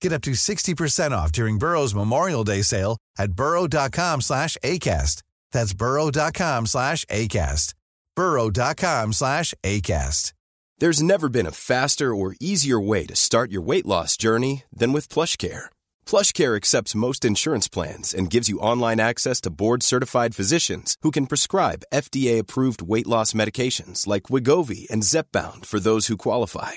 Get up to 60% off during Burrow's Memorial Day sale at burrow.com slash ACAST. That's burrow.com slash ACAST. burrow.com slash ACAST. There's never been a faster or easier way to start your weight loss journey than with PlushCare. PlushCare accepts most insurance plans and gives you online access to board-certified physicians who can prescribe FDA-approved weight loss medications like Wigovi and Zepbound for those who qualify.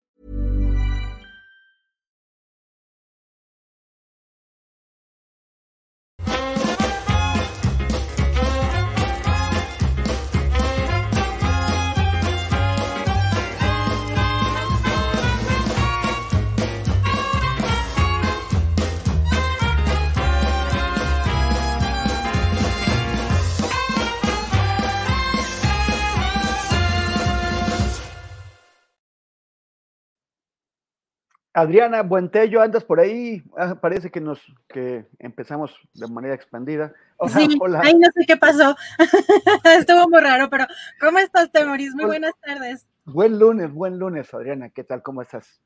Adriana Buentello, andas por ahí. Ah, parece que nos que empezamos de manera expandida. Hola, sí, hola. Ay, no sé qué pasó. Estuvo muy raro, pero ¿cómo estás, Temoris? Muy buenas tardes. Buen lunes, buen lunes, Adriana. ¿Qué tal? ¿Cómo estás?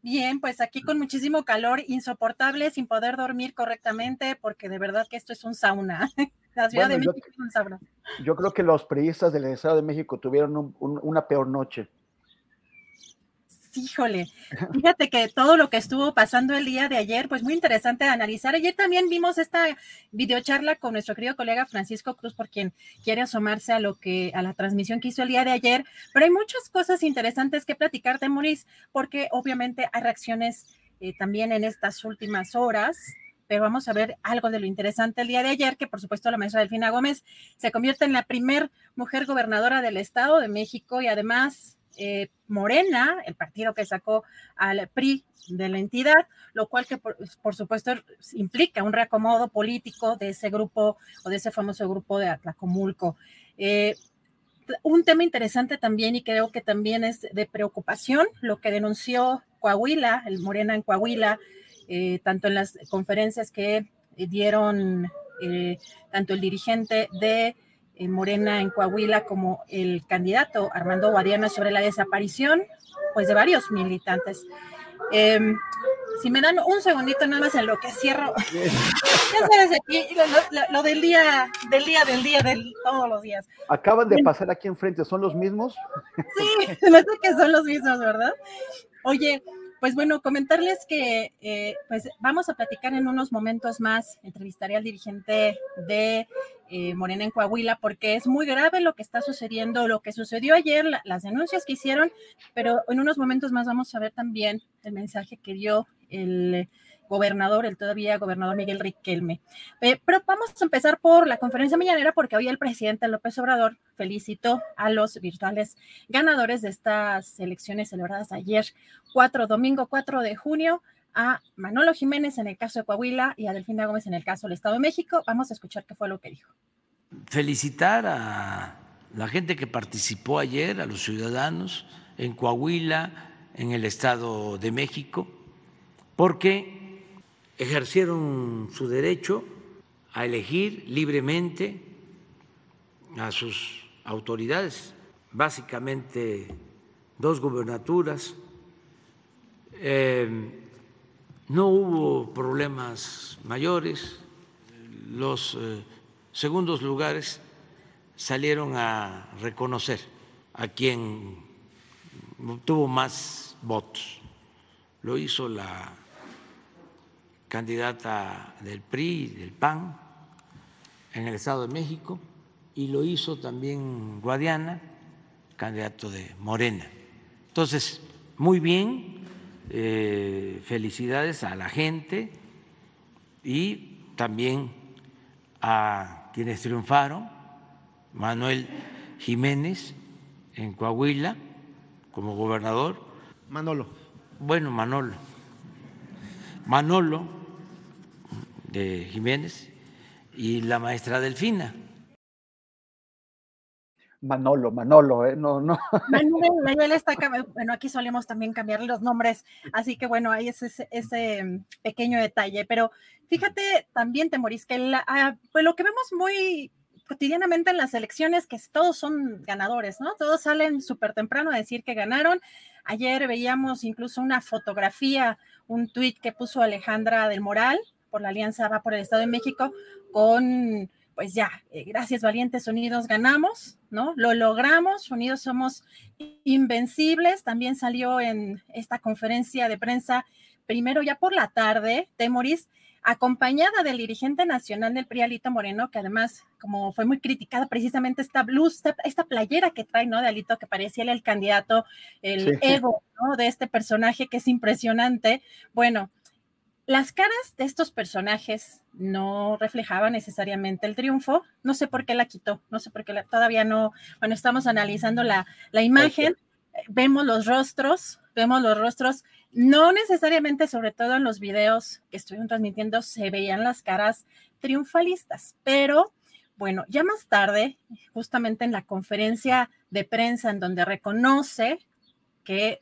Bien, pues aquí con muchísimo calor, insoportable, sin poder dormir correctamente, porque de verdad que esto es un sauna. La Ciudad de México es un sauna. Yo creo que los periodistas del Estado de México tuvieron una peor noche híjole, fíjate que todo lo que estuvo pasando el día de ayer, pues muy interesante de analizar. Ayer también vimos esta videocharla con nuestro querido colega Francisco Cruz, por quien quiere asomarse a lo que, a la transmisión que hizo el día de ayer, pero hay muchas cosas interesantes que platicarte, Maurice, porque obviamente hay reacciones eh, también en estas últimas horas pero vamos a ver algo de lo interesante el día de ayer, que por supuesto la maestra Delfina Gómez se convierte en la primer mujer gobernadora del Estado de México y además eh, Morena, el partido que sacó al PRI de la entidad, lo cual que por, supuesto implica un reacomodo político de ese grupo o de ese famoso grupo de Atlacomulco. Eh, un tema interesante también y creo que también es de preocupación, lo que denunció Coahuila, el Morena en Coahuila, eh, tanto en las conferencias que dieron tanto el dirigente de Morena en Coahuila como el candidato Armando Guadiana sobre la desaparición, pues de varios militantes. Em, si me dan un segundito nada más en lo que cierro, ya sabes aquí lo, del día, del día, del día, de todos los días. Acaban de pasar aquí enfrente, ¿son los mismos? Sí, me parece que son los mismos, ¿verdad? Oye, pues bueno, comentarles que eh, pues vamos a platicar en unos momentos más, entrevistaré al dirigente de eh, Morena en Coahuila, porque es muy grave lo que está sucediendo, lo que sucedió ayer, las denuncias que hicieron, pero en unos momentos más vamos a ver también el mensaje que dio el gobernador, el todavía gobernador Miguel Riquelme. Eh, pero vamos a empezar por la conferencia mañanera porque hoy el presidente López Obrador felicitó a los virtuales ganadores de estas elecciones celebradas ayer, 4, domingo 4 de junio, a Manolo Jiménez en el caso de Coahuila y a Delfina Gómez en el caso del Estado de México. Vamos a escuchar qué fue lo que dijo. Felicitar a la gente que participó ayer, a los ciudadanos en Coahuila, en el Estado de México, porque ejercieron su derecho a elegir libremente a sus autoridades, básicamente dos gubernaturas. Eh, no hubo problemas mayores, los eh, segundos lugares salieron a reconocer a quien tuvo más votos. Lo hizo la candidata del PRI, del PAN, en el Estado de México, y lo hizo también Guadiana, candidato de Morena. Entonces, muy bien, eh, felicidades a la gente y también a quienes triunfaron, Manuel Jiménez en Coahuila como gobernador. Manolo. Bueno, Manolo. Manolo de Jiménez y la maestra Delfina. Manolo, Manolo, ¿eh? No, no. Manuel, está, bueno, aquí solemos también cambiar los nombres, así que bueno, ahí es ese, ese mm, pequeño detalle, pero fíjate también, Temoris, que ah, pues lo que vemos muy cotidianamente en las elecciones, que todos son ganadores, ¿no? Todos salen súper temprano a decir que ganaron. Ayer veíamos incluso una fotografía, un tuit que puso Alejandra del Moral por la Alianza Va por el Estado de México con pues ya, eh, gracias valientes unidos ganamos, ¿no? Lo logramos, unidos somos invencibles. También salió en esta conferencia de prensa, primero ya por la tarde, Temoris, acompañada del dirigente nacional del PRI, Moreno, que además, como fue muy criticada precisamente esta blues, esta, playera que trae, ¿no? De Alito, que parecía el candidato, el ego, ¿no? De este personaje que es impresionante. Bueno, las caras de estos personajes no reflejaban necesariamente el triunfo. No sé por qué la quitó, no sé por qué todavía no. Bueno, estamos analizando la, la imagen, vemos los rostros, vemos los rostros. No necesariamente, sobre todo en los videos que estuvieron transmitiendo, se veían las caras triunfalistas, pero bueno, ya más tarde, justamente en la conferencia de prensa en donde reconoce que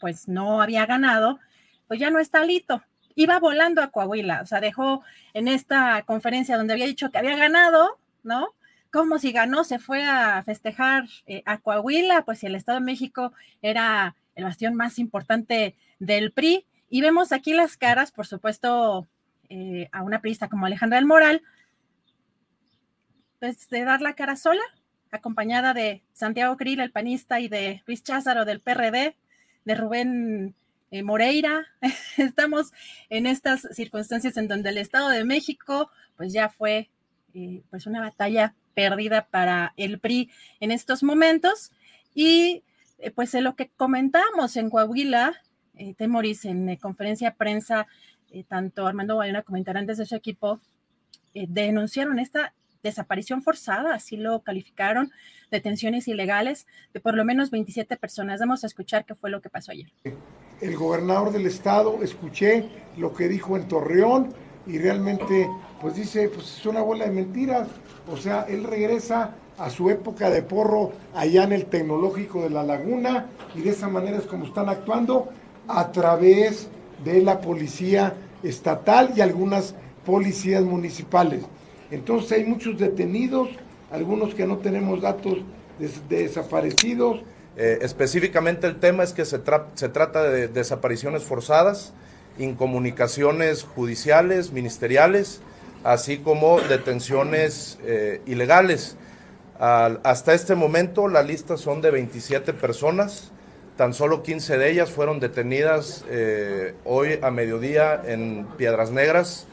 pues no había ganado, pues ya no está Lito, iba volando a Coahuila, o sea, dejó en esta conferencia donde había dicho que había ganado, ¿no? Como si ganó, se fue a festejar eh, a Coahuila, pues si el Estado de México era el bastión más importante del PRI. Y vemos aquí las caras, por supuesto, eh, a una priista como Alejandra del Moral, pues de dar la cara sola, acompañada de Santiago Krill, el panista, y de Luis Cházaro del PRD, de Rubén eh, Moreira. Estamos en estas circunstancias en donde el Estado de México, pues ya fue eh, pues una batalla perdida para el PRI en estos momentos. Y eh, pues en lo que comentamos en Coahuila, Temoris, en conferencia de prensa, tanto Armando Bayona como antes de su equipo, denunciaron esta desaparición forzada, así lo calificaron, detenciones ilegales de por lo menos 27 personas. Vamos a escuchar qué fue lo que pasó ayer el gobernador del estado, escuché lo que dijo en Torreón y realmente pues dice, pues es una bola de mentiras. O sea, él regresa a su época de porro allá en el tecnológico de la laguna y de esa manera es como están actuando a través de la policía estatal y algunas policías municipales. Entonces hay muchos detenidos, algunos que no tenemos datos de desaparecidos, eh, específicamente el tema es que se, se trata de desapariciones forzadas, incomunicaciones judiciales, ministeriales, así como detenciones eh, ilegales. hasta este momento la lista son de 27 personas, tan solo 15 de ellas fueron detenidas eh, hoy a mediodía en Piedras Negras.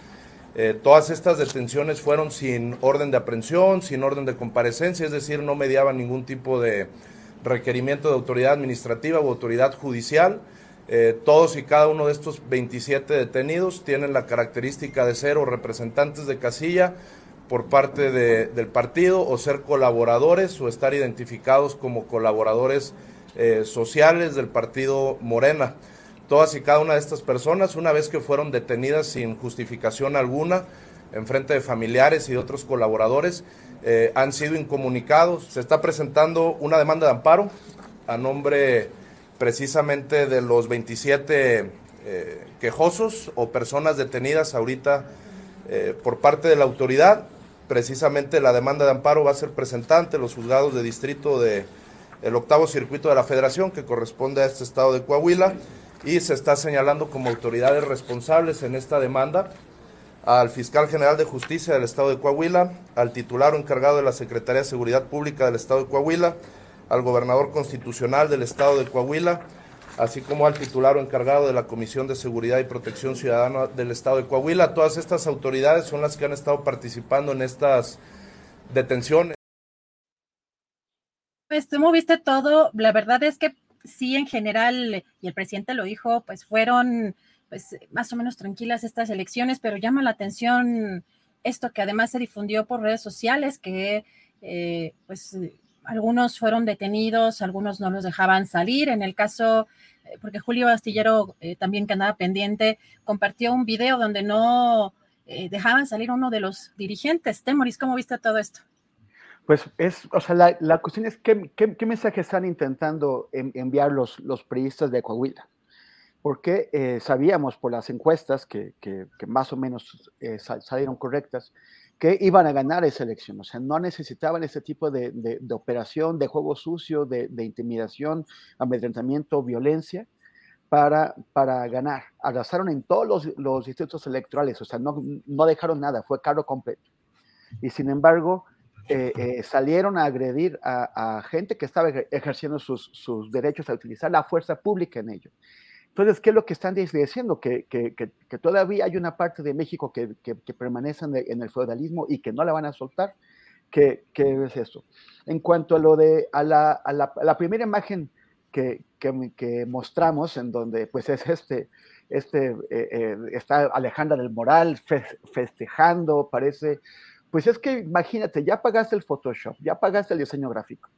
todas estas detenciones fueron sin orden de aprehensión, sin orden de comparecencia, es decir, no mediaban ningún tipo de, requerimiento de autoridad administrativa u autoridad judicial. Eh, todos y cada uno de estos 27 detenidos tienen la característica de ser o representantes de casilla por parte del partido o ser colaboradores o estar identificados como colaboradores eh, sociales del partido Morena. Todas y cada una de estas personas, una vez que fueron detenidas sin justificación alguna, en frente de familiares y de otros colaboradores, eh, han sido incomunicados. Se está presentando una demanda de amparo a nombre precisamente de los 27 eh, quejosos o personas detenidas ahorita eh, por parte de la autoridad. Precisamente la demanda de amparo va a ser presentada ante los juzgados de distrito de octavo circuito de la federación que corresponde a este estado de Coahuila y se está señalando como autoridades responsables en esta demanda al fiscal general de justicia del estado de Coahuila, al titular o encargado de la Secretaría de Seguridad Pública del estado de Coahuila, al gobernador constitucional del estado de Coahuila, así como al titular o encargado de la Comisión de Seguridad y Protección Ciudadana del estado de Coahuila. Todas estas autoridades son las que han estado participando en estas detenciones. Pues tú moviste todo, la verdad es que sí, en general, y el presidente lo dijo, pues fueron pues más o menos tranquilas estas elecciones, pero llama la atención esto que además se difundió por redes sociales, que eh, pues algunos fueron detenidos, algunos no los dejaban salir. En el caso, eh, porque Julio Astillero, eh, también que andaba pendiente, compartió un video donde no dejaban salir uno de los dirigentes. Temoris, ¿cómo viste todo esto? Pues es, o sea, la, cuestión es qué, qué, mensaje están intentando enviar los, los periodistas de Coahuila porque eh, sabíamos por las encuestas que, que, más o menos eh, salieron correctas, que iban a ganar esa elección. O sea, no necesitaban ese tipo de, de, operación, de juego sucio, de, de, intimidación, amedrentamiento, violencia para, para ganar. Arrasaron en todos los, los distritos electorales, o sea, no, no, dejaron nada, fue carro completo. Y sin embargo, eh, salieron a agredir a, a, gente que estaba ejerciendo sus, sus derechos a utilizar la fuerza pública en ello. Entonces, ¿qué es lo que están diciendo? Que, que, que, todavía hay una parte de México que, permanece en el, feudalismo y que no la van a soltar. ¿Qué, es eso? En cuanto a lo de a la, a la, primera imagen que, mostramos, en donde pues es este, este eh, eh, está Alejandra del Moral festejando, parece, pues es que imagínate, ya pagaste el Photoshop, ya pagaste el diseño gráfico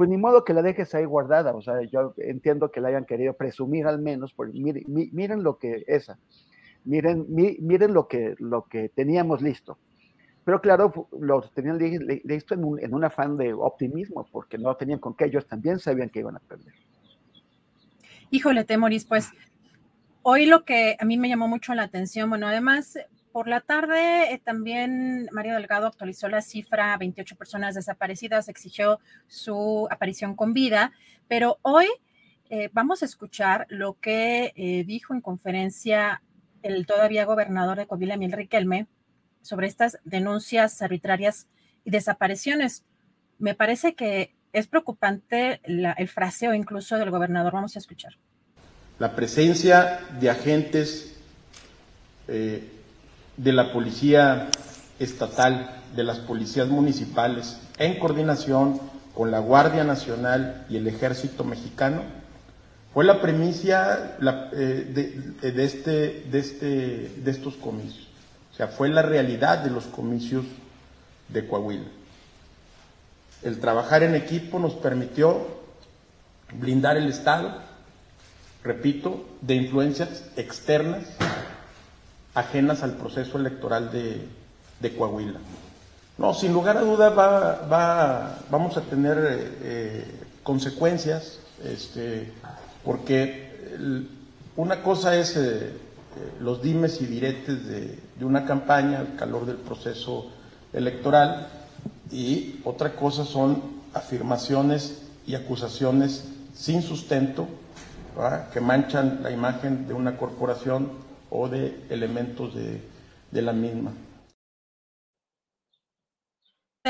pues ni modo que la dejes ahí guardada. O sea, yo entiendo que la hayan querido presumir al menos, porque miren, miren lo que esa, miren, miren lo que, lo que teníamos listo. Pero claro, lo tenían listo en un, afán de optimismo, porque no tenían con qué, ellos también sabían que iban a perder. Híjole, Temoris, pues hoy lo que a mí me llamó mucho la atención, bueno, además por la tarde eh, también Mario Delgado actualizó la cifra, 28 personas desaparecidas, exigió su aparición con vida, pero hoy eh, vamos a escuchar lo que eh, dijo en conferencia el todavía gobernador de Coahuila, Mil Riquelme, sobre estas denuncias arbitrarias y desapariciones. Me parece que es preocupante el fraseo incluso del gobernador. Vamos a escuchar. La presencia de agentes de la Policía Estatal, de las policías municipales, en coordinación con la Guardia Nacional y el Ejército Mexicano, fue la premisa eh, de, este, de, este, de estos comicios. O sea, fue la realidad de los comicios de Coahuila. El trabajar en equipo nos permitió blindar el Estado, repito, de influencias externas ajenas al proceso electoral de, de Coahuila. No, sin lugar a duda va, va, vamos a tener eh, consecuencias, este, porque una cosa es eh, eh, los dimes y diretes de, de, una campaña, el calor del proceso electoral, y otra cosa son afirmaciones y acusaciones sin sustento, que manchan la imagen de una corporación o de elementos de, de la misma.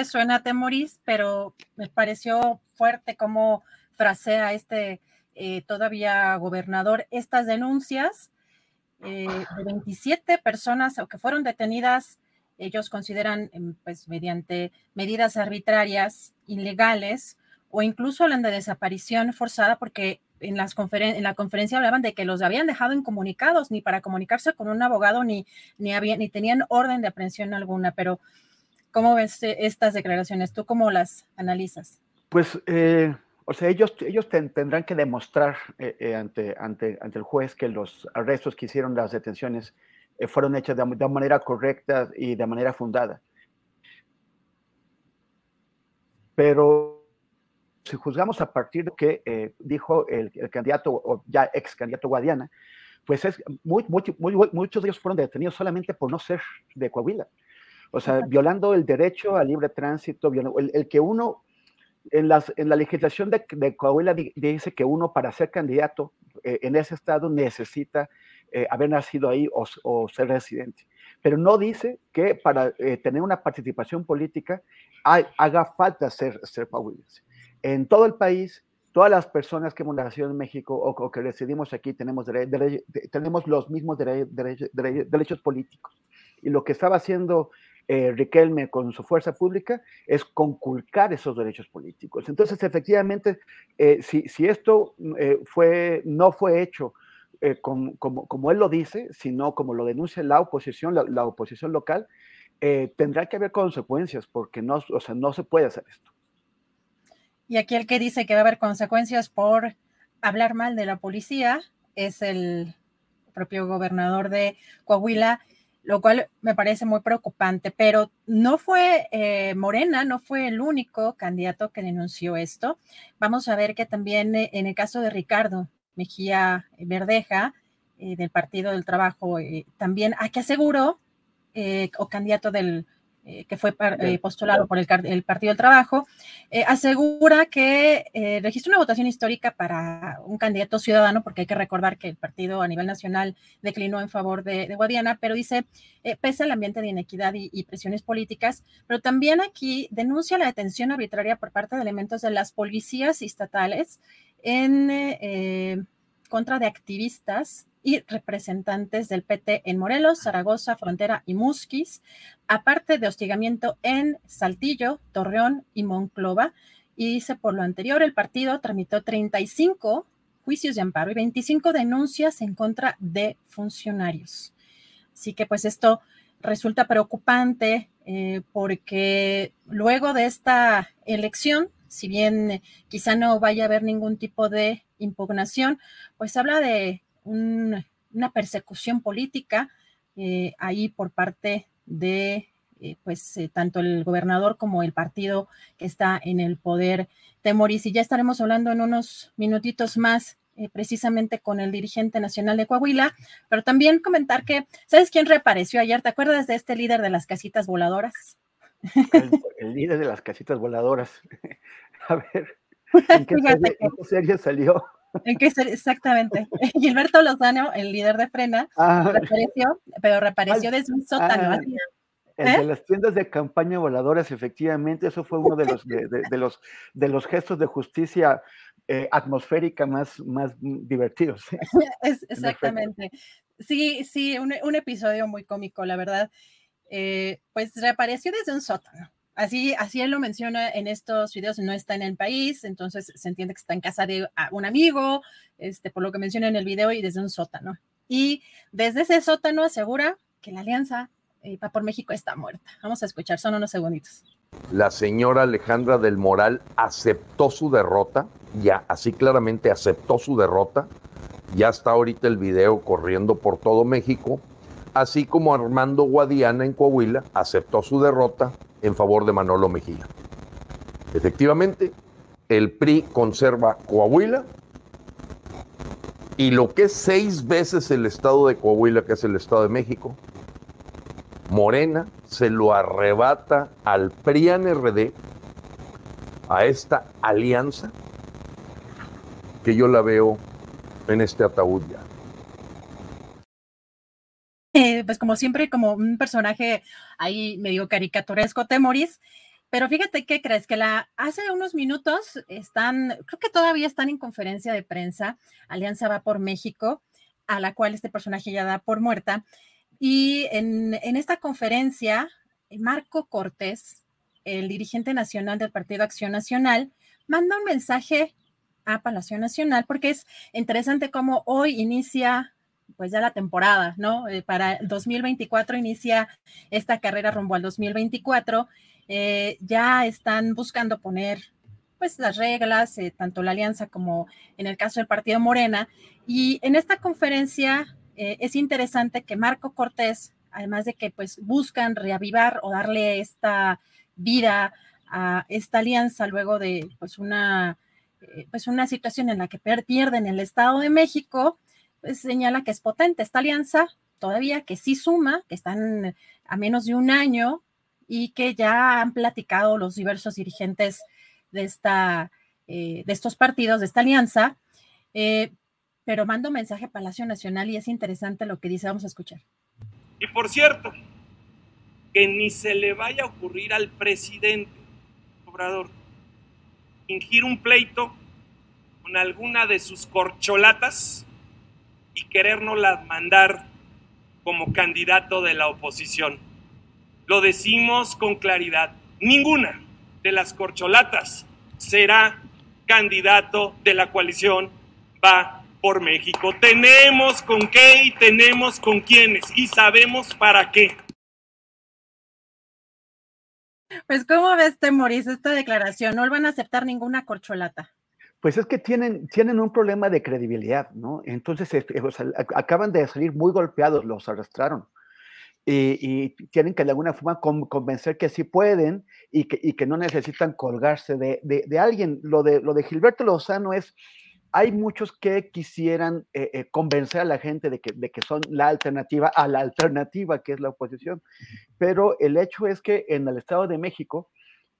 Suena temoris, pero me pareció fuerte como frasea este eh, todavía gobernador estas denuncias eh, de 27 personas que fueron detenidas, ellos consideran em, pues mediante medidas arbitrarias, ilegales, o incluso hablan de desaparición forzada porque en, las en la conferencia hablaban de que los habían dejado incomunicados, ni para comunicarse con un abogado, ni, ni, había, ni tenían orden de aprehensión alguna. Pero, ¿cómo ves eh, estas declaraciones? ¿Tú cómo las analizas? Pues, eh, o sea, ellos, ellos tendrán que demostrar eh, ante, ante, ante el juez que los arrestos que hicieron, las detenciones, fueron hechas de, de manera correcta y de manera fundada. Pero si juzgamos a partir de lo que eh, dijo el, candidato o ya ex candidato Guadiana, pues es muy, muchos de ellos fueron detenidos solamente por no ser de Coahuila. O sea, violando el derecho al libre tránsito, el, que uno, en, las, en la legislación de, de, Coahuila dice que uno para ser candidato eh, en ese estado necesita eh, haber nacido ahí o, ser residente. Pero no dice que para tener una participación política haga falta ser, ser coahuilense en todo el país, todas las personas que hemos nacido en México o, que residimos aquí tenemos, tenemos los mismos derechos políticos. Y lo que estaba haciendo eh, Riquelme con su fuerza pública es conculcar esos derechos políticos. Entonces, efectivamente, eh, si, si, esto eh, fue, no fue hecho eh, como, como, él lo dice, sino como lo denuncia la oposición, la, oposición local, eh, tendrá que haber consecuencias porque no, o sea, no se puede hacer esto. Y aquí el que dice que va a haber consecuencias por hablar mal de la policía es el propio gobernador de Coahuila, lo cual me parece muy preocupante, pero no fue eh, Morena, no fue el único candidato que denunció esto. Vamos a ver que también eh, en el caso de Ricardo Mejía Verdeja, eh, del Partido del Trabajo, también a que aseguró, o candidato del eh, que fue eh, postulado por el, Partido del Trabajo, eh, asegura que registra una votación histórica para un candidato ciudadano, porque hay que recordar que el partido a nivel nacional declinó en favor de, Guadiana, pero dice, pese al ambiente de inequidad y, y, presiones políticas, pero también aquí denuncia la detención arbitraria por parte de elementos de las policías estatales en contra de activistas y representantes del PT en Morelos, Zaragoza, Frontera y Musquis, aparte de hostigamiento en Saltillo, Torreón y Monclova. Y dice, por lo anterior, el partido tramitó 35 juicios de amparo y 25 denuncias en contra de funcionarios. Así que pues esto resulta preocupante eh, porque luego de esta elección, si bien quizá no vaya a haber ningún tipo de impugnación, pues habla de una persecución política eh, ahí por parte de eh, pues eh, tanto el gobernador como el partido que está en el poder de Moris. Y ya estaremos hablando en unos minutitos más precisamente con el dirigente nacional de Coahuila, pero también comentar que, ¿sabes quién reapareció ayer? ¿Te acuerdas de este líder de las casitas voladoras? El, líder de las casitas voladoras. A ver, ¿en qué serie salió? ¿En qué exactamente. Gilberto Lozano, el líder de Frena, ah. reapareció, pero reapareció desde un sótano. Ah, el de ¿Eh? las tiendas de campaña voladoras, efectivamente, eso fue uno de los, de, los, de los gestos de justicia eh, atmosférica más, más divertidos. exactamente. Sí, sí, un, un, episodio muy cómico, la verdad. Eh, pues reapareció desde un sótano. Así, así él lo menciona en estos videos, no está en el país, entonces se entiende que está en casa de un amigo, este, por lo que menciona en el video, y desde un sótano. Y desde ese sótano asegura que la alianza eh, Va por México está muerta. Vamos a escuchar, son unos segunditos. La señora Alejandra del Moral aceptó su derrota, ya así claramente aceptó su derrota. Ya está ahorita el video corriendo por todo México, así como Armando Guadiana en Coahuila aceptó su derrota en favor de Manolo Mejía. Efectivamente, el PRI conserva Coahuila y lo que es seis veces el estado de Coahuila, que es el estado de México, Morena se lo arrebata al PRIAN-RD, a esta alianza, que yo la veo en este ataúd ya. Eh, pues como siempre, como un personaje ahí medio caricaturesco, Temoris. Pero fíjate qué crees que la hace unos minutos están, creo que todavía están en conferencia de prensa, Alianza va por México, a la cual este personaje ya da por muerta. Y en, en esta conferencia, Marco Cortés, el dirigente nacional del Partido Acción Nacional, manda un mensaje a Palacio Nacional porque es interesante cómo hoy inicia pues ya la temporada, ¿no? Eh, para el 2024 inicia esta carrera rumbo al 2024. Eh, ya están buscando poner pues las reglas, eh, tanto la alianza como en el caso del partido Morena. Y en esta conferencia es interesante que Marco Cortés, además de que pues buscan reavivar o darle esta vida a esta alianza luego de pues una, pues una situación en la que pierden el Estado de México, pues, señala que es potente esta alianza, todavía que sí suma, que están a menos de un año y que ya han platicado los diversos dirigentes de, esta, eh, de estos partidos, de esta alianza, eh, pero mando mensaje a Palacio Nacional y es interesante lo que dice, vamos a escuchar. Y por cierto, que ni se le vaya a ocurrir al presidente Obrador fingir un pleito con alguna de sus corcholatas y querérnosla mandar como candidato de la oposición. Lo decimos con claridad, ninguna de las corcholatas será candidato de la coalición va por México. Tenemos con qué y tenemos con quiénes y sabemos para qué. Pues, ¿cómo ves, Temoris, esta declaración? No van a aceptar ninguna corcholata. Pues es que tienen, tienen un problema de credibilidad, ¿no? Entonces, este, acaban de salir muy golpeados, los arrastraron. Y, tienen que de alguna forma convencer que sí pueden y que, y que no necesitan colgarse de, de, alguien. Lo de, lo de Gilberto Lozano es, hay muchos que quisieran eh, eh, convencer a la gente de que, de que son la alternativa a la alternativa que es la oposición, pero el hecho es que en el Estado de México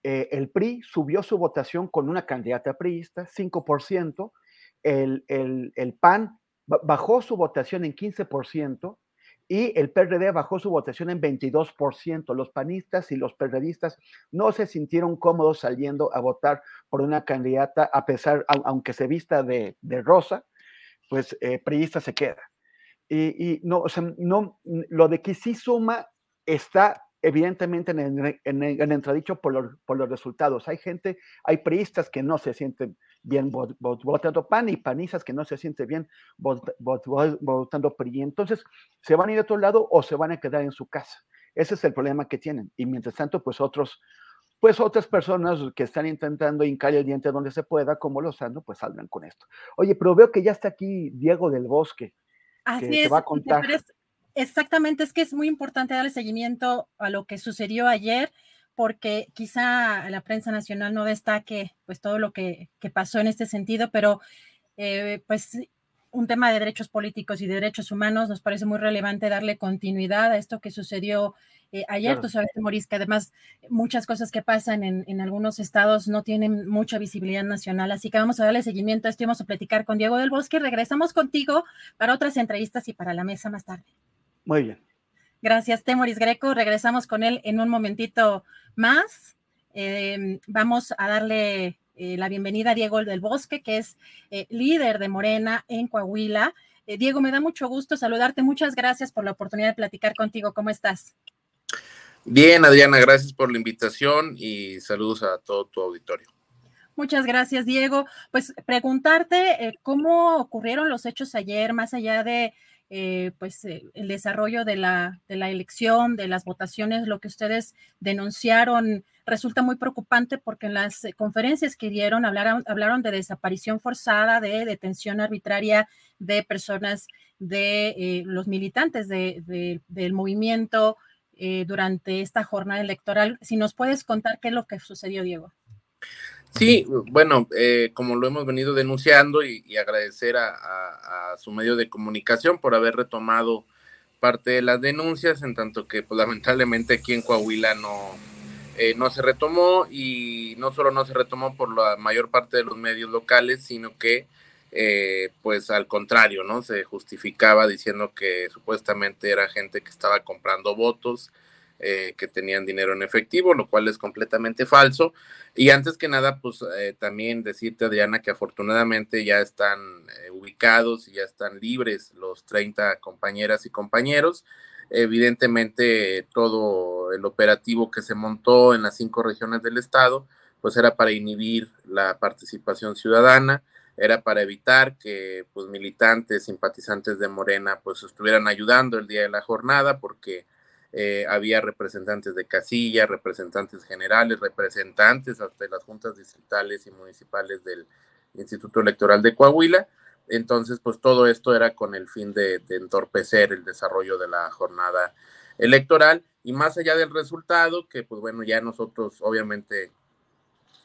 eh, el PRI subió su votación con una candidata priista, 5%, el, el, el PAN bajó su votación en 15%, y el PRD bajó su votación en 22%. Los panistas y los PRDistas no se sintieron cómodos saliendo a votar por una candidata, a pesar, aunque se vista de, rosa, pues eh, priista se queda. Y, y, no, o sea, no, lo de que sí suma está evidentemente en el, en el, entredicho por los, por los, resultados. Hay gente, hay priistas que no se sienten bien votando PAN y panistas que no se sienten bien votando PRI. Entonces, ¿se van a ir a otro lado o se van a quedar en su casa? Ese es el problema que tienen. Y mientras tanto, pues otros, pues otras personas que están intentando hincar el diente donde se pueda, como Lozano, pues salgan con esto. Oye, pero veo que ya está aquí Diego del Bosque. Así que es, va a contar. Exactamente, es que es muy importante darle seguimiento a lo que sucedió ayer, porque quizá la prensa nacional no destaque pues todo lo que, pasó en este sentido, pero eh, pues un tema de derechos políticos y de derechos humanos nos parece muy relevante darle continuidad a esto que sucedió eh, ayer. Tú sabes, Maurice, que además muchas cosas que pasan en, en, algunos estados no tienen mucha visibilidad nacional, así que vamos a darle seguimiento a esto y vamos a platicar con Diego del Bosque. Regresamos contigo para otras entrevistas y para la mesa más tarde. Muy bien. Gracias, Temoris Greco. Regresamos con él en un momentito más. Em, vamos a darle eh, la bienvenida a Diego del Bosque, que es eh, líder de Morena en Coahuila. Eh, Diego, me da mucho gusto saludarte. Muchas gracias por la oportunidad de platicar contigo. ¿Cómo estás? Bien, Adriana, gracias por la invitación y saludos a todo tu auditorio. Muchas gracias, Diego. Pues preguntarte cómo ocurrieron los hechos ayer, más allá de eh, pues eh, el desarrollo de la, de la elección, de las votaciones, lo que ustedes denunciaron resulta muy preocupante porque en las eh, conferencias que dieron hablaron, hablaron de desaparición forzada, de detención arbitraria de personas de los militantes de, del movimiento durante esta jornada electoral. Si nos puedes contar qué es lo que sucedió, Diego. Sí, bueno, eh, como lo hemos venido denunciando y, agradecer a, su medio de comunicación por haber retomado parte de las denuncias, en tanto que pues, lamentablemente aquí en Coahuila no, eh, no se retomó y no solo no se retomó por la mayor parte de los medios locales, sino que eh, pues al contrario, ¿no? Se justificaba diciendo que supuestamente era gente que estaba comprando votos, eh, que tenían dinero en efectivo, lo cual es completamente falso. Y antes que nada, pues eh, también decirte, Adriana, que afortunadamente ya están eh, ubicados y ya están libres los 30 compañeras y compañeros. Evidentemente, todo el operativo que se montó en las cinco regiones del estado, pues era para inhibir la participación ciudadana, era para evitar que pues militantes, simpatizantes de Morena, pues estuvieran ayudando el día de la jornada, porque eh, había representantes de casilla, representantes generales, representantes hasta las juntas distritales y municipales del Instituto Electoral de Coahuila. Entonces, pues todo esto era con el fin de, entorpecer el desarrollo de la jornada electoral y más allá del resultado, que pues bueno, ya nosotros obviamente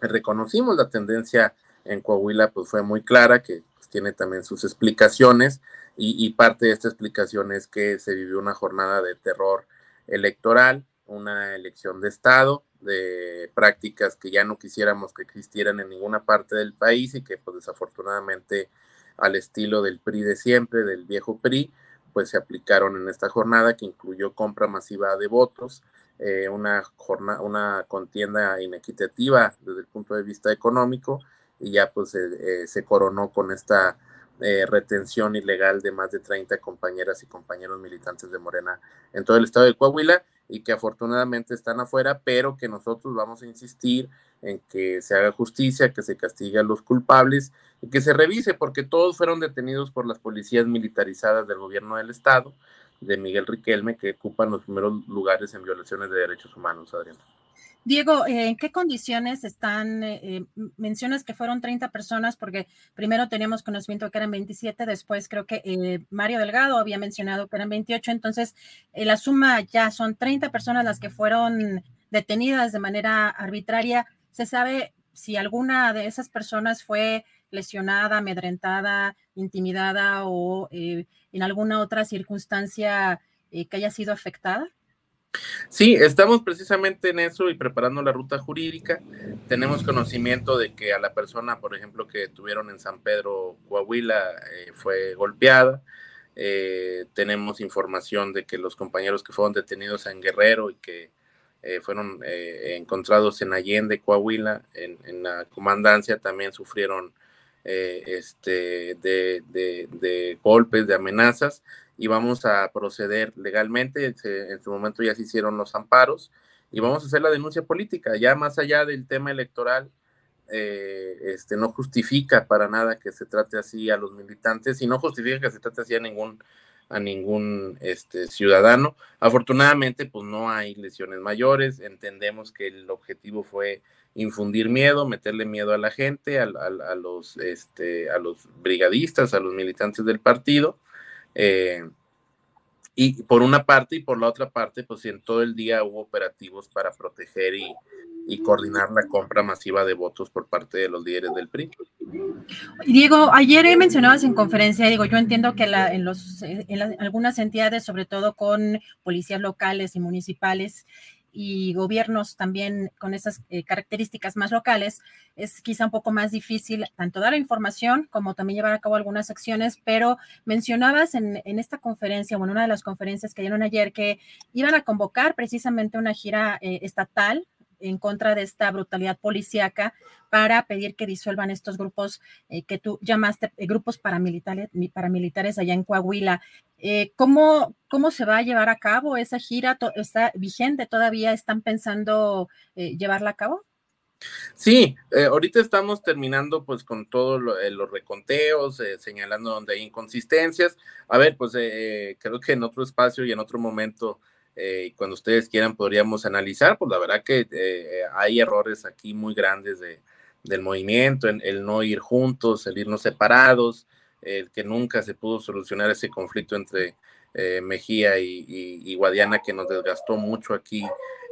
reconocimos la tendencia en Coahuila, pues fue muy clara, que pues, tiene también sus explicaciones y, parte de esta explicación es que se vivió una jornada de terror electoral, una elección de Estado, de prácticas que ya no quisiéramos que existieran en ninguna parte del país y que pues desafortunadamente al estilo del PRI de siempre, del viejo PRI, pues se aplicaron en esta jornada que incluyó compra masiva de votos, eh, una, jornada, una contienda inequitativa desde el punto de vista económico y ya pues eh, se coronó con esta eh, retención ilegal de más de 30 compañeras y compañeros militantes de Morena en todo el estado de Coahuila y que afortunadamente están afuera, pero que nosotros vamos a insistir en que se haga justicia, que se castigue a los culpables y que se revise, porque todos fueron detenidos por las policías militarizadas del gobierno del Estado, de Miguel Riquelme, que ocupan los primeros lugares en violaciones de derechos humanos, Adriana. Diego, eh, ¿en qué condiciones están? Eh, eh, mencionas que fueron 30 personas, porque primero teníamos conocimiento que eran 27, después creo que Mario Delgado había mencionado que eran 28, entonces la suma ya son 30 personas las que fueron detenidas de manera arbitraria. ¿Se sabe si alguna de esas personas fue lesionada, amedrentada, intimidada o en alguna otra circunstancia que haya sido afectada? Sí, estamos precisamente en eso y preparando la ruta jurídica. Tenemos conocimiento de que a la persona, por ejemplo, que tuvieron en San Pedro, Coahuila, eh, fue golpeada. Eh, tenemos información de que los compañeros que fueron detenidos en Guerrero y que eh, fueron encontrados en Allende, Coahuila, en, la comandancia, también sufrieron este, de golpes, de amenazas y vamos a proceder legalmente. en su momento ya se hicieron los amparos y vamos a hacer la denuncia política. Ya más allá del tema electoral, eh, este, no justifica para nada que se trate así a los militantes y no justifica que se trate así a ningún a ningún este, ciudadano. Afortunadamente, pues no hay lesiones mayores. Entendemos que el objetivo fue infundir miedo, meterle miedo a la gente, a, los, este, a los brigadistas, a los militantes del partido. Eh, y por una parte y por la otra parte, pues en todo el día hubo operativos para proteger y, coordinar la compra masiva de votos por parte de los líderes del PRI. Diego, ayer mencionabas en conferencia, digo, yo entiendo que la, en, los, en algunas entidades, sobre todo con policías locales y municipales, y gobiernos también con esas eh, características más locales, es quizá un poco más difícil tanto dar información como también llevar a cabo algunas acciones, pero mencionabas en, esta conferencia, o en una de las conferencias que dieron ayer, que iban a convocar precisamente una gira eh, estatal en contra de esta brutalidad policíaca para pedir que disuelvan estos grupos eh, que tú llamaste eh, grupos paramilitares, paramilitares allá en Coahuila. Eh, ¿cómo, ¿Cómo se va a llevar a cabo esa gira? ¿Está vigente todavía? ¿Están pensando llevarla a cabo? Sí, ahorita estamos terminando pues con todos los reconteos, señalando donde hay inconsistencias. A ver, pues creo que en otro espacio y en otro momento eh, cuando ustedes quieran podríamos analizar, pues la verdad que eh, hay errores aquí muy grandes de, del movimiento, en, el no ir juntos, el irnos separados, el que nunca se pudo solucionar ese conflicto entre eh, Mejía y, Guadiana que nos desgastó mucho aquí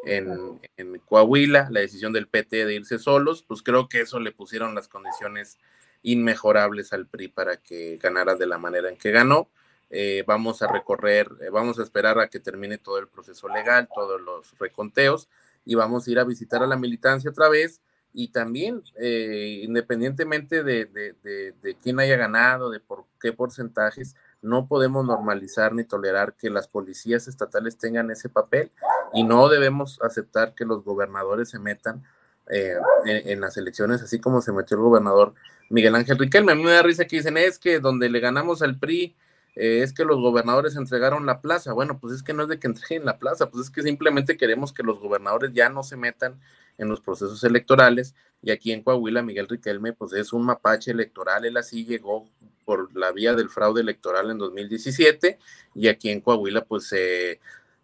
en, en, Coahuila, la decisión del PT de irse solos, pues creo que eso le pusieron las condiciones inmejorables al PRI para que ganara de la manera en que ganó. Eh, vamos a recorrer, eh, vamos a esperar a que termine todo el proceso legal, todos los reconteos, y vamos a ir a visitar a la militancia otra vez. Y también, eh, independientemente de, de, quién haya ganado, de por qué porcentajes, no podemos normalizar ni tolerar que las policías estatales tengan ese papel y no debemos aceptar que los gobernadores se metan en, en, las elecciones, así como se metió el gobernador Miguel Ángel Riquelme. A mí me da risa que dicen, es que donde le ganamos al PRI, eh, es que los gobernadores entregaron la plaza. Bueno, pues es que no es de que entreguen la plaza, pues es que simplemente queremos que los gobernadores ya no se metan en los procesos electorales. Y aquí en Coahuila, Miguel Riquelme, pues es un mapache electoral. Él así llegó por la vía del fraude electoral en 2017. Y aquí en Coahuila, pues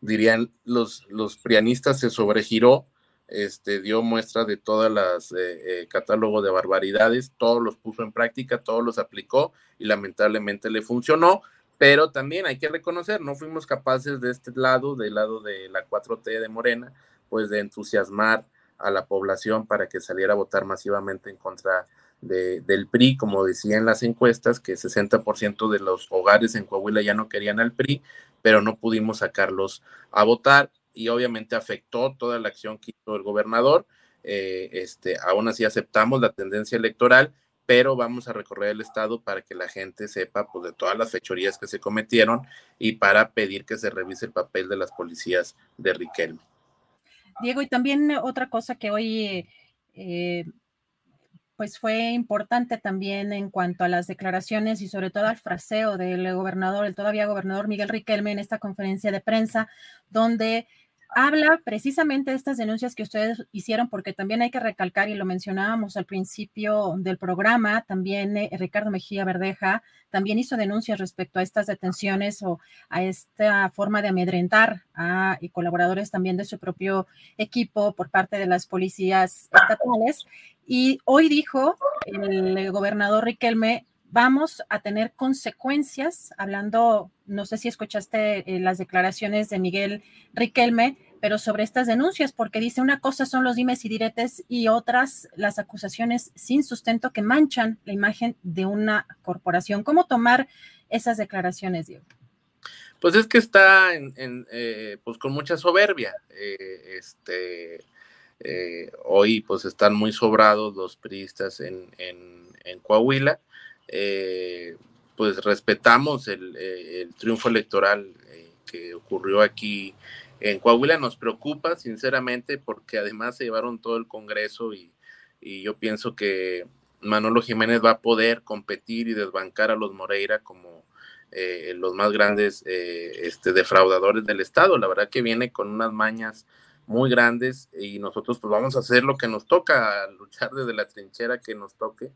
dirían los, los prianistas, se sobregiró. Este, dio muestra de todas las eh, eh, catálogos de barbaridades, todos los puso en práctica, todos los aplicó y lamentablemente le funcionó pero también hay que reconocer, no fuimos capaces de este lado, del lado de la 4T de Morena, pues de entusiasmar a la población para que saliera a votar masivamente en contra de, del PRI, como decían las encuestas, que 60% de los hogares en Coahuila ya no querían al PRI, pero no pudimos sacarlos a votar y obviamente afectó toda la acción que hizo el gobernador. Eh, este, aún así aceptamos la tendencia electoral pero vamos a recorrer el estado para que la gente sepa pues, de todas las fechorías que se cometieron y para pedir que se revise el papel de las policías de Riquelme. Diego, y también otra cosa que hoy eh, pues fue importante también en cuanto a las declaraciones y sobre todo al fraseo del gobernador, el todavía gobernador Miguel Riquelme en esta conferencia de prensa, donde habla precisamente de estas denuncias que ustedes hicieron, porque también hay que recalcar, y lo mencionábamos al principio del programa, también eh, Ricardo Mejía Verdeja también hizo denuncias respecto a estas detenciones o a esta forma de amedrentar a colaboradores también de su propio equipo por parte de las policías estatales. Y hoy dijo el gobernador Riquelme, vamos a tener consecuencias, hablando, no sé si escuchaste eh, las declaraciones de Miguel Riquelme, pero sobre estas denuncias, porque dice una cosa son los dimes y diretes y otras las acusaciones sin sustento que manchan la imagen de una corporación. ¿Cómo tomar esas declaraciones, Diego? Pues es que está en, eh, pues con mucha soberbia. Eh, este, hoy pues están muy sobrados los priistas en, en Coahuila eh, pues respetamos el, eh, triunfo electoral eh, que ocurrió aquí en Coahuila. Nos preocupa, sinceramente, porque además se llevaron todo el Congreso y, yo pienso que Manolo Jiménez va a poder competir y desbancar a los Moreira como los más grandes este, defraudadores del Estado. La verdad que viene con unas mañas muy grandes y nosotros pues vamos a hacer lo que nos toca, luchar desde la trinchera que nos toque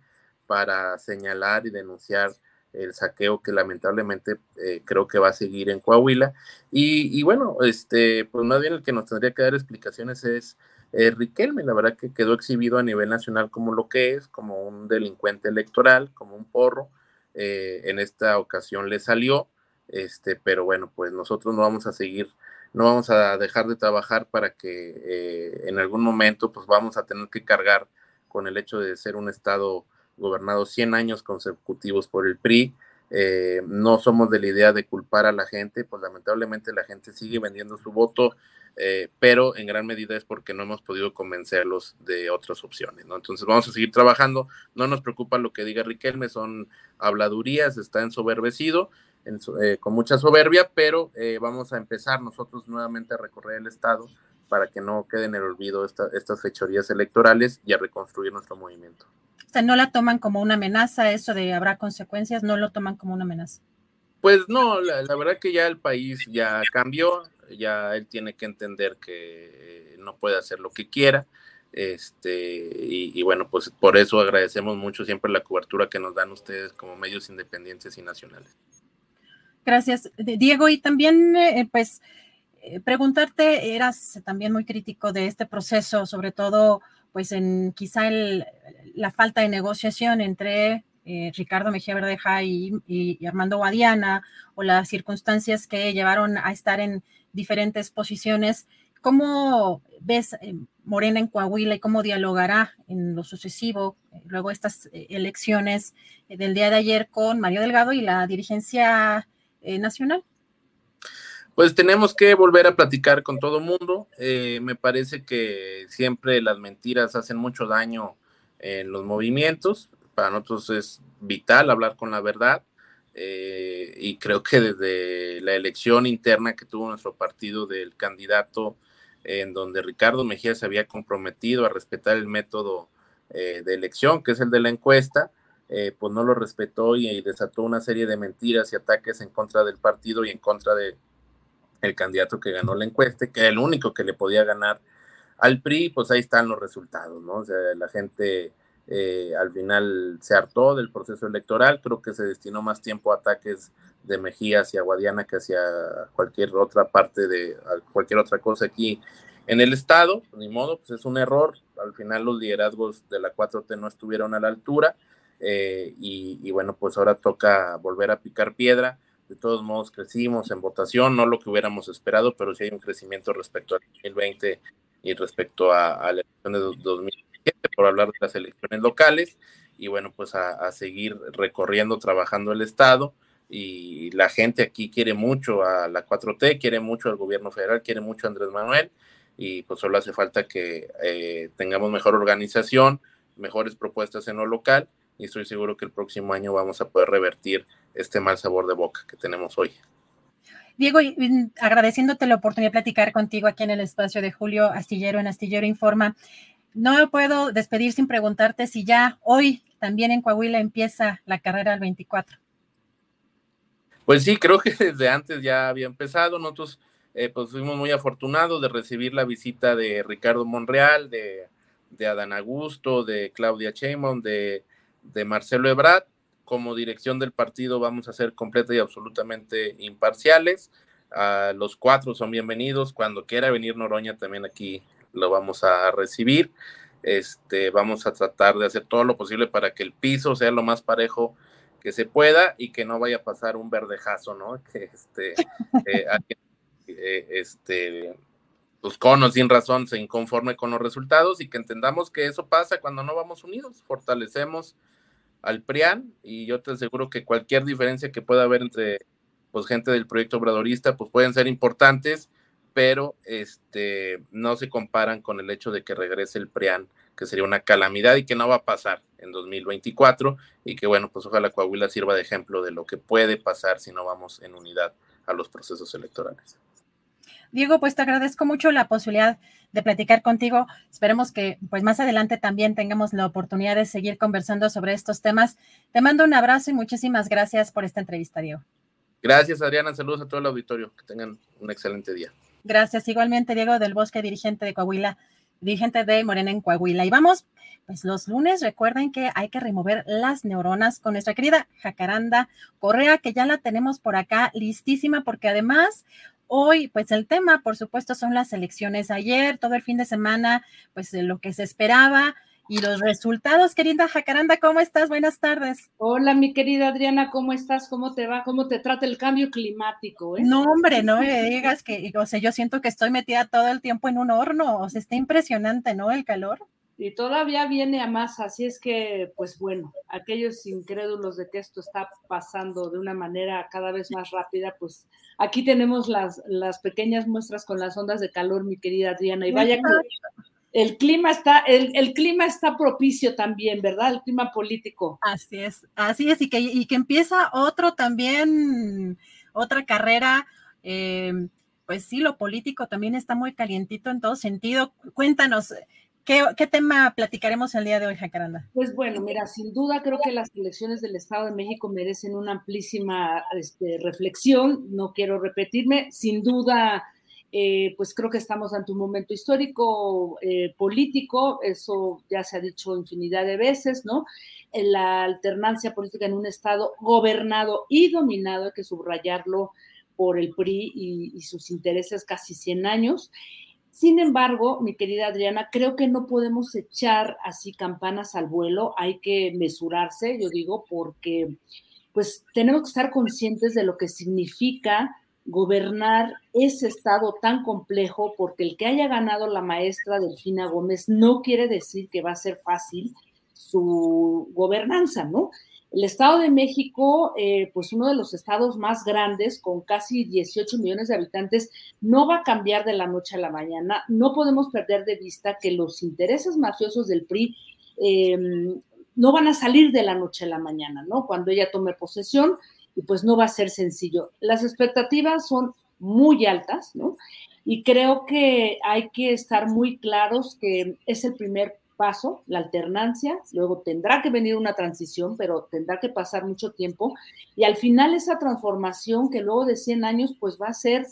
para señalar y denunciar el saqueo que lamentablemente eh, creo que va a seguir en Coahuila. Y, bueno, este, pues más bien el que nos tendría que dar explicaciones es eh, Riquelme, la verdad que quedó exhibido a nivel nacional como lo que es, como un delincuente electoral, como un porro. Eh, en esta ocasión le salió, este, pero bueno, pues nosotros no vamos a seguir, no vamos a dejar de trabajar para que en algún momento pues vamos a tener que cargar con el hecho de ser un estado gobernado 100 años consecutivos por el PRI. Eh, no somos de la idea de culpar a la gente, pues lamentablemente la gente sigue vendiendo su voto, eh, pero en gran medida es porque no hemos podido convencerlos de otras opciones, ¿no? Entonces vamos a seguir trabajando, no nos preocupa lo que diga Riquelme, son habladurías, está ensoberbecido, eh, con mucha soberbia, pero vamos a empezar nosotros nuevamente a recorrer el Estado para que no quede en el olvido estas fechorías electorales y a reconstruir nuestro movimiento no la toman como una amenaza, eso de habrá consecuencias, no lo toman como una amenaza. Pues no, la, verdad que ya el país ya cambió, ya él tiene que entender que no puede hacer lo que quiera. Este, y, bueno, pues por eso agradecemos mucho siempre la cobertura que nos dan ustedes como medios independientes y nacionales. Gracias, Diego. Y también, eh, pues, eh, preguntarte, eras también muy crítico de este proceso, sobre todo pues en quizá la falta de negociación entre eh, Ricardo Mejía Verdeja y, Armando Guadiana o las circunstancias que llevaron a estar en diferentes posiciones. ¿Cómo ves eh, Morena en Coahuila y cómo dialogará en lo sucesivo, eh, luego estas elecciones del día de ayer con Mario Delgado y la dirigencia nacional? Pues tenemos que volver a platicar con todo mundo. Eh, me parece que siempre las mentiras hacen mucho daño en los movimientos. Para nosotros es vital hablar con la verdad. Eh, y creo que desde la elección interna que tuvo nuestro partido del candidato, en donde Ricardo Mejía se había comprometido a respetar el método eh, de elección, que es el de la encuesta, pues no lo respetó y desató una serie de mentiras y ataques en contra del partido y en contra de el candidato que ganó la encuesta, que era el único que le podía ganar al PRI, pues ahí están los resultados, ¿no? O sea, la gente eh, al final se hartó del proceso electoral, creo que se destinó más tiempo a ataques de Mejía hacia Guadiana que hacia cualquier otra parte de cualquier otra cosa aquí en el estado, ni modo, pues es un error, al final los liderazgos de la 4T no estuvieron a la altura eh, y bueno, pues ahora toca volver a picar piedra de todos modos crecimos en votación, no lo que hubiéramos esperado, pero sí hay un crecimiento respecto al 2020 y respecto a, la elección de 2017, por hablar de las elecciones locales, y bueno, pues a, seguir recorriendo, trabajando el Estado, y la gente aquí quiere mucho a la 4T, quiere mucho al gobierno federal, quiere mucho a Andrés Manuel, y pues solo hace falta que eh, tengamos mejor organización, mejores propuestas en lo local, y estoy seguro que el próximo año vamos a poder revertir este mal sabor de boca que tenemos hoy. Diego, agradeciéndote la oportunidad de platicar contigo aquí en el espacio de Julio Astillero en Astillero Informa, no me puedo despedir sin preguntarte si ya hoy también en Coahuila empieza la carrera al 24. Pues sí, creo que desde antes ya había empezado. Nosotros eh, pues fuimos muy afortunados de recibir la visita de Ricardo Monreal, de, de Adán Augusto, de Claudia Sheinbaum, de, de Marcelo Ebrard. Como dirección del partido vamos a ser completa y absolutamente imparciales. Uh, los cuatro son bienvenidos. Cuando quiera venir Noroña también aquí lo vamos a recibir. Este, vamos a tratar de hacer todo lo posible para que el piso sea lo más parejo que se pueda y que no vaya a pasar un verdejazo, ¿no? Que este, eh, eh, este, conos sin razón se inconforme con los resultados y que entendamos que eso pasa cuando no vamos unidos, fortalecemos al PRIAN y yo te aseguro que cualquier diferencia que pueda haber entre pues gente del proyecto obradorista pues pueden ser importantes, pero este no se comparan con el hecho de que regrese el PRIAN, que sería una calamidad y que no va a pasar en 2024 y que bueno, pues ojalá Coahuila sirva de ejemplo de lo que puede pasar si no vamos en unidad a los procesos electorales. Diego, pues te agradezco mucho la posibilidad de platicar contigo. Esperemos que pues más adelante también tengamos la oportunidad de seguir conversando sobre estos temas. Te mando un abrazo y muchísimas gracias por esta entrevista, Diego. Gracias, Adriana. Saludos a todo el auditorio. Que tengan un excelente día. Gracias. Igualmente, Diego del Bosque, dirigente de Coahuila, dirigente de Morena en Coahuila. Y vamos, pues los lunes recuerden que hay que remover las neuronas con nuestra querida Jacaranda Correa, que ya la tenemos por acá listísima, porque además Hoy, pues el tema, por supuesto, son las elecciones. Ayer, todo el fin de semana, pues lo que se esperaba y los resultados. Querida Jacaranda, ¿cómo estás? Buenas tardes. Hola, mi querida Adriana, ¿cómo estás? ¿Cómo te va? ¿Cómo te trata el cambio climático? Eh? No, hombre, no me digas que, o sea, yo siento que estoy metida todo el tiempo en un horno. O sea, está impresionante, ¿no? El calor y todavía viene a más, así es que, pues bueno, aquellos incrédulos de que esto está pasando de una manera cada vez más rápida, pues aquí tenemos las, las pequeñas muestras con las ondas de calor, mi querida Adriana, y vaya que el clima está, el, el, clima está propicio también, ¿verdad? El clima político. Así es, así es, y que, y que empieza otro también, otra carrera. Eh, pues sí, lo político también está muy calientito en todo sentido. Cuéntanos, ¿Qué, tema platicaremos el día de hoy, Jacaranda? Pues bueno, mira, sin duda creo que las elecciones del Estado de México merecen una amplísima este, reflexión. No quiero repetirme, sin duda, eh, pues creo que estamos ante un momento histórico, eh, político, eso ya se ha dicho infinidad de veces, ¿no? La alternancia política en un Estado gobernado y dominado, hay que subrayarlo por el PRI y, y sus intereses casi 100 años. Sin embargo, mi querida Adriana, creo que no podemos echar así campanas al vuelo, hay que mesurarse, yo digo, porque pues tenemos que estar conscientes de lo que significa gobernar ese estado tan complejo, porque el que haya ganado la maestra Delfina Gómez no quiere decir que va a ser fácil su gobernanza, ¿no? El Estado de México, eh, pues uno de los estados más grandes, con casi 18 millones de habitantes, no va a cambiar de la noche a la mañana. No podemos perder de vista que los intereses mafiosos del PRI em, no van a salir de la noche a la mañana, ¿no? Cuando ella tome posesión, y pues no va a ser sencillo. Las expectativas son muy altas, ¿no? Y creo que hay que estar muy claros que es el primer paso, la alternancia, luego tendrá que venir una transición, pero tendrá que pasar mucho tiempo, y al final esa transformación que luego de 100 años, pues va a ser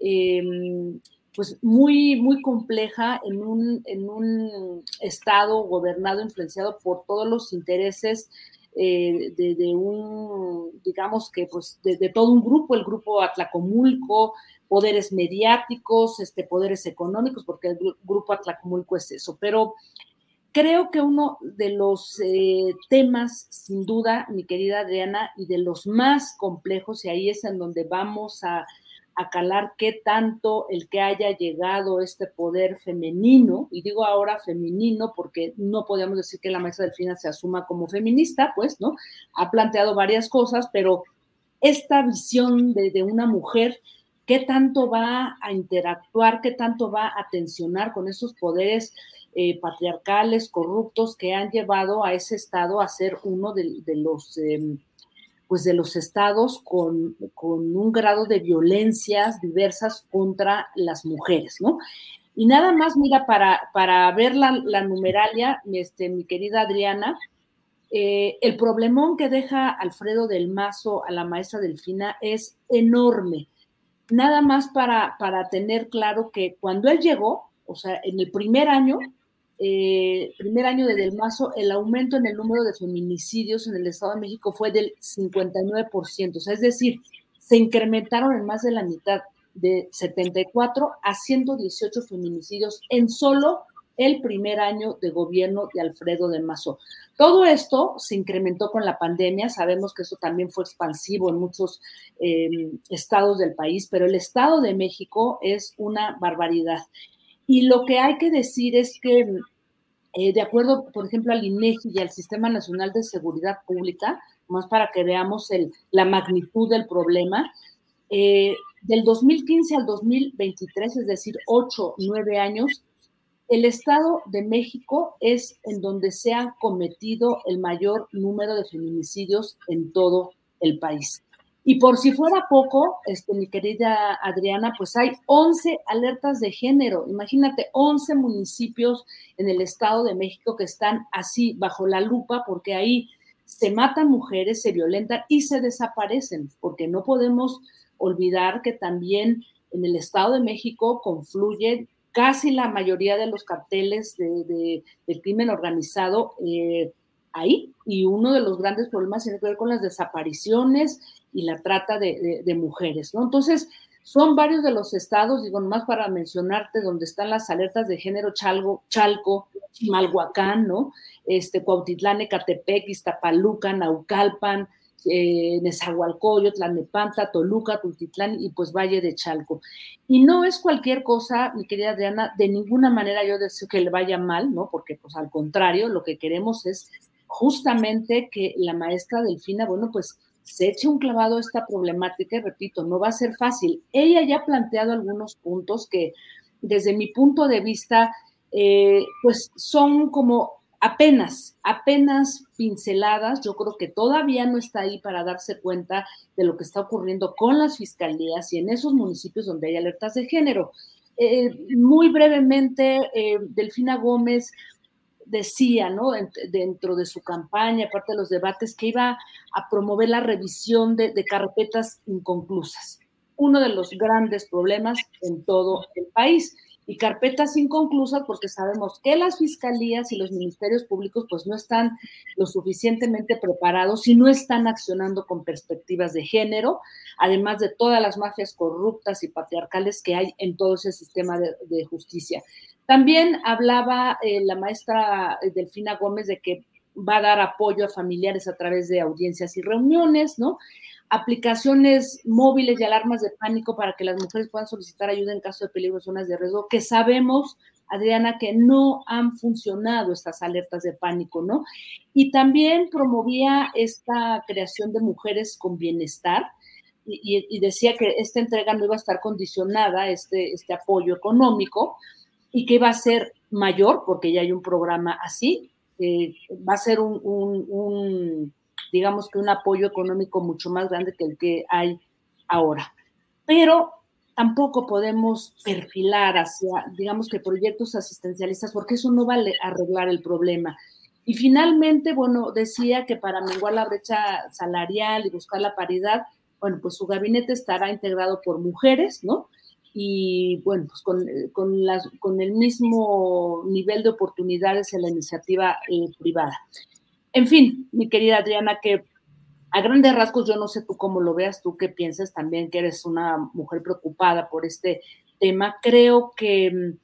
em, pues muy, muy compleja en un, en un estado gobernado, influenciado por todos los intereses eh, de, un, digamos que pues de, todo un grupo, el grupo Atlacomulco, poderes mediáticos, este, poderes económicos, porque el grupo Atlacomulco es eso, pero Creo que uno de los eh, temas, sin duda, mi querida Adriana, y de los más complejos, y ahí es en donde vamos a, calar qué tanto el que haya llegado este poder femenino, y digo ahora femenino porque no podemos decir que la maestra Delfina se asuma como feminista, pues, ¿no? Ha planteado varias cosas, pero esta visión de, de una mujer qué tanto va a interactuar, qué tanto va a tensionar con esos poderes eh, patriarcales, corruptos, que han llevado a ese estado a ser uno de, los, em, pues de los estados con, un grado de violencias diversas contra las mujeres, ¿no? Y nada más, mira, para, para ver la, numeralia, este, mi querida Adriana, eh, el problemón que deja Alfredo del Mazo a la maestra Delfina es enorme nada más para, para tener claro que cuando él llegó, o sea, en el primer año, eh, primer año de Del Mazo, el aumento en el número de feminicidios en el Estado de México fue del 59%, o sea, es decir, se incrementaron en más de la mitad, de 74 a 118 feminicidios en solo el primer año de gobierno de Alfredo de Mazo. Todo esto se incrementó con la pandemia, sabemos que eso también fue expansivo en muchos eh, estados del país, pero el Estado de México es una barbaridad. Y lo que hay que decir es que, eh, de acuerdo, por ejemplo, al INEGI y al Sistema Nacional de Seguridad Pública, más para que veamos la magnitud del problema, eh, del 2015 al 2023, es decir, 8, 9 años, el Estado de México es en donde se ha cometido el mayor número de feminicidios en todo el país. Y por si fuera poco, este, mi querida Adriana, pues hay 11 alertas de género. Imagínate, 11 municipios en el Estado de México que están así bajo la lupa porque ahí se matan mujeres, se violentan y se desaparecen, porque no podemos olvidar que también en el Estado de México confluyen casi la mayoría de los carteles de, del crimen organizado eh, ahí. Y uno de los grandes problemas tiene que ver con las desapariciones y la trata de, mujeres, ¿no? Entonces, son varios de los estados, digo, nomás para mencionarte, donde están las alertas de género Chalgo, Chalco, Chimalhuacán, ¿no? Este, Cuautitlán, Ecatepec, Iztapaluca, Naucalpan, eh, Nezahualcóyotl, Tlanepantla, Toluca, Tultitlán y pues Valle de Chalco. Y no es cualquier cosa, mi querida Adriana, de ninguna manera yo deseo que le vaya mal, ¿no? Porque pues al contrario, lo que queremos es justamente que la maestra Delfina, bueno, pues se eche un clavado a esta problemática y repito, no va a ser fácil. Ella ya ha planteado algunos puntos que desde mi punto de vista, eh, pues son como apenas, apenas pinceladas. Yo creo que todavía no está ahí para darse cuenta de lo que está ocurriendo con las fiscalías y en esos municipios donde hay alertas de género. Eh, muy brevemente, eh, Delfina Gómez decía, ¿no? Dentro de su campaña, aparte de los debates, que iba a promover la revisión de, de carpetas inconclusas. Uno de los grandes problemas en todo el país y carpetas inconclusas porque sabemos que las fiscalías y los ministerios públicos pues no están lo suficientemente preparados y no están accionando con perspectivas de género, además de todas las mafias corruptas y patriarcales que hay en todo ese sistema de, justicia. También hablaba eh, la maestra Delfina Gómez de que va a dar apoyo a familiares a través de audiencias y reuniones, ¿no? Aplicaciones móviles y alarmas de pánico para que las mujeres puedan solicitar ayuda en caso de peligro en zonas de riesgo, que sabemos, Adriana, que no han funcionado estas alertas de pánico, ¿no? Y también promovía esta creación de mujeres con bienestar. Y, decía que esta entrega no iba a estar condicionada, este, este apoyo económico, y que iba a ser mayor, porque ya hay un programa así, eh, va a ser un digamos que un apoyo económico mucho más grande que el que hay ahora. Pero tampoco podemos perfilar hacia, digamos que proyectos asistencialistas, porque eso no va a arreglar el problema. Y finalmente, bueno, decía que para menguar la brecha salarial y buscar la paridad, bueno, pues su gabinete estará integrado por mujeres, ¿no? Y bueno, pues con, con, las, con el mismo nivel de oportunidades en la iniciativa eh, privada. En fin, mi querida Adriana, que a grandes rasgos yo no sé tú cómo lo veas, tú qué piensas también, que eres una mujer preocupada por este tema. Creo que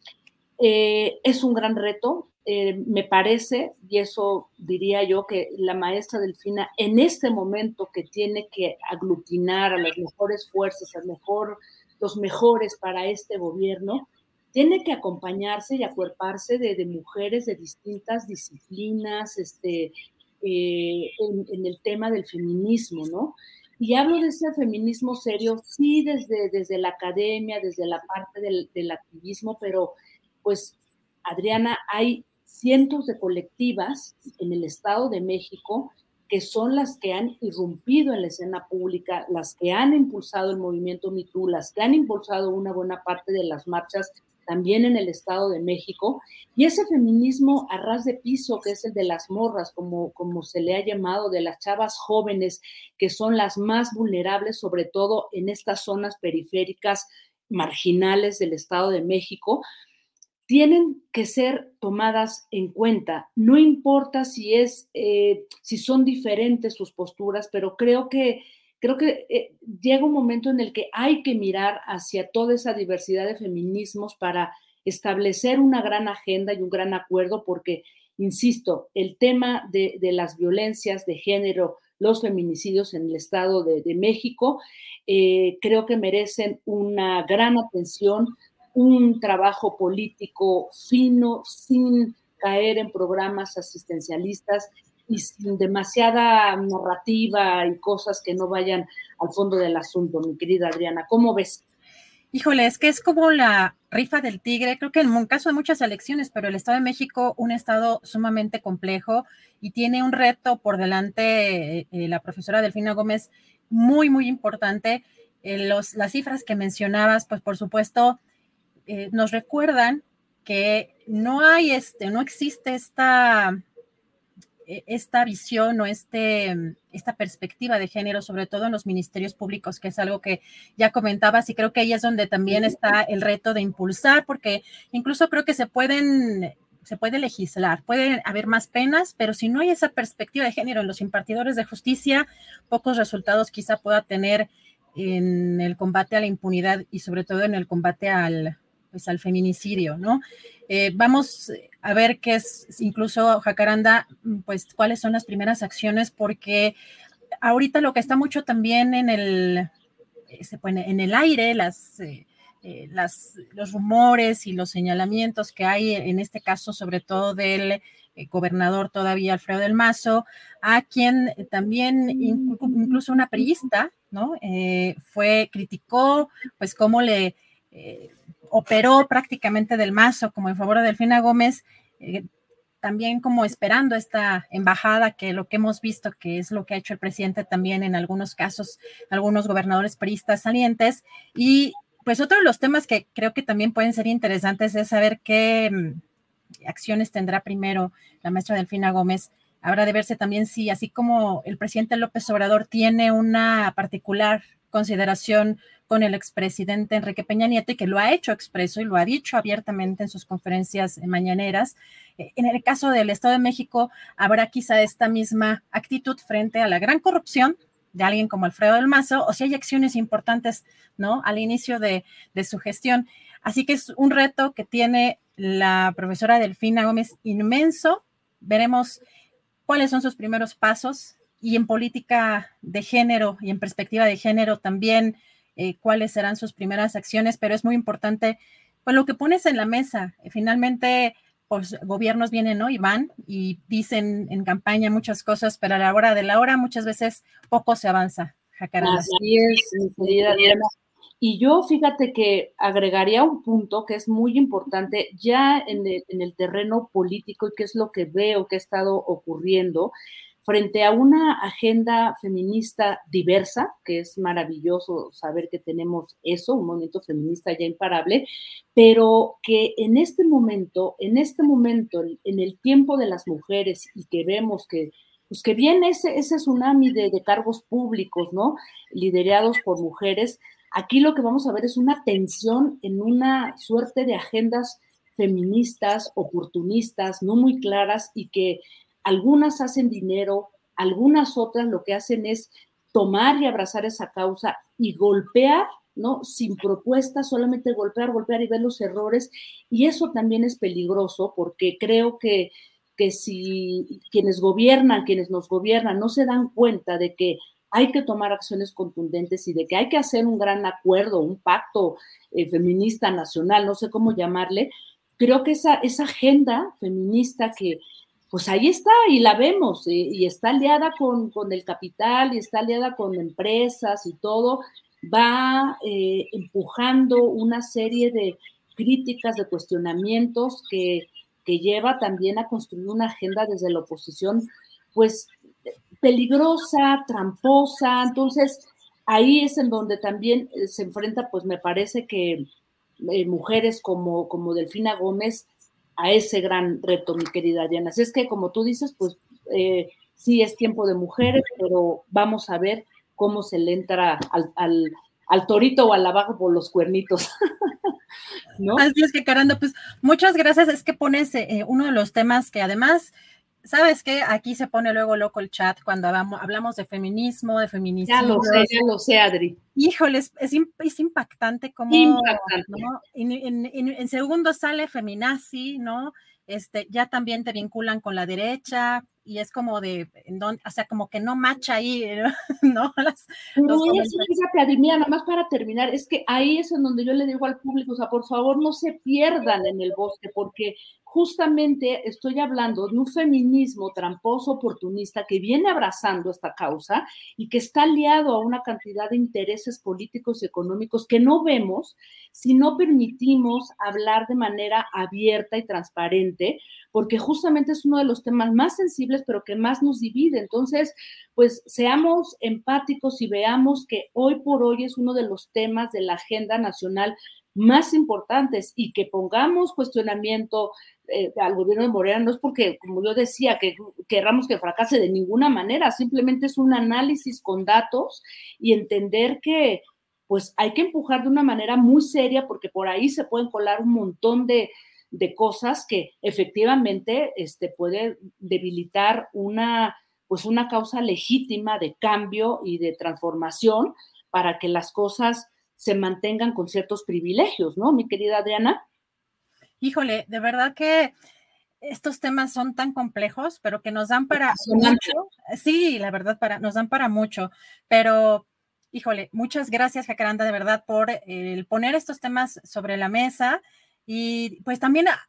eh, es un gran reto. Eh, me parece, y eso diría yo, que la maestra Delfina en este momento que tiene que aglutinar a las mejores fuerzas, a mejor, los mejores para este gobierno, tiene que acompañarse y acuerparse de, de, mujeres de distintas disciplinas, este, eh, en, el tema del feminismo, ¿no? Y hablo de ese feminismo serio, sí, desde, desde la academia, desde la parte del, del activismo, pero pues, Adriana, hay cientos de colectivas en el Estado de México que son las que han irrumpido en la escena pública, las que han impulsado el movimiento MeToo, las que han impulsado una buena parte de las marchas también en el Estado de México, y ese feminismo a ras de piso, que es el de las morras, como, como se le ha llamado, de las chavas jóvenes, que son las más vulnerables, sobre todo en estas zonas periféricas marginales del Estado de México, tienen que ser tomadas en cuenta. No importa si es, eh, si son diferentes sus posturas, pero creo que creo que eh, llega un momento en el que hay que mirar hacia toda esa diversidad de feminismos para establecer una gran agenda y un gran acuerdo, porque, insisto, el tema de, las violencias de género, los feminicidios en el Estado de, México, eh, creo que merecen una gran atención, un trabajo político fino, sin caer en programas asistencialistas y sin demasiada narrativa y cosas que no vayan al fondo del asunto, mi querida Adriana. ¿Cómo ves? Híjole, es que es como la rifa del tigre, creo que en un caso de muchas elecciones, pero el Estado de México, un estado sumamente complejo y tiene un reto por delante, eh, la profesora Delfina Gómez, muy, muy importante. Eh, las cifras que mencionabas, pues por supuesto, eh, nos recuerdan que no hay este, no existe esta esta visión o este, esta perspectiva de género, sobre todo en los ministerios públicos, que es algo que ya comentabas y creo que ahí es donde también está el reto de impulsar, porque incluso creo que se pueden se puede legislar, puede haber más penas, pero si no hay esa perspectiva de género en los impartidores de justicia, pocos resultados quizá pueda tener en el combate a la impunidad y sobre todo en el combate al, pues, al feminicidio, ¿no? Eh, vamos a ver qué es, incluso Jacaranda, pues cuáles son las primeras acciones, porque ahorita lo que está mucho también en el, se pone en el aire, las, eh, eh, las, los rumores y los señalamientos que hay en este caso, sobre todo del gobernador todavía Alfredo del Mazo, a quien también incluso una periodista, ¿no? fue, criticó, pues cómo le operó prácticamente del mazo como en favor de Delfina Gómez, eh, también como esperando esta embajada, que lo que hemos visto, que es lo que ha hecho el presidente también en algunos casos, algunos gobernadores peristas salientes. Y pues otro de los temas que creo que también pueden ser interesantes es saber qué mm, acciones tendrá primero la maestra Delfina Gómez. Habrá de verse también si, así como el presidente López Obrador tiene una particular consideración con el expresidente Enrique Peña Nieto y que lo ha hecho expreso y lo ha dicho abiertamente en sus conferencias mañaneras. Eh, en el caso del Estado de México, habrá quizá esta misma actitud frente a la gran corrupción de alguien como Alfredo del Mazo, o si hay acciones importantes, ¿no? Al inicio de, de su gestión. Así que es un reto que tiene la profesora Delfina Gómez inmenso. Veremos cuáles son sus primeros pasos y en política de género y en perspectiva de género también eh, cuáles serán sus primeras acciones, pero es muy importante, pues lo que pones en la mesa, finalmente, pues gobiernos vienen ¿no? y van y dicen en campaña muchas cosas, pero a la hora de la hora muchas veces poco se avanza. Así es, mi querida Y yo fíjate que agregaría un punto que es muy importante ya en el, en el terreno político y que es lo que veo que ha estado ocurriendo frente a una agenda feminista diversa, que es maravilloso saber que tenemos eso, un movimiento feminista ya imparable, pero que en este momento, en este momento, en el tiempo de las mujeres y que vemos que pues que viene ese, ese tsunami de, de cargos públicos, ¿no? Liderados por mujeres, aquí lo que vamos a ver es una tensión en una suerte de agendas feministas, oportunistas, no muy claras y que algunas hacen dinero, algunas otras lo que hacen es tomar y abrazar esa causa y golpear, ¿no? Sin propuesta, solamente golpear, golpear y ver los errores. Y eso también es peligroso porque creo que, que si quienes gobiernan, quienes nos gobiernan, no se dan cuenta de que hay que tomar acciones contundentes y de que hay que hacer un gran acuerdo, un pacto eh, feminista nacional, no sé cómo llamarle, creo que esa, esa agenda feminista que, pues ahí está y la vemos y, está aliada con, el capital y está aliada con empresas y todo, va eh, empujando una serie de críticas, de cuestionamientos que, que lleva también a construir una agenda desde la oposición, pues peligrosa, tramposa, entonces ahí es en donde también eh, se enfrenta, pues me parece que eh, mujeres como, como Delfina Gómez a ese gran reto, mi querida Diana. Así es que, como tú dices, pues eh, sí es tiempo de mujeres, pero vamos a ver cómo se le entra al, al, torito o al abajo por los cuernitos. ¿No? Así es que, caramba, pues muchas gracias. Es que pones eh, uno de los temas que además ¿Sabes qué? Aquí se pone luego loco el chat cuando hablamos, de feminismo, de feminismo. Ya lo sé, ya lo sé, Adri. Híjole, es, es, impactante como... Impactante. En, segundo sale feminazi, ¿no? Este, ya también te vinculan con la derecha y es como de, en o sea, como que no macha ahí, ¿no? Las, no, fíjate, Adri, mira, nada más para terminar, es que ahí es en donde yo le digo al público, o sea, por favor no se pierdan en el bosque, porque justamente estoy hablando de un feminismo tramposo oportunista que viene abrazando esta causa y que está aliado a una cantidad de intereses políticos y económicos que no vemos si no permitimos hablar de manera abierta y transparente, porque justamente es uno de los temas más sensibles, pero que más nos divide. Entonces, pues seamos empáticos y veamos que hoy por hoy es uno de los temas de la agenda nacional más importantes y que pongamos cuestionamiento eh, al gobierno de Morena no es porque, como yo decía, que querramos que fracase de ninguna manera, simplemente es un análisis con datos y entender que pues hay que empujar de una manera muy seria porque por ahí se pueden colar un montón de, de cosas que efectivamente este, puede debilitar una, pues una causa legítima de cambio y de transformación para que las cosas se mantengan con ciertos privilegios, ¿no, mi querida Adriana? Híjole, de verdad que estos temas son tan complejos, pero que nos dan para mucho. Sí, la verdad, para, nos dan para mucho. Pero, híjole, muchas gracias, Jacaranda, de verdad, por el poner estos temas sobre la mesa. Y pues también ah,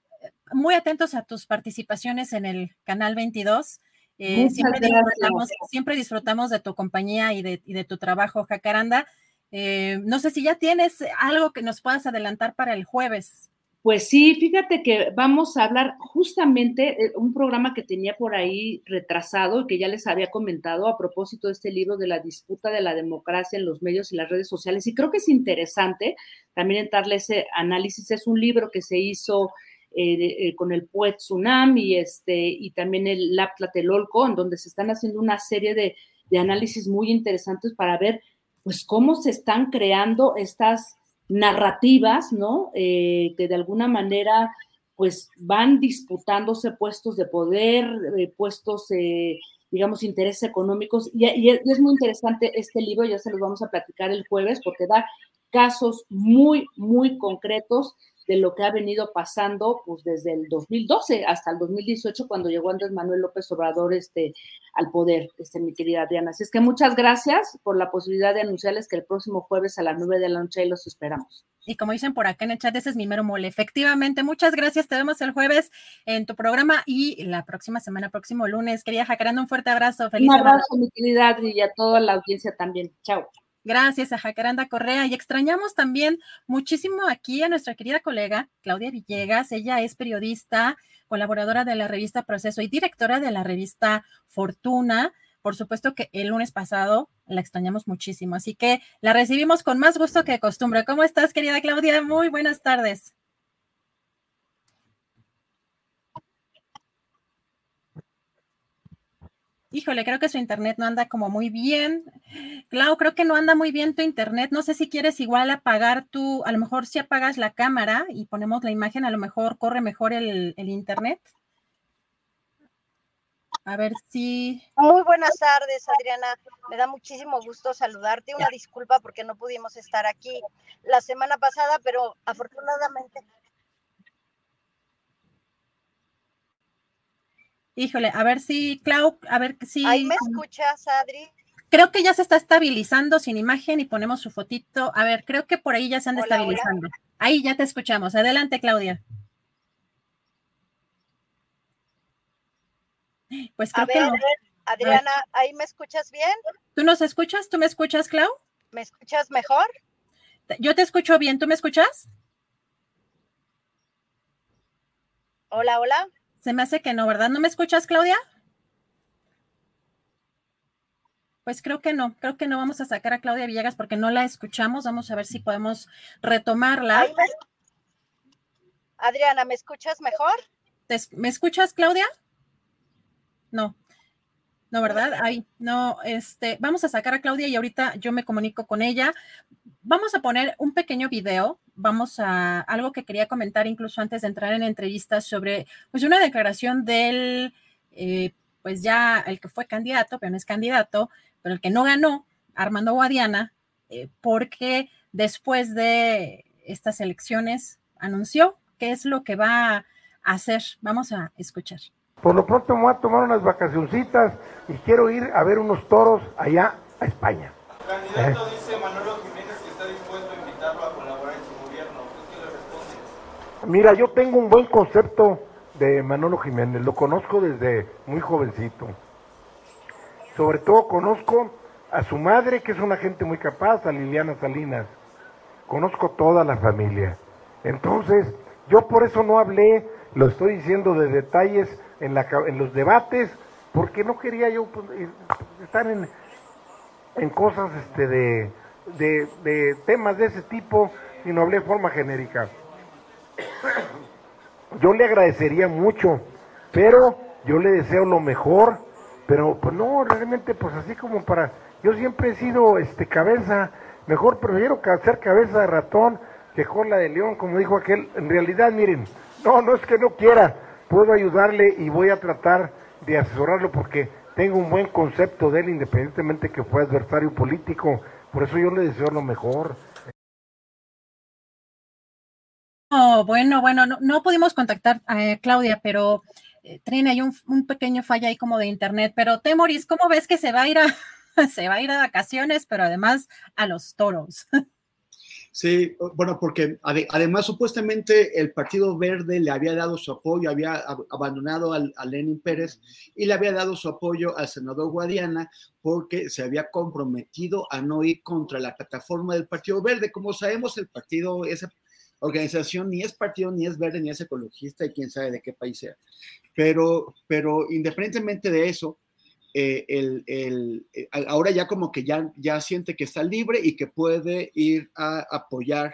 muy atentos a tus participaciones en el canal 22. Eh, siempre, disfrutamos, siempre, disfrutamos, de tu compañía y de, y de tu trabajo, Jacaranda. Eh, no sé si ya tienes algo que nos puedas adelantar para el jueves. Pues sí, fíjate que vamos a hablar justamente de un programa que tenía por ahí retrasado y que ya les había comentado a propósito de este libro de la disputa de la democracia en los medios y las redes sociales. Y creo que es interesante también darle ese análisis. Es un libro que se hizo eh, eh, con el Poet Tsunami y, este, y también el Lab Tlatelolco, en donde se están haciendo una serie de, de análisis muy interesantes para ver pues cómo se están creando estas narrativas, ¿no? Eh, que de alguna manera pues van disputándose puestos de poder, eh, puestos, eh, digamos, intereses económicos. Y, y, es muy interesante este libro, ya se los vamos a platicar el jueves, porque da casos muy, muy concretos de lo que ha venido pasando pues desde el 2012 hasta el 2018 cuando llegó Andrés Manuel López Obrador este, al poder, este, mi querida Diana. Así es que muchas gracias por la posibilidad de anunciarles que el próximo jueves a las 9 de la noche los esperamos. Y como dicen por acá en el chat, ese es mi mero mole. Efectivamente, muchas gracias. Te vemos el jueves en tu programa y la próxima semana, próximo lunes. Quería Jacaranda, un fuerte abrazo. Feliz un abrazo, mi querida Adri, y a toda la audiencia también. Chao. Gracias a Jacaranda Correa y extrañamos también muchísimo aquí a nuestra querida colega Claudia Villegas. Ella es periodista, colaboradora de la revista Proceso y directora de la revista Fortuna. Por supuesto que el lunes pasado la extrañamos muchísimo, así que la recibimos con más gusto que de costumbre. ¿Cómo estás, querida Claudia? Muy buenas tardes. Híjole, creo que su internet no anda como muy bien. Clau, creo que no anda muy bien tu internet. No sé si quieres igual apagar tu, a lo mejor si apagas la cámara y ponemos la imagen, a lo mejor corre mejor el, internet. A ver si. Muy buenas tardes, Adriana. Me da muchísimo gusto saludarte. Una disculpa porque no pudimos estar aquí la semana pasada, pero afortunadamente Híjole, a ver si, Clau, a ver si. Ahí me escuchas, Adri. Creo que ya se está estabilizando sin imagen y ponemos su fotito. A ver, creo que por ahí ya se han estabilizando. Ahí ya te escuchamos. Adelante, Claudia. Pues creo que Adriana, ¿ahí me escuchas bien? ¿Tú nos escuchas? ¿Tú me escuchas, Clau? ¿Me escuchas mejor? Yo te escucho bien. ¿Tú me escuchas? Hola, hola. Se me hace que no, ¿verdad? ¿No me escuchas, Claudia? Pues creo que no, creo que no vamos a sacar a Claudia Villegas porque no la escuchamos. Vamos a ver si podemos retomarla. Adriana, ¿me escuchas mejor? ¿Me escuchas, Claudia? No. No, ¿verdad? Ahí, no, este, vamos a sacar a Claudia y ahorita yo me comunico con ella. Vamos a poner un pequeño video, vamos a algo que quería comentar incluso antes de entrar en entrevistas sobre, pues, una declaración del, eh, pues ya el que fue candidato, pero no es candidato, pero el que no ganó, Armando Guadiana, eh, porque después de estas elecciones anunció qué es lo que va a hacer. Vamos a escuchar. Por lo pronto me voy a tomar unas vacacioncitas y quiero ir a ver unos toros allá a España. candidato dice Manolo Jiménez que está dispuesto a invitarlo a colaborar en su gobierno. qué le responde? Mira, yo tengo un buen concepto de Manolo Jiménez, lo conozco desde muy jovencito. Sobre todo conozco a su madre, que es una gente muy capaz, a Liliana Salinas. Conozco toda la familia. Entonces, yo por eso no hablé, lo estoy diciendo de detalles en, la, en los debates, porque no quería yo pues, estar en, cosas este, de temas de ese tipo, sino hablé de forma genérica. Yo le agradecería mucho, pero yo le deseo lo mejor, pero pues no, realmente pues así como para, yo siempre he sido este cabeza, mejor prefiero hacer cabeza de ratón que cola de león, como dijo aquel, en realidad miren, no, no es que no quiera, puedo ayudarle y voy a tratar de asesorarlo porque tengo un buen concepto de él, independientemente que fue adversario político. Por eso yo le deseo lo mejor. Oh, bueno, bueno, no, pudimos contactar a Claudia, pero eh, Trina, hay un, pequeño falla ahí como de internet. Pero Temoris, ¿cómo ves que se va a ir a, se va a ir a vacaciones, pero además a los toros? Sí, bueno, porque además supuestamente el Partido Verde le había dado su apoyo, había abandonado a Lenin Pérez y le había dado su apoyo al senador Guadiana porque se había comprometido a no ir contra la plataforma del Partido Verde. Como sabemos, el partido, esa organización ni es partido, ni es verde, ni es ecologista y quién sabe de qué país sea. Pero, pero independientemente de eso, eh, eh, ahora ya como que ya, ya siente que está libre y que puede ir a apoyar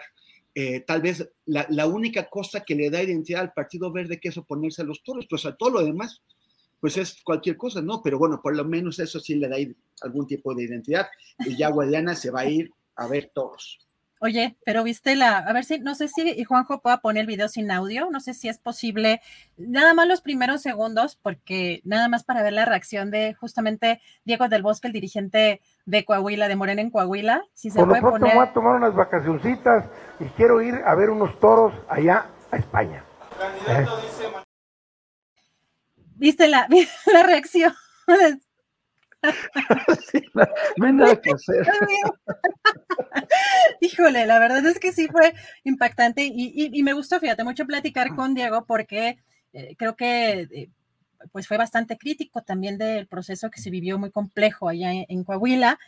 eh, tal vez la, única cosa que le da identidad al Partido Verde que es oponerse a los toros, pues a todo lo demás, pues es cualquier cosa, ¿no? Pero bueno, por lo menos eso sí le da algún tipo de identidad y ya Guadiana se va a ir a ver toros. Oye, pero viste la, a ver si, no sé si Juanjo pueda poner el video sin audio, no sé si es posible, nada más los primeros segundos, porque nada más para ver la reacción de justamente Diego del Bosque, el dirigente de Coahuila, de Morena en Coahuila. Si se Por lo pronto voy a tomar unas vacacioncitas y quiero ir a ver unos toros allá a España. Candidato ¿Eh? dice... ¿Viste la, la reacción? no, hay nada que hacer. Híjole, la verdad es que sí fue impactante y, me gustó, fíjate, mucho platicar con Diego porque eh, creo que eh, pues fue bastante crítico también del proceso que se vivió muy complejo allá en, Coahuila.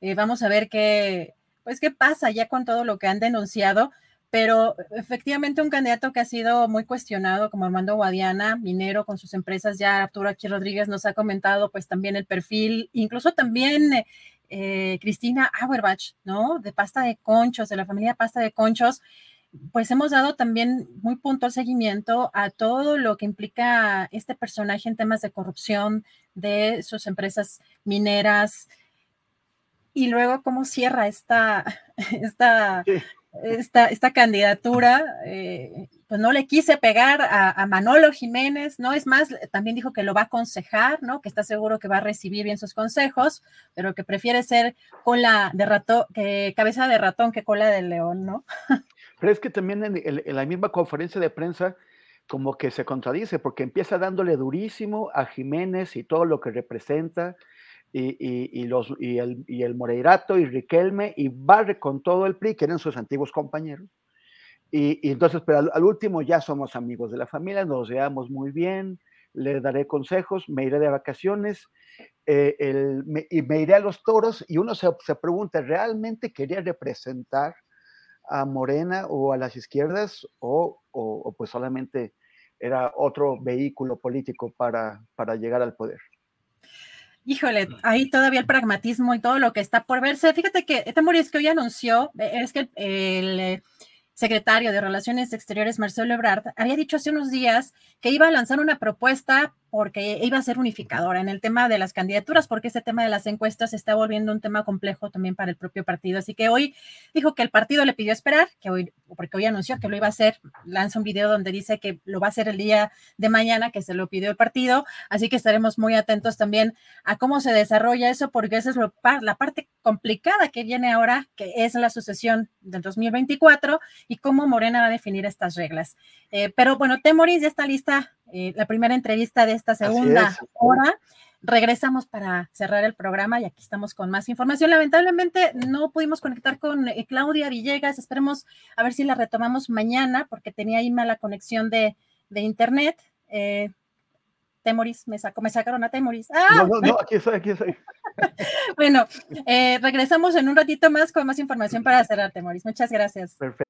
Eh, vamos a ver qué, pues qué pasa ya con todo lo que han denunciado pero efectivamente un candidato que ha sido muy cuestionado como Armando Guadiana, minero con sus empresas, ya Arturo aquí Rodríguez nos ha comentado pues también el perfil, incluso también eh, Cristina Auerbach, ¿no? De pasta de conchos, de la familia pasta de conchos, pues hemos dado también muy puntual seguimiento a todo lo que implica este personaje en temas de corrupción de sus empresas mineras. Y luego cómo cierra esta, esta esta, esta candidatura, eh, pues no le quise pegar a, Manolo Jiménez, ¿no? Es más, también dijo que lo va a aconsejar, ¿no? Que está seguro que va a recibir bien sus consejos, pero que prefiere ser cola de ratón, que cabeza de ratón que cola de león, ¿no? Pero es que también en la misma conferencia de prensa, como que se contradice, porque empieza dándole durísimo a Jiménez y todo lo que representa, y, los, y, el, y el Moreirato y Riquelme y Barre con todo el PRI, que eran sus antiguos compañeros. Y, entonces, pero al, último ya somos amigos de la familia, nos llevamos muy bien, le daré consejos, me iré de vacaciones eh, y me iré a los toros y uno se, se pregunta, ¿realmente quería representar a Morena o a las izquierdas o, o, pues solamente era otro vehículo político para, para llegar al poder? Híjole, ahí todavía el pragmatismo y todo lo que está por verse. Fíjate que este es que hoy anunció, eh, es que el, secretario de Relaciones Exteriores, Marcelo Ebrard, había dicho hace unos días que iba a lanzar una propuesta porque iba a ser unificadora en el tema de las candidaturas, porque ese tema de las encuestas está volviendo un tema complejo también para el propio partido. Así que hoy dijo que el partido le pidió esperar, que hoy, porque hoy anunció que lo iba a hacer, lanza un video donde dice que lo va a hacer el día de mañana, que se lo pidió el partido. Así que estaremos muy atentos también a cómo se desarrolla eso, porque esa es lo, la parte complicada que viene ahora, que es la sucesión del 2024 y cómo Morena va a definir estas reglas. Eh, pero bueno, Temoris ya está lista eh, la primera entrevista de esta segunda hora. Regresamos para cerrar el programa y aquí estamos con más información. Lamentablemente no pudimos conectar con eh, Claudia Villegas. Esperemos a ver si la retomamos mañana porque tenía ahí mala conexión de, internet. Eh, Temoris, me, sacó, me sacaron a Temoris. No, no, no, aquí estoy, aquí estoy. bueno, regresamos en un ratito más con más información para cerrar, Temoris. Muchas gracias. Perfecto.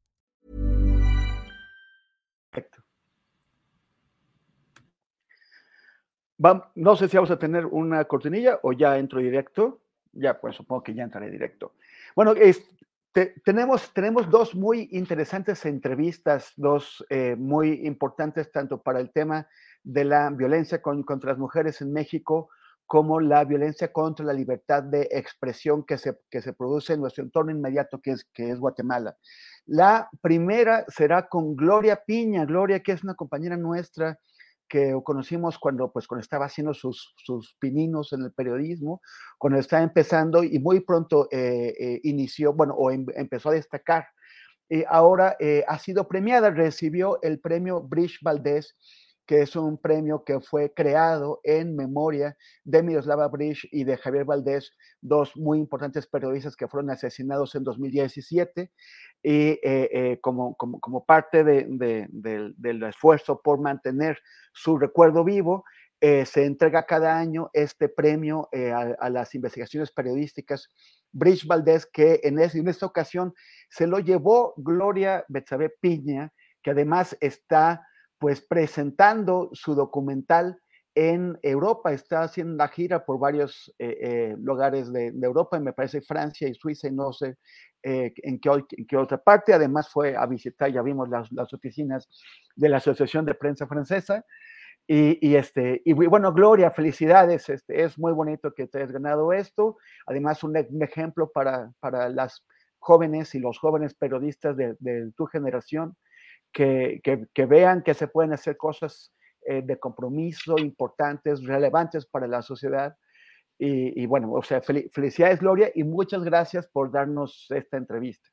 no sé si vamos a tener una cortinilla o ya entro directo. Ya, pues supongo que ya entraré directo. Bueno, tenemos, tenemos dos muy interesantes entrevistas, dos eh, muy importantes tanto para el tema de la violencia contra las mujeres en México como la violencia contra la libertad de expresión que se, que se produce en nuestro entorno inmediato, que es, que es Guatemala. La primera será con Gloria Piña, Gloria que es una compañera nuestra que conocimos cuando, pues, cuando estaba haciendo sus, sus pininos en el periodismo, cuando estaba empezando y muy pronto eh, eh, inició, bueno, o em, empezó a destacar. y ahora eh, ha sido premiada, recibió el premio Bridge Valdés, que es un premio que fue creado en memoria de Miroslava Bridge y de Javier Valdés, dos muy importantes periodistas que fueron asesinados en 2017 y como, como, como, parte de, del esfuerzo por mantener su recuerdo vivo. Eh, se entrega cada año este premio eh, a, las investigaciones periodísticas. Bridge Valdés, que en, en, esta ocasión se lo llevó Gloria Betsabe Piña, que además está pues presentando su documental en Europa, está haciendo la gira por varios eh, lugares de, Europa, y me parece Francia y Suiza, y no sé en, qué, en, qué, otra parte. Además fue a visitar, ya vimos las, las oficinas de la Asociación de Prensa Francesa. Y, este, y bueno, Gloria, felicidades, este, es muy bonito que te hayas ganado esto. Además, un, ejemplo para, para, las jóvenes y los jóvenes periodistas de, tu generación que, que, vean que se pueden hacer cosas eh, de compromiso importantes, relevantes para la sociedad. Y, y bueno, o sea, felicidades, Gloria, y muchas gracias por darnos esta entrevista.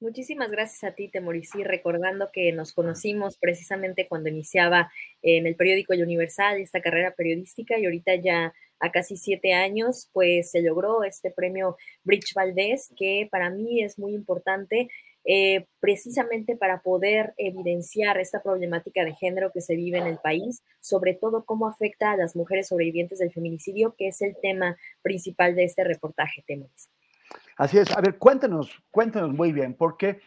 Muchísimas gracias a ti, Temoricí, recordando que nos conocimos precisamente cuando iniciaba en el periódico Universal esta carrera periodística y ahorita ya a casi siete años, pues se logró este premio Bridge Valdés, que para mí es muy importante eh, precisamente para poder evidenciar esta problemática de género que se vive en el país, sobre todo cómo afecta a las mujeres sobrevivientes del feminicidio, que es el tema principal de este reportaje, Temoricí. Así es. A ver, cuéntanos, cuéntanos muy bien, porque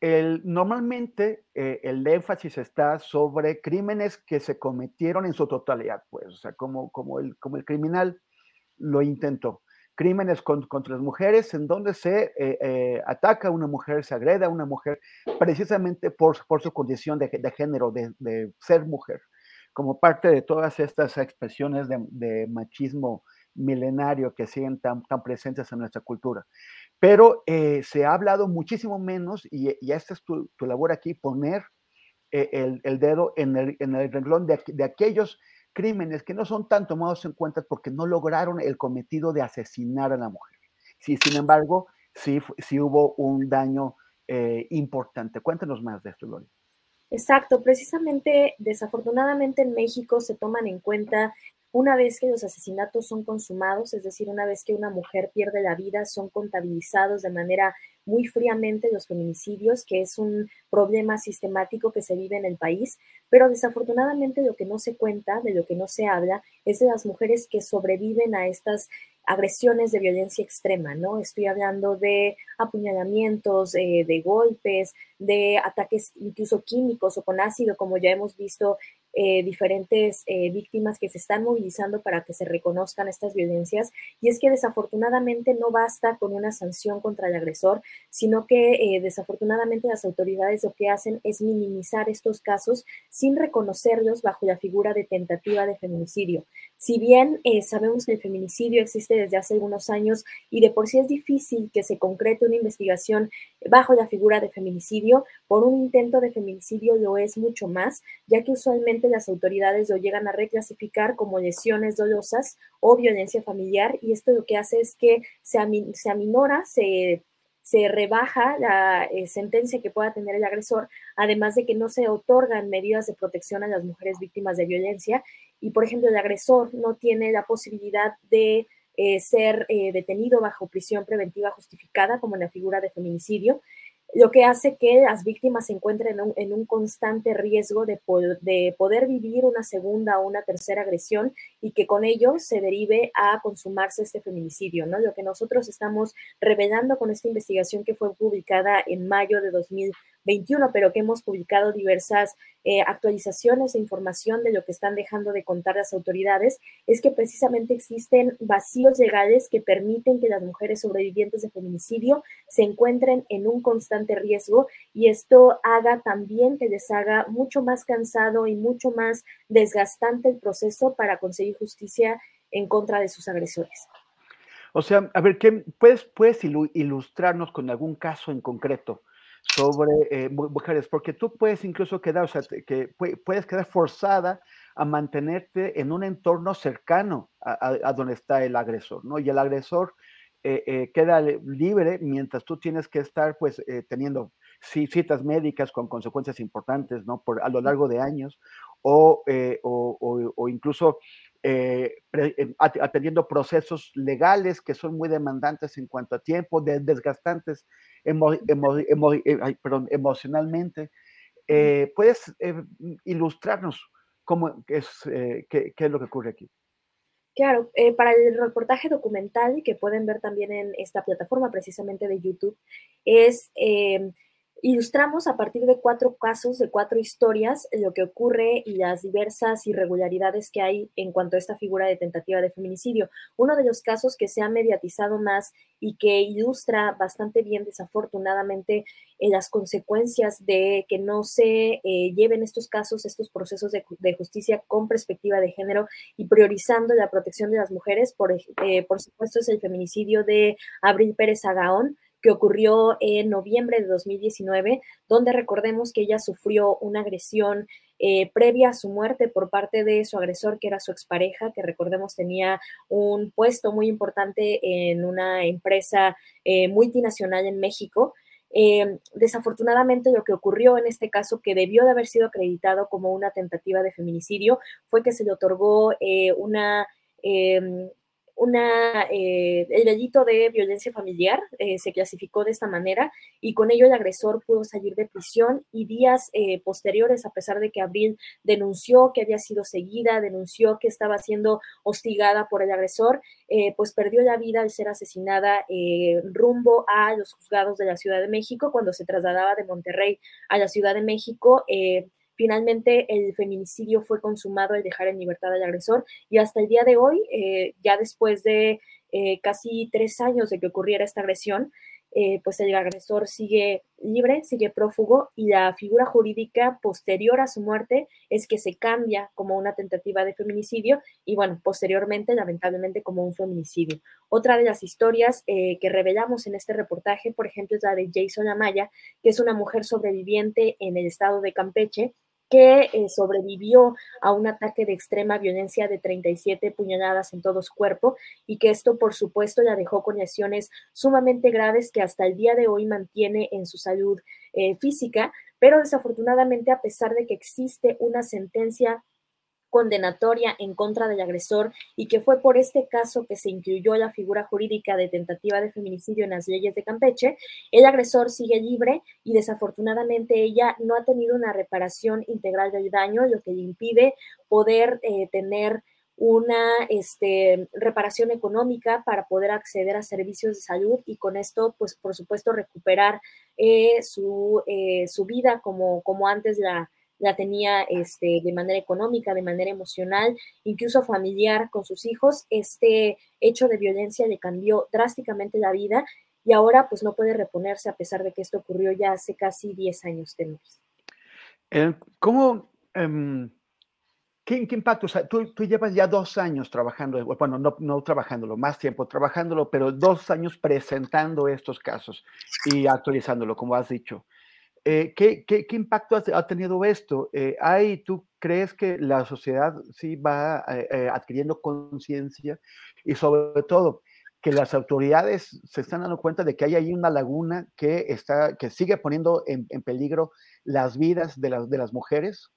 el, normalmente eh, el énfasis está sobre crímenes que se cometieron en su totalidad, pues, o sea, como, como, el, como el criminal lo intentó. Crímenes contra las mujeres en donde se eh, eh, ataca a una mujer, se agreda a una mujer, precisamente por, por su condición de, de género, de, de, ser mujer, como parte de todas estas expresiones de, de machismo milenario que siguen tan, tan presentes en nuestra cultura. pero eh, se ha hablado muchísimo menos y, y esta es tu, tu labor aquí, poner el, el, dedo en el, en el renglón de, de, aquellos crímenes que no son tan tomados en cuenta porque no lograron el cometido de asesinar a la mujer. Sí, sin embargo, sí, sí hubo un daño eh, importante. Cuéntanos más de esto, Lori. Exacto, precisamente, desafortunadamente en México se toman en cuenta una vez que los asesinatos son consumados, es decir, una vez que una mujer pierde la vida, son contabilizados de manera muy fríamente los feminicidios, que es un problema sistemático que se vive en el país, pero desafortunadamente lo que no se cuenta, de lo que no se habla, es de las mujeres que sobreviven a estas agresiones de violencia extrema, ¿no? Estoy hablando de apuñalamientos, eh, de golpes, de ataques incluso químicos o con ácido, como ya hemos visto eh, diferentes eh, víctimas que se están movilizando para que se reconozcan estas violencias. Y es que desafortunadamente no basta con una sanción contra el agresor, sino que eh, desafortunadamente las autoridades lo que hacen es minimizar estos casos sin reconocerlos bajo la figura de tentativa de feminicidio. Si bien sabemos que el feminicidio existe desde hace algunos años y de por sí es difícil que se concrete una investigación bajo la figura de feminicidio, por un intento de feminicidio lo es mucho más, ya que usualmente las autoridades lo llegan a reclasificar como lesiones dolosas o violencia familiar y esto lo que hace es que se, se aminora, se, se rebaja la eh, sentencia que pueda tener el agresor, además de que no se otorgan medidas de protección a las mujeres víctimas de violencia y, por ejemplo, el agresor no tiene la posibilidad de eh, ser eh, detenido bajo prisión preventiva justificada, como en la figura de feminicidio, lo que hace que las víctimas se encuentren en un, en un constante riesgo de, de, poder vivir una segunda o una tercera agresión y que con ello se derive a consumarse este feminicidio, ¿no? Lo que nosotros estamos revelando con esta investigación que fue publicada en mayo de 2021, pero que hemos publicado diversas eh, actualizaciones de información de lo que están dejando de contar las autoridades, es que precisamente existen vacíos legales que permiten que las mujeres sobrevivientes de feminicidio se encuentren en un constante riesgo y esto haga también que les haga mucho más cansado y mucho más desgastante el proceso para conseguir justicia en contra de sus agresores. O sea, a ver, ¿qué, puedes, ¿puedes ilustrarnos con algún caso en concreto? Sobre eh, mujeres, porque tú puedes incluso quedar, o sea, que puedes quedar forzada a mantenerte en un entorno cercano a, donde está el agresor, ¿no? Y el agresor eh, eh, queda libre mientras tú tienes que estar, pues, teniendo citas médicas con consecuencias importantes, ¿no? Por, a lo largo de años, o, o, o incluso eh, atendiendo procesos legales que son muy demandantes en cuanto a tiempo, desgastantes emo, eh, perdón, emocionalmente. Eh, ¿Puedes ilustrarnos cómo es, qué, qué, es lo que ocurre aquí? Claro, para el reportaje documental que pueden ver también en esta plataforma precisamente de YouTube, es Ilustramos a partir de cuatro casos, de cuatro historias, lo que ocurre y las diversas irregularidades que hay en cuanto a esta figura de tentativa de feminicidio. Uno de los casos que se ha mediatizado más y que ilustra bastante bien, desafortunadamente, eh, las consecuencias de que no se eh, lleven estos casos, estos procesos de, justicia con perspectiva de género y priorizando la protección de las mujeres. Por, eh, por supuesto, es el feminicidio de Abril Pérez Agaón que ocurrió en noviembre de 2019, donde recordemos que ella sufrió una agresión eh, previa a su muerte por parte de su agresor, que era su expareja, que recordemos tenía un puesto muy importante en una empresa eh, multinacional en México. Eh, desafortunadamente lo que ocurrió en este caso, que debió de haber sido acreditado como una tentativa de feminicidio, fue que se le otorgó una em, una, eh, el delito de violencia familiar eh, se clasificó de esta manera y con ello el agresor pudo salir de prisión y días eh, posteriores, a pesar de que Abril denunció que había sido seguida, denunció que estaba siendo hostigada por el agresor, pues perdió la vida al ser asesinada rumbo a los juzgados de la Ciudad de México cuando se trasladaba de Monterrey a la Ciudad de México Finalmente, el feminicidio fue consumado al dejar en libertad al agresor y hasta el día de hoy, eh, ya después de eh, casi tres años de que ocurriera esta agresión, eh, pues el agresor sigue libre, sigue prófugo y la figura jurídica posterior a su muerte es que se cambia como una tentativa de feminicidio y bueno, posteriormente lamentablemente como un feminicidio. Otra de las historias que revelamos en este reportaje, por ejemplo, es la de Jason Amaya, que es una mujer sobreviviente en el estado de Campeche que eh, sobrevivió a un ataque de extrema violencia de 37 puñaladas en todo su cuerpo y que esto, por supuesto, la dejó con lesiones sumamente graves que hasta el día de hoy mantiene en su salud eh, física, pero desafortunadamente, a pesar de que existe una sentencia condenatoria en contra del agresor y que fue por este caso que se incluyó la figura jurídica de tentativa de feminicidio en las leyes de Campeche, el agresor sigue libre y desafortunadamente ella no ha tenido una reparación integral del daño, lo que le impide poder eh, tener una este, reparación económica para poder acceder a servicios de salud y con esto, pues por supuesto, recuperar eh, su, eh, su, vida como, como antes la, la tenía este, de manera económica, de manera emocional, incluso familiar con sus hijos. Este hecho de violencia le cambió drásticamente la vida y ahora pues no puede reponerse a pesar de que esto ocurrió ya hace casi 10 años, tenemos. ¿Cómo, em, qué, impacto? O sea, tú, llevas ya dos años trabajando, bueno, no, no trabajándolo, más tiempo trabajándolo, pero dos años presentando estos casos y actualizándolo, como has dicho. Eh, ¿qué, impacto ha, tenido esto? Eh, ¿hay, ¿Tú crees que la sociedad sí va eh, adquiriendo conciencia y sobre todo que las autoridades se están dando cuenta de que hay ahí una laguna que, está, que sigue poniendo en, en peligro las vidas de las, de las mujeres?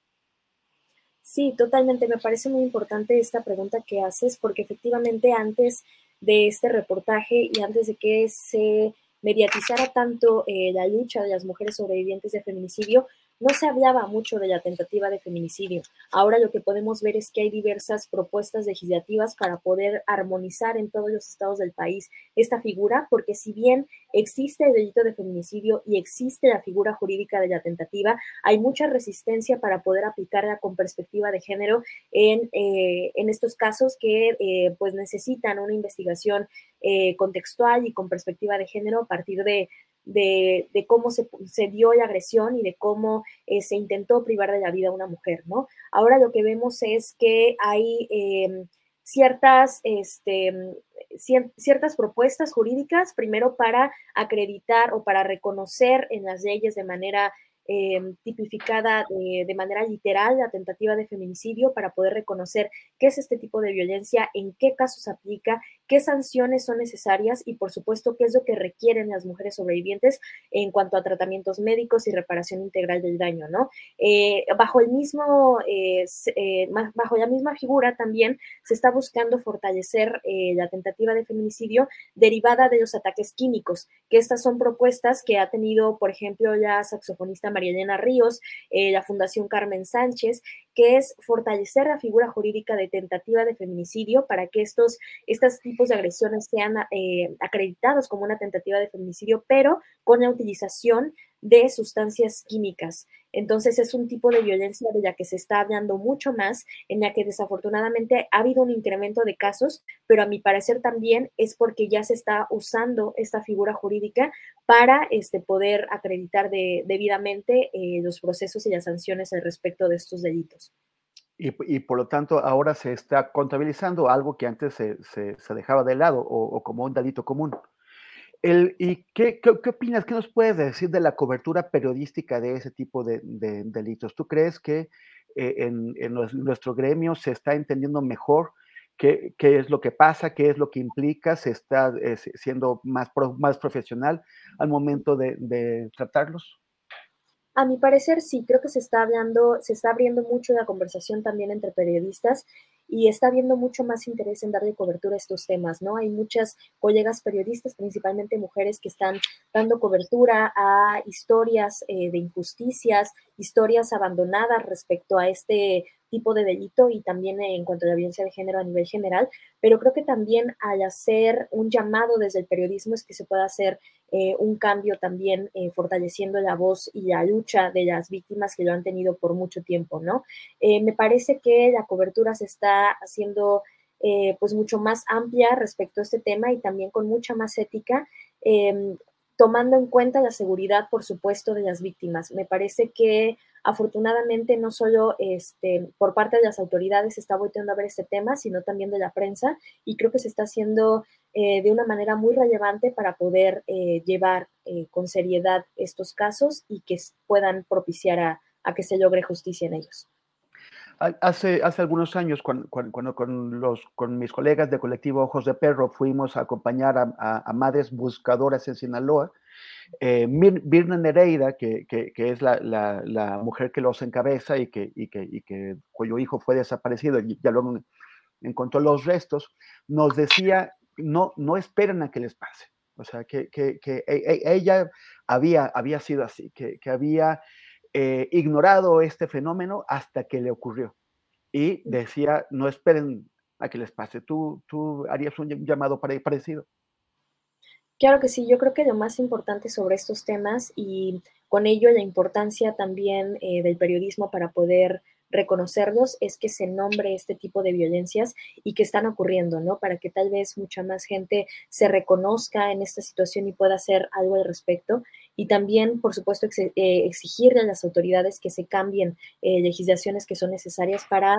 Sí, totalmente. Me parece muy importante esta pregunta que haces porque efectivamente antes de este reportaje y antes de que se mediatizara tanto eh, la lucha de las mujeres sobrevivientes de feminicidio, no se hablaba mucho de la tentativa de feminicidio. Ahora lo que podemos ver es que hay diversas propuestas legislativas para poder armonizar en todos los estados del país esta figura, porque si bien existe el delito de feminicidio y existe la figura jurídica de la tentativa, hay mucha resistencia para poder aplicarla con perspectiva de género en, eh, en estos casos que eh, pues necesitan una investigación eh, contextual y con perspectiva de género a partir de, de, cómo se, dio la agresión y de cómo eh, se intentó privar de la vida a una mujer, ¿no? Ahora lo que vemos es que hay em, ciertas, este, ciertas propuestas jurídicas, primero para acreditar o para reconocer en las leyes de manera Em, tipificada de, manera literal la tentativa de feminicidio para poder reconocer qué es este tipo de violencia, en qué casos aplica, qué sanciones son necesarias y por supuesto qué es lo que requieren las mujeres sobrevivientes en cuanto a tratamientos médicos y reparación integral del daño, ¿no? Eh, bajo el mismo, eh, eh, bajo la misma figura también se está buscando fortalecer la tentativa de feminicidio derivada de los ataques químicos, que estas son propuestas que ha tenido, por ejemplo, la saxofonista María Elena Ríos, la Fundación Carmen Sánchez, que es fortalecer la figura jurídica de tentativa de feminicidio para que estos, estos tipos de agresiones sean eh, acreditados como una tentativa de feminicidio, pero con la utilización de sustancias químicas. Entonces es un tipo de violencia de la que se está hablando mucho más, en la que desafortunadamente ha habido un incremento de casos, pero a mi parecer también es porque ya se está usando esta figura jurídica para este, poder acreditar debidamente eh, los procesos y las sanciones al respecto de estos delitos. Y, por lo tanto ahora se está contabilizando algo que antes se, dejaba de lado o como un delito común. ¿Y qué, qué, opinas? ¿Qué nos puedes decir de la cobertura periodística de ese tipo de, delitos? ¿Tú crees que eh, en, nuestro gremio se está entendiendo mejor qué, qué, es lo que pasa, qué es lo que implica, se está eh, siendo más, más profesional al momento de tratarlos? A mi parecer sí, creo que se está hablando, se está abriendo mucho la conversación también entre periodistas y está habiendo mucho más interés en darle cobertura a estos temas, ¿no? Hay muchas colegas periodistas, principalmente mujeres, que están dando cobertura a historias eh, de injusticias, historias abandonadas respecto a este tipo de delito y también en cuanto a la violencia de género a nivel general, pero creo que también al hacer un llamado desde el periodismo es que se pueda hacer eh, un cambio también eh, fortaleciendo la voz y la lucha de las víctimas que lo han tenido por mucho tiempo, ¿no? Eh, me parece que la cobertura se está haciendo pues mucho más amplia respecto a este tema y también con mucha más ética. Em, tomando en cuenta la seguridad, por supuesto, de las víctimas. Me parece que afortunadamente no solo este, por parte de las autoridades se está volteando a ver este tema, sino también de la prensa y creo que se está haciendo eh, de una manera muy relevante para poder eh, llevar eh, con seriedad estos casos y que puedan propiciar a, que se logre justicia en ellos. Hace, hace algunos años, cuando, con, los, con mis colegas de colectivo Ojos de Perro fuimos a acompañar a, madres buscadoras en Sinaloa, eh, Birna Nereida, que, que, es la, la, mujer que los encabeza y que, y que, y que cuyo hijo fue desaparecido, y ya luego encontró los restos, nos decía, no, no esperen a que les pase. O sea, que, e, e, ella había, había sido así, que, había eh, ignorado este fenómeno hasta que le ocurrió. Y decía, no esperen a que les pase. ¿Tú, tú harías un llamado parecido? Claro que sí, yo creo que lo más importante sobre estos temas y con ello la importancia también eh, del periodismo para poder reconocerlos es que se nombre este tipo de violencias y que están ocurriendo, ¿no? Para que tal vez mucha más gente se reconozca en esta situación y pueda hacer algo al respecto. Y también, por supuesto, eh, exigirle a las autoridades que se cambien eh, legislaciones que son necesarias para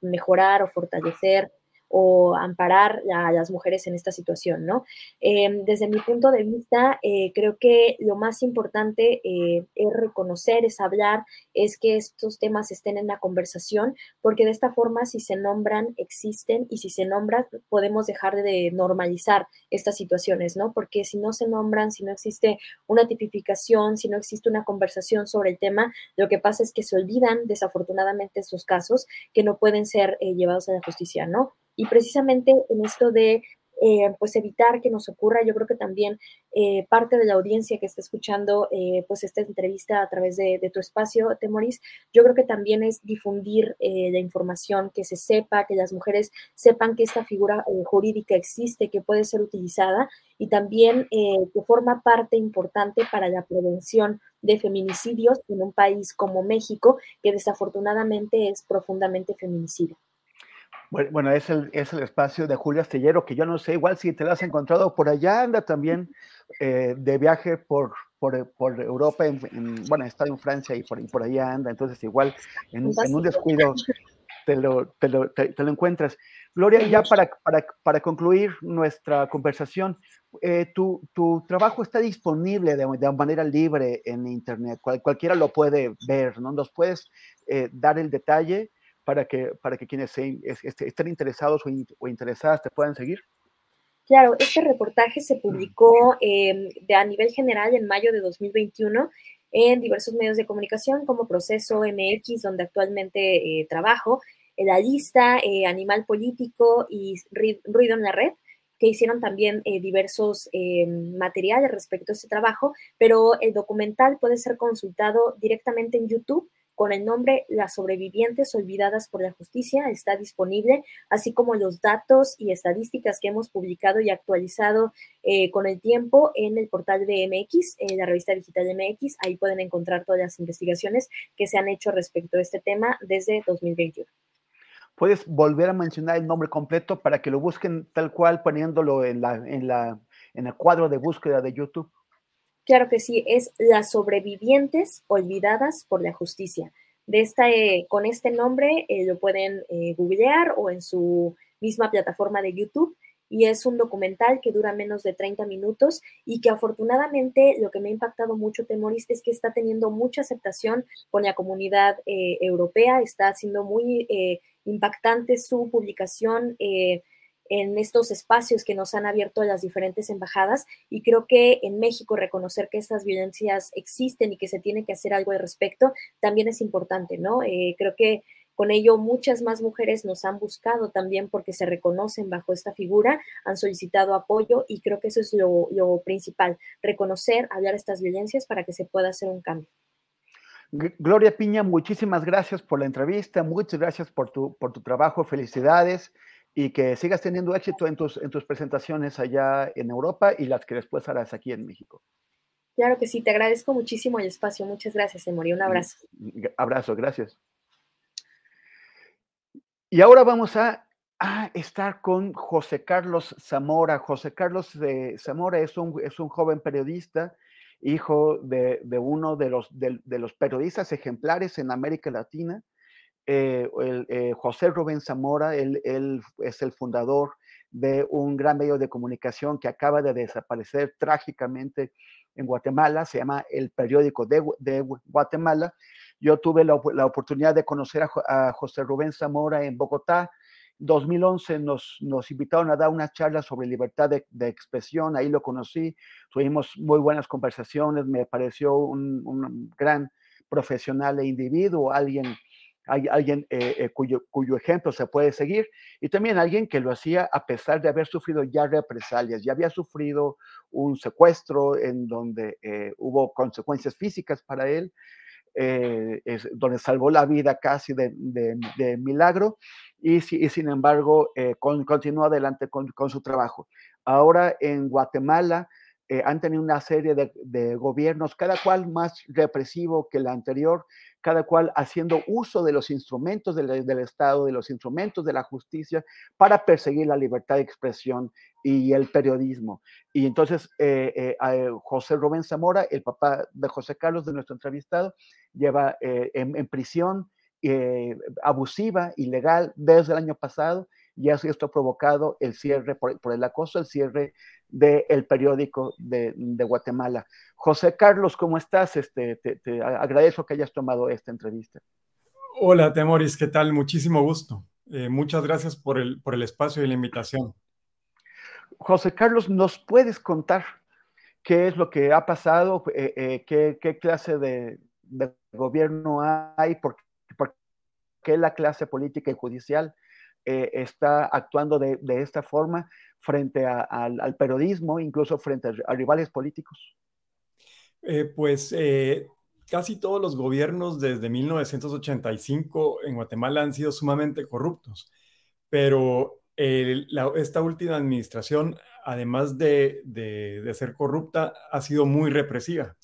mejorar o fortalecer o amparar a las mujeres en esta situación, ¿no? Em, desde mi punto de vista, eh, creo que lo más importante eh, es reconocer, es hablar, es que estos temas estén en la conversación, porque de esta forma, si se nombran, existen, y si se nombran, podemos dejar de normalizar estas situaciones, ¿no? Porque si no se nombran, si no existe una tipificación, si no existe una conversación sobre el tema, lo que pasa es que se olvidan desafortunadamente estos casos que no pueden ser eh, llevados a la justicia, ¿no? Y precisamente en esto de eh, pues evitar que nos ocurra. Yo creo que también eh, parte de la audiencia que está escuchando eh, pues esta entrevista a través de, tu espacio, Temoris, yo creo que también es difundir la información, que se sepa, que las mujeres sepan que esta figura jurídica existe, que puede ser utilizada y también que forma parte importante para la prevención de feminicidios en un país como México, que desafortunadamente es profundamente feminicida. Bueno, es el, es el espacio de Julia Astillero, que yo no sé, igual si te lo has encontrado por allá, anda también eh, de viaje por, por, por Europa, en, bueno, está en Francia y por, por allá anda, entonces igual en, un descuido te lo, te lo, te, lo encuentras. Gloria, ya para, para, para concluir nuestra conversación, eh, tu, tu, trabajo está disponible de, de, manera libre en Internet, cualquiera lo puede ver, ¿no? ¿Nos puedes eh, dar el detalle? Para que, para que quienes este, estén interesados o, interesadas te puedan seguir? Claro, este reportaje se publicó em, de, a nivel general en mayo de 2021 en diversos medios de comunicación como Proceso MX, donde actualmente eh, trabajo, La Lista, eh, Animal Político y Ruido en la Red, que hicieron también eh, diversos em, materiales respecto a este trabajo, pero el documental puede ser consultado directamente en YouTube con el nombre Las sobrevivientes olvidadas por la justicia. Está disponible, así como los datos y estadísticas que hemos publicado y actualizado eh, con el tiempo en el portal de MX, en la revista digital de MX. Ahí pueden encontrar todas las investigaciones que se han hecho respecto a este tema desde 2021. ¿Puedes volver a mencionar el nombre completo para que lo busquen tal cual poniéndolo en, la, en, la, en el cuadro de búsqueda de YouTube? Claro que sí, es Las sobrevivientes olvidadas por la justicia. De esta, eh, con este nombre eh, lo pueden eh, googlear o en su misma plataforma de YouTube y es un documental que dura menos de 30 minutos y que afortunadamente lo que me ha impactado mucho, Temoris, es que está teniendo mucha aceptación con la comunidad europea, está siendo muy impactante su publicación en estos espacios que nos han abierto las diferentes embajadas y creo que en México reconocer que estas violencias existen y que se tiene que hacer algo al respecto también es importante, ¿no? Eh, creo que con ello muchas más mujeres nos han buscado también porque se reconocen bajo esta figura, han solicitado apoyo y creo que eso es lo, lo principal, reconocer, hablar estas violencias para que se pueda hacer un cambio. Gloria Piña, muchísimas gracias por la entrevista, muchas gracias por tu, por tu trabajo, felicidades y que sigas teniendo éxito en tus, en tus presentaciones allá en Europa y las que después harás aquí en México. Claro que sí, te agradezco muchísimo el espacio. Muchas gracias, Emory. Un abrazo. Abrazo, gracias. Y ahora vamos a Ah, estar con José Carlos Zamora. José Carlos de Zamora es un, es un joven periodista, hijo de, uno de los, de, los periodistas ejemplares en América Latina. Eh, eh, José Rubén Zamora, él, es el fundador de un gran medio de comunicación que acaba de desaparecer trágicamente en Guatemala, se llama El Periódico de, Guatemala. Yo tuve la, oportunidad de conocer a, José Rubén Zamora en Bogotá, 2011 nos, nos invitaron a dar una charla sobre libertad de, expresión, ahí lo conocí, tuvimos muy buenas conversaciones, me pareció un, gran profesional e individuo, alguien, alguien eh, eh, cuyo, cuyo ejemplo se puede seguir, y también alguien que lo hacía a pesar de haber sufrido ya represalias, ya había sufrido un secuestro en donde eh, hubo consecuencias físicas para él, donde salvó la vida casi de, de milagro, y, sin embargo eh, continúa adelante con, su trabajo. Ahora en Guatemala eh, han tenido una serie de, gobiernos, cada cual más represivo que el anterior, cada cual haciendo uso de los instrumentos del, Estado, de los instrumentos de la justicia para perseguir la libertad de expresión y el periodismo. Y entonces eh, José Rubén Zamora, el papá de José Carlos, de nuestro entrevistado, lleva en prisión eh, abusiva, ilegal, desde el año pasado, y así esto ha provocado el cierre por, el acoso, el cierre del periódico de, Guatemala. José Carlos, ¿cómo estás? Este, te, agradezco que hayas tomado esta entrevista. Hola, Temoris, ¿qué tal? Muchísimo gusto. Eh, muchas gracias por el, por el espacio y la invitación. José Carlos, ¿nos puedes contar qué es lo que ha pasado? Eh, qué, qué, clase de, de, gobierno hay? ¿Por que la clase política y judicial eh, está actuando de, esta forma frente al, periodismo, incluso frente a, rivales políticos? Eh, pues eh, casi todos los gobiernos desde 1985 en Guatemala han sido sumamente corruptos, pero esta última administración, además de, ser corrupta, ha sido muy represiva.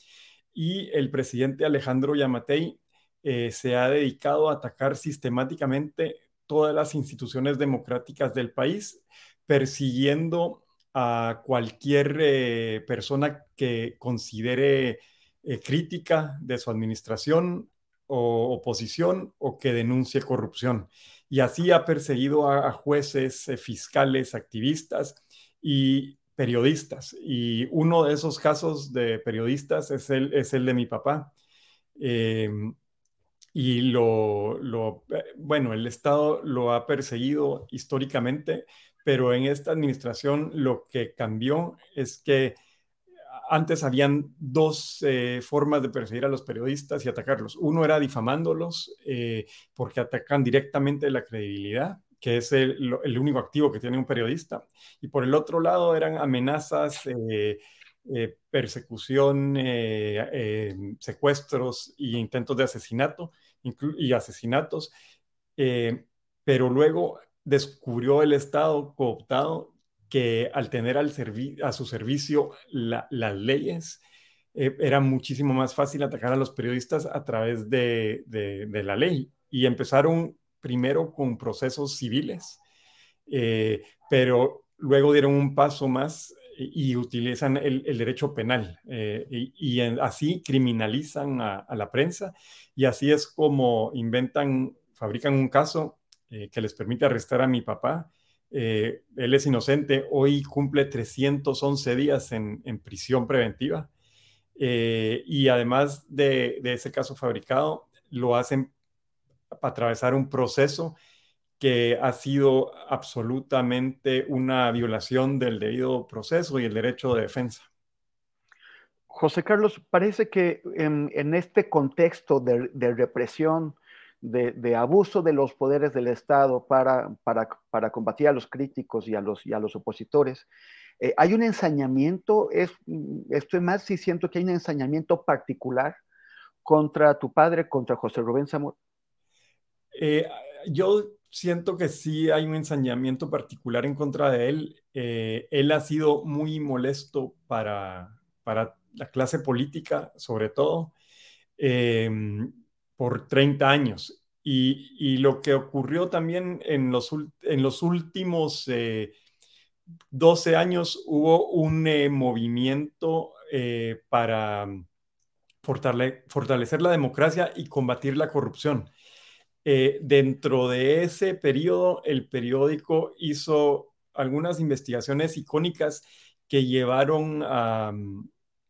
Y el presidente Alejandro Yamatei se ha dedicado a atacar sistemáticamente todas las instituciones democráticas del país, persiguiendo a cualquier eh, persona que considere eh, crítica de su administración o oposición o que denuncie corrupción. Y así ha perseguido a, jueces, fiscales, activistas y periodistas. Y uno de esos casos de periodistas es el, es el de mi papá. Y lo, eh, bueno, el Estado lo ha perseguido históricamente, pero en esta administración lo que cambió es que antes habían dos eh, formas de perseguir a los periodistas y atacarlos. Uno era difamándolos eh, porque atacan directamente la credibilidad, que es el, único activo que tiene un periodista. Y por el otro lado eran amenazas, persecución, secuestros y intentos de asesinato y asesinatos, eh, pero luego descubrió el Estado cooptado que al tener a su servicio las leyes, eh, era muchísimo más fácil atacar a los periodistas a través de, la ley. Y empezaron primero con procesos civiles, eh, pero luego dieron un paso más y utilizan el, derecho penal eh, y, así criminalizan a, la prensa y así es como inventan, fabrican un caso eh, que les permite arrestar a mi papá. Eh, él es inocente, hoy cumple 311 días en, prisión preventiva y además de, de ese caso fabricado, lo hacen para atravesar un proceso que ha sido absolutamente una violación del debido proceso y el derecho de defensa. José Carlos, parece que en, este contexto de, represión, de, abuso de los poderes del Estado para, para, combatir a los críticos y a los, y a los opositores, eh, hay un ensañamiento, es, estoy más si siento que hay un ensañamiento particular contra tu padre, contra José Rubén Zamora. Eh, yo siento que sí hay un ensañamiento particular en contra de él. Eh, él ha sido muy molesto para, para la clase política, sobre todo, em, por 30 años. y, lo que ocurrió también en los, en los últimos 12 eh, años hubo un eh, movimiento para fortalecer la democracia y combatir la corrupción. Dentro de ese periodo, el periódico hizo algunas investigaciones icónicas que llevaron a,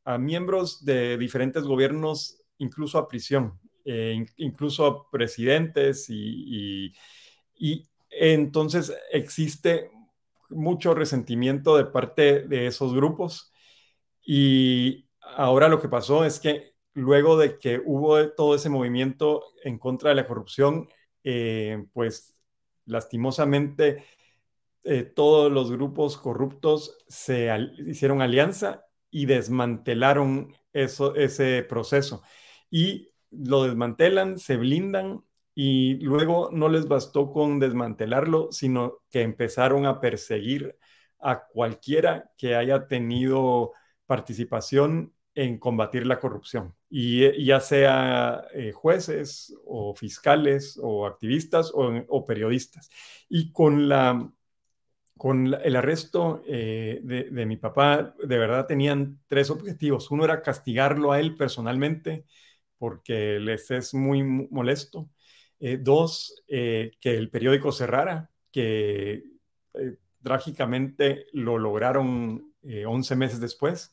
a miembros de diferentes gobiernos incluso a prisión. Eh, incluso a presidentes y, entonces existe mucho resentimiento de parte de esos grupos y ahora lo que pasó es que luego de que hubo todo ese movimiento en contra de la corrupción, eh, pues lastimosamente eh, todos los grupos corruptos se hicieron alianza y desmantelaron eso, ese proceso. Y lo desmantelan, se blindan y luego no les bastó con desmantelarlo, sino que empezaron a perseguir a cualquiera que haya tenido participación en combatir la corrupción, y eh, ya sea eh, jueces o fiscales o activistas o, periodistas. Y con, la, con el arresto eh, de, mi papá, de verdad tenían tres objetivos. Uno era castigarlo a él personalmente, porque les es muy molesto. Dos, que el periódico cerrara, que trágicamente lo lograron 11 meses después.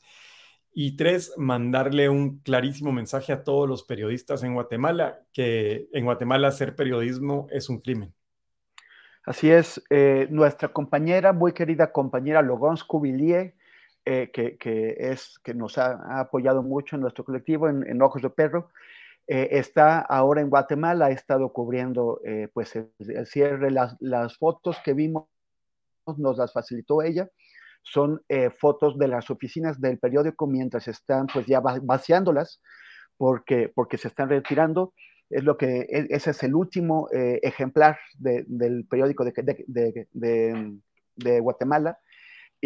Y tres, mandarle un clarísimo mensaje a todos los periodistas en Guatemala, que en Guatemala hacer periodismo es un crimen. Así es, nuestra compañera, muy querida compañera Logons Cubillier, eh, que, es, que nos ha, apoyado mucho en nuestro colectivo, en, Ojos de Perro. Eh, está ahora en Guatemala, ha estado cubriendo eh, pues el, cierre, las, las, fotos que vimos nos las facilitó ella, son fotos de las oficinas del periódico mientras están pues ya vaciándolas porque, porque se están retirando. Es lo que, e, ese es el último ejemplar del periódico de, de, de Guatemala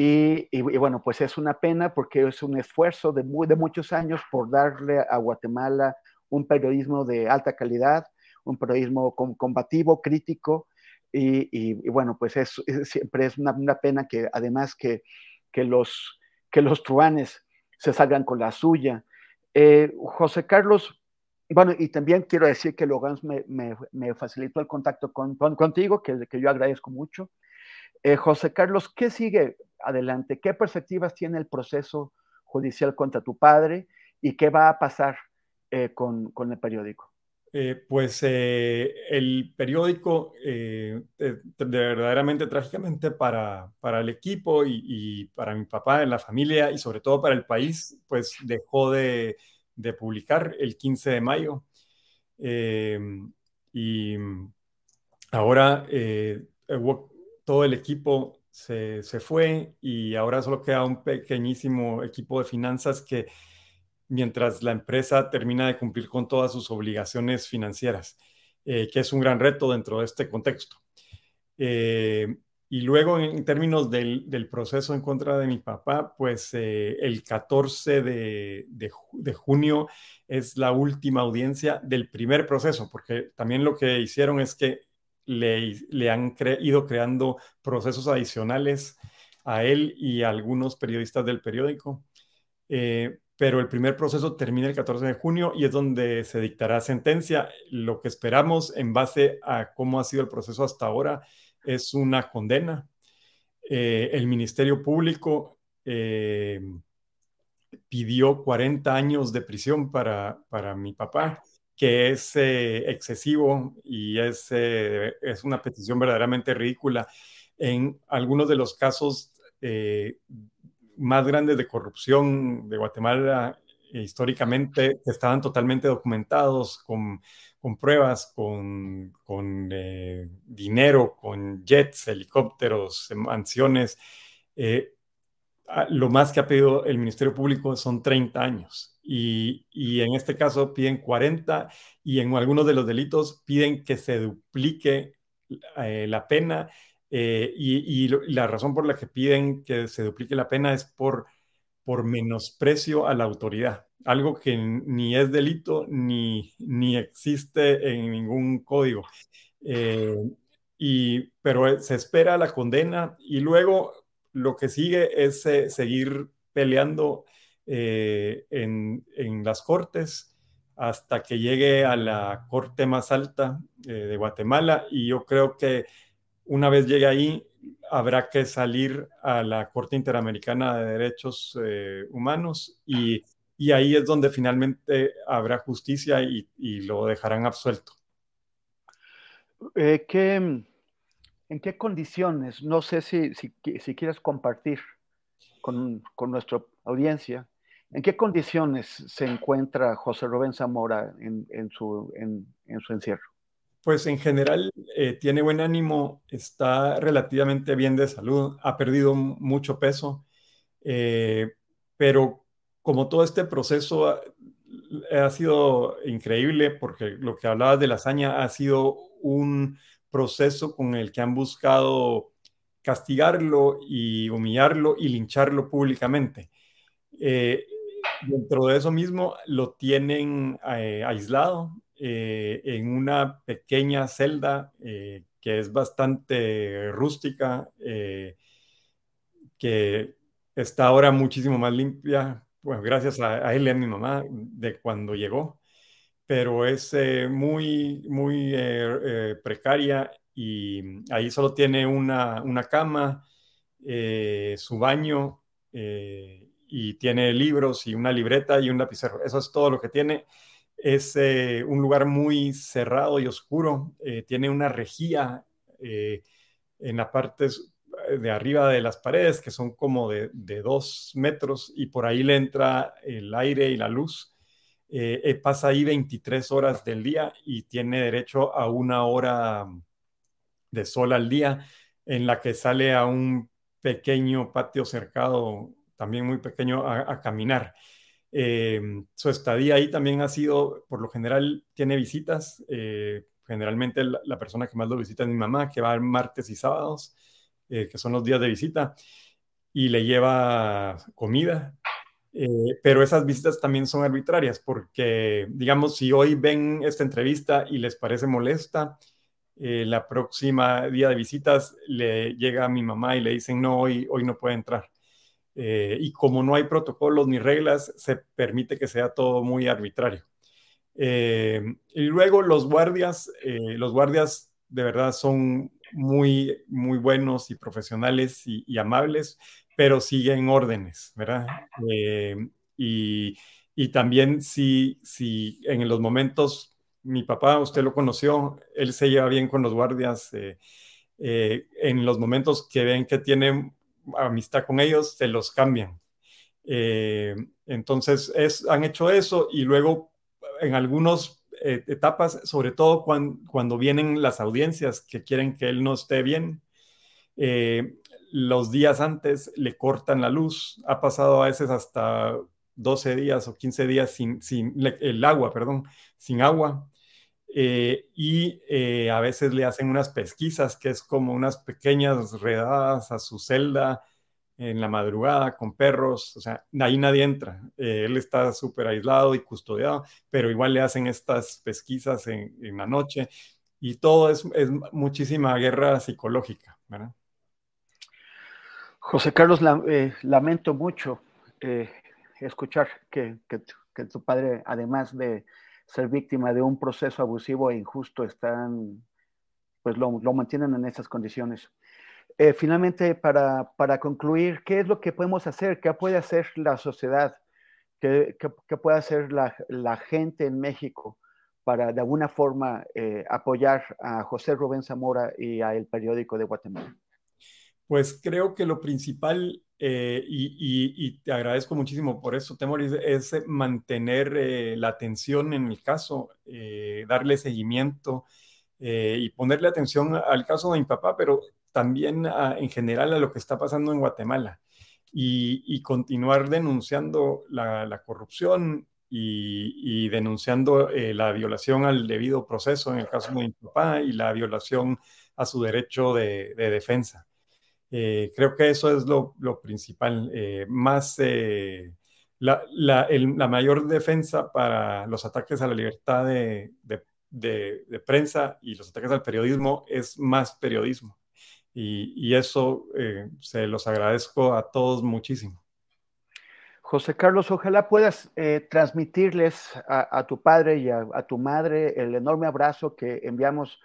y, bueno, pues es una pena porque es un esfuerzo de, de muchos años por darle a Guatemala un periodismo de alta calidad, un periodismo combativo, crítico, y, bueno, pues es, siempre es una, pena que además que, que, los, que los truanes se salgan con la suya. Eh, José Carlos, bueno, y también quiero decir que Logan me, me, facilitó el contacto con, contigo, que, que yo agradezco mucho. Eh, José Carlos, ¿qué sigue adelante? ¿Qué perspectivas tiene el proceso judicial contra tu padre y qué va a pasar eh, con, el periódico? Eh, pues el periódico, de, verdaderamente trágicamente para, para el equipo y, para mi papá, en la familia y sobre todo para el país, pues dejó de, de publicar el 15 de mayo. y ahora todo el equipo se, fue y ahora solo queda un pequeñísimo equipo de finanzas que mientras la empresa termina de cumplir con todas sus obligaciones financieras, eh, que es un gran reto dentro de este contexto. Eh, y luego, en términos del, proceso en contra de mi papá, pues eh, el 14 de, de, junio es la última audiencia del primer proceso, porque también lo que hicieron es que le, han ido creando procesos adicionales a él y a algunos periodistas del periódico. Eh, pero el primer proceso termina el 14 de junio y es donde se dictará sentencia. Lo que esperamos en base a cómo ha sido el proceso hasta ahora es una condena. Eh, el Ministerio Público eh, pidió 40 años de prisión para, para mi papá que es eh, excesivo y es, es una petición verdaderamente ridícula. En algunos de los casos más grandes de corrupción de Guatemala históricamente estaban totalmente documentados con, con pruebas, con, con dinero, con jets, helicópteros, mansiones. lo más que ha pedido el Ministerio Público son 30 años y, en este caso piden 40 y en algunos de los delitos piden que se duplique eh, la pena eh, y, la razón por la que piden que se duplique la pena es por, por menosprecio a la autoridad. algo que ni es delito ni, ni existe en ningún código. Eh, y, pero se espera la condena y luego lo que sigue es eh, seguir peleando eh, en, en, las cortes hasta que llegue a la corte más alta de Guatemala y yo creo que una vez llegue ahí habrá que salir a la Corte Interamericana de Derechos Humanos y y ahí es donde finalmente habrá justicia y, lo dejarán absuelto. Eh, ¿En qué condiciones? No sé si, si, quieres compartir con, nuestra audiencia. ¿En qué condiciones se encuentra José Rubén Zamora en, su, en, su encierro? Pues en general eh, tiene buen ánimo, está relativamente bien de salud, ha perdido mucho peso, eh, pero como todo este proceso ha, sido increíble, porque lo que hablabas de la hazaña ha sido un proceso con el que han buscado castigarlo y humillarlo y lincharlo públicamente. Eh, dentro de eso mismo lo tienen aislado eh, en una pequeña celda que es bastante rústica, que está ahora muchísimo más limpia bueno, gracias a, él y a mi mamá de cuando llegó, pero es eh, muy, muy eh, eh, precaria y ahí solo tiene una, una cama, su baño y tiene libros y una libreta y un lapicero. Eso es todo lo que tiene. Es un lugar muy cerrado y oscuro. tiene una rejilla en la parte de arriba de las paredes, que son como de, dos metros, y por ahí le entra el aire y la luz. Eh, eh, pasa ahí 23 horas del día y tiene derecho a una hora de sol al día, en la que sale a un pequeño patio cercado, también muy pequeño, a, caminar. Eh, su estadía ahí también ha sido, por lo general, tiene visitas. generalmente la, la, persona que más lo visita es mi mamá, que va martes y sábados. Eh, que son los días de visita, y le lleva comida. Eh, pero esas visitas también son arbitrarias porque, digamos, si hoy ven esta entrevista y les parece molesta, eh, la próxima día de visitas le llega a mi mamá y le dicen, no, hoy no puede entrar. Y como no hay protocolos ni reglas, se permite que sea todo muy arbitrario. y luego los guardias, los guardias de verdad son muy, muy buenos y profesionales y, amables, pero siguen órdenes, ¿verdad? Eh, y, y, también si, si en los momentos, mi papá, usted lo conoció, él se lleva bien con los guardias, eh, eh, en los momentos que ven que tienen amistad con ellos, se los cambian. entonces, es, han hecho eso y luego en algunos eh, etapas, sobre todo cuando, vienen las audiencias que quieren que él no esté bien. Eh, los días antes le cortan la luz, ha pasado a veces hasta 12 días o 15 días sin, sin el agua, perdón, sin agua. Eh, y a veces le hacen unas pesquisas, que es como unas pequeñas redadas a su celda, en la madrugada con perros, o sea, ahí nadie entra. Eh, él está súper aislado y custodiado, pero igual le hacen estas pesquisas en, la noche y todo es, muchísima guerra psicológica. José Carlos, eh, lamento mucho eh, escuchar que, que, tu padre, además de ser víctima de un proceso abusivo e injusto, están, pues lo, lo mantienen en estas condiciones. Eh, finalmente, para, para, concluir, ¿qué es lo que podemos hacer? ¿Qué puede hacer la sociedad? ¿Qué, qué, puede hacer la, la, gente en México para de alguna forma eh, apoyar a José Rubén Zamora y a el periódico de Guatemala? Pues creo que lo principal, eh, y, te agradezco muchísimo por eso, Temoris, es mantener la atención en el caso, darle seguimiento y ponerle atención al caso de mi papá, pero también en general a lo que está pasando en Guatemala y, continuar denunciando la, corrupción y, denunciando eh, la violación al debido proceso en el caso de mi papá y la violación a su derecho de, defensa. Eh, creo que eso es lo, principal, eh, más la, la, la, mayor defensa para los ataques a la libertad de, de, de, prensa y los ataques al periodismo es más periodismo. Y, y eso eh, se los agradezco a todos muchísimo. José Carlos, ojalá puedas eh, transmitirles a, a, tu padre y a, a, tu madre el enorme abrazo que enviamos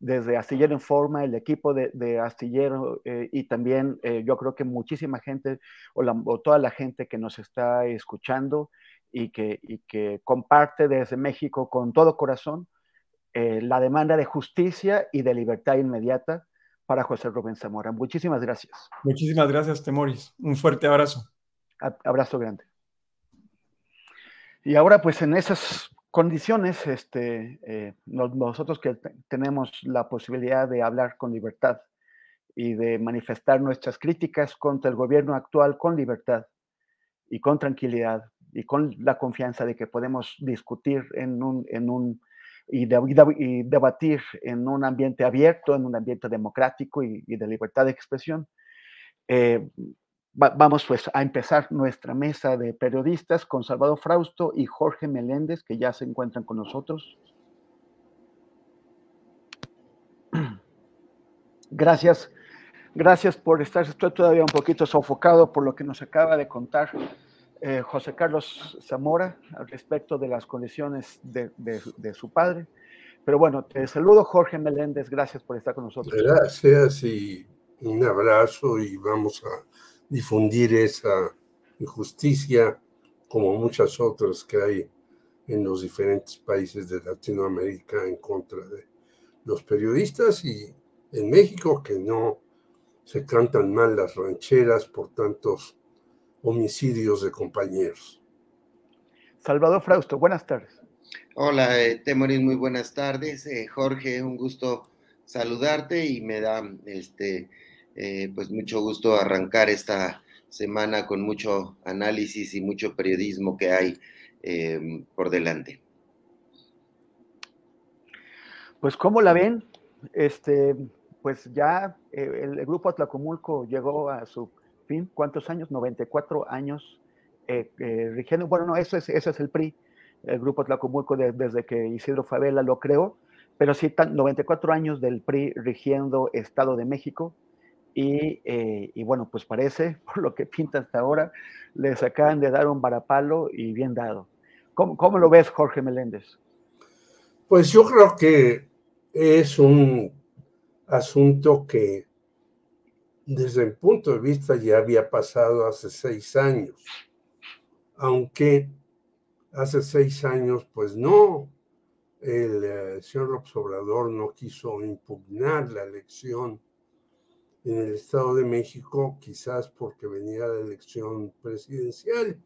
desde Astillero en Forma, el equipo de, de Astillero eh, y también eh, yo creo que muchísima gente o, la, o, toda la gente que nos está escuchando y que, y que comparte desde México con todo corazón eh, la demanda de justicia y de libertad inmediata para José Rubén Zamora. Muchísimas gracias. Muchísimas gracias, Temoris. Un fuerte abrazo. A, abrazo grande. Y ahora, pues en esas condiciones, este, eh, nosotros que tenemos la posibilidad de hablar con libertad y de manifestar nuestras críticas contra el gobierno actual con libertad y con tranquilidad y con la confianza de que podemos discutir en un, en un y, de, y debatir en un ambiente abierto, en un ambiente democrático y, y de libertad de expresión. Eh, vamos pues a empezar nuestra mesa de periodistas con Salvador Frausto y Jorge Meléndez, que ya se encuentran con nosotros. Gracias, gracias por estar. Estoy todavía un poquito sofocado por lo que nos acaba de contar eh, José Carlos Zamora al respecto de las condiciones de, de, de, su padre. Pero bueno, te saludo Jorge Meléndez, gracias por estar con nosotros. Gracias y un abrazo y vamos a difundir esa injusticia como muchas otras que hay en los diferentes países de Latinoamérica en contra de los periodistas y en México que no se cantan mal las rancheras por tantos homicidios de compañeros. Salvador Frausto, buenas tardes. Hola, eh, Temorín, muy buenas tardes. Eh, Jorge, un gusto saludarte y me da este eh, pues mucho gusto arrancar esta semana con mucho análisis y mucho periodismo que hay eh, por delante. Pues cómo la ven, este, pues ya eh, el, grupo Atlacomulco llegó a su fin, ¿cuántos años? 94 años rigiendo, bueno, no, eso es, ese es el PRI, el grupo Atlacomulco de, desde que Isidro Favela lo creó, pero sí, 94 años del PRI rigiendo Estado de México, y, eh, y, bueno, pues parece, por lo que pinta hasta ahora, les acaban de dar un varapalo y bien dado. ¿Cómo, cómo lo ves, Jorge Meléndez? Pues yo creo que es un asunto que desde el punto de vista ya había pasado hace seis años, aunque hace seis años pues no, el, el eh, señor López Obrador no quiso impugnar la elección en el Estado de México, quizás porque venía la elección presidencial.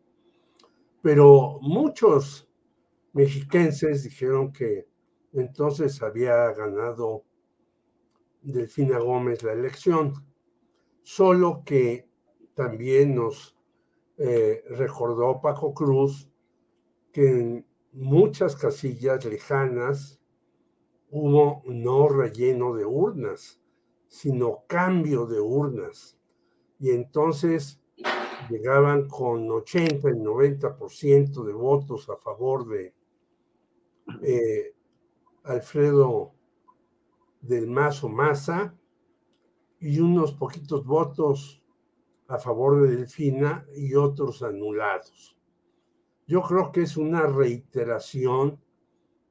Pero muchos mexiquenses dijeron que entonces había ganado Delfina Gómez la elección, solo que también nos eh, recordó Paco Cruz que en muchas casillas lejanas hubo no relleno de urnas sino cambio de urnas. Y entonces llegaban con 80 y 90% de votos a favor de eh, Alfredo del Mazo Maza y unos poquitos votos a favor de Delfina y otros anulados. Yo creo que es una reiteración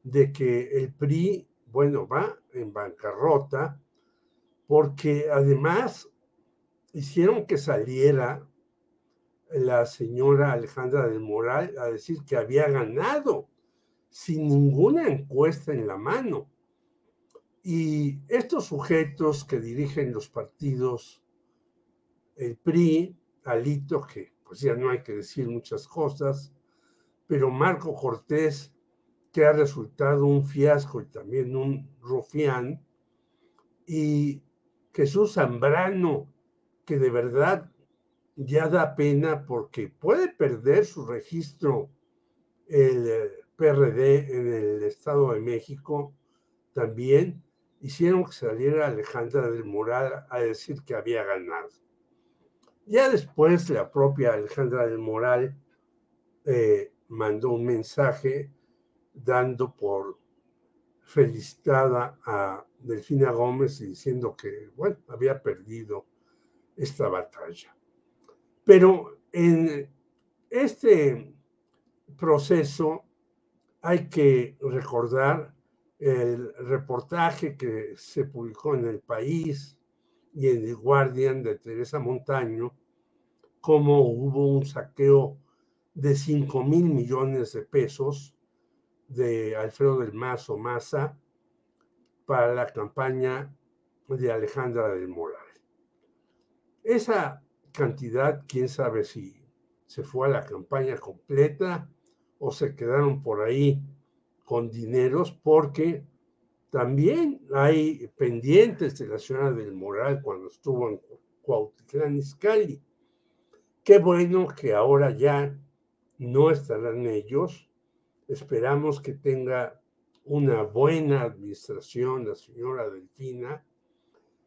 de que el PRI, bueno, va en bancarrota porque además hicieron que saliera la señora Alejandra del Moral a decir que había ganado sin ninguna encuesta en la mano. Y estos sujetos que dirigen los partidos, el PRI, Alito, que pues ya no hay que decir muchas cosas, pero Marco Cortés, que ha resultado un fiasco y también un rufián, y Jesús Zambrano, que de verdad ya da pena porque puede perder su registro el eh, PRD en el Estado de México también, hicieron que saliera Alejandra del Moral a decir que había ganado. Ya después la propia Alejandra del Moral eh, mandó un mensaje dando por felicitada a Delfina Gómez diciendo que, bueno, había perdido esta batalla. Pero en este proceso hay que recordar el reportaje que se publicó en El País y en El Guardian de Teresa Montaño, cómo hubo un saqueo de 5 mil millones de pesos de Alfredo del Mazo Maza para la campaña de Alejandra del Moral. Esa cantidad, quién sabe si se fue a la campaña completa o se quedaron por ahí con dineros, porque también hay pendientes de la señora del Moral cuando estuvo en Cuautitlán Izcalli. Qué bueno que ahora ya no estarán ellos. Esperamos que tenga una buena administración la señora Delfina,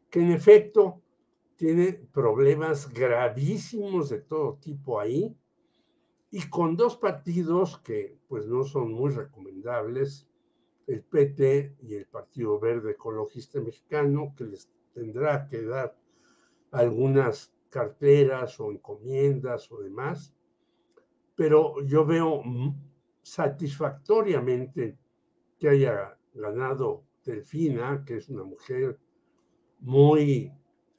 que en efecto tiene problemas gravísimos de todo tipo ahí y con dos partidos que pues no son muy recomendables, el PT y el Partido Verde Ecologista Mexicano, que les tendrá que dar algunas carteras o encomiendas o demás, pero yo veo satisfactoriamente que haya ganado Delfina, que es una mujer muy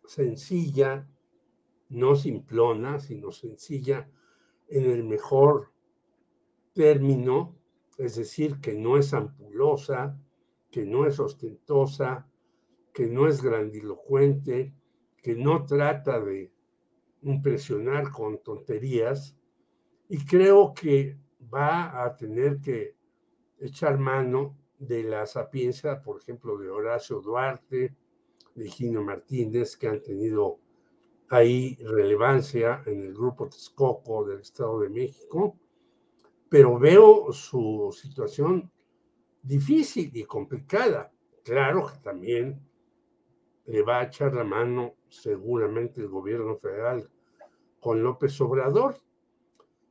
sencilla, no simplona, sino sencilla en el mejor término, es decir, que no es ampulosa, que no es ostentosa, que no es grandilocuente, que no trata de impresionar con tonterías, y creo que va a tener que echar mano de la sapiencia, por ejemplo, de Horacio Duarte, de Gino Martínez, que han tenido ahí relevancia en el grupo Texcoco del Estado de México, pero veo su situación difícil y complicada. Claro que también le va a echar la mano seguramente el gobierno federal con López Obrador.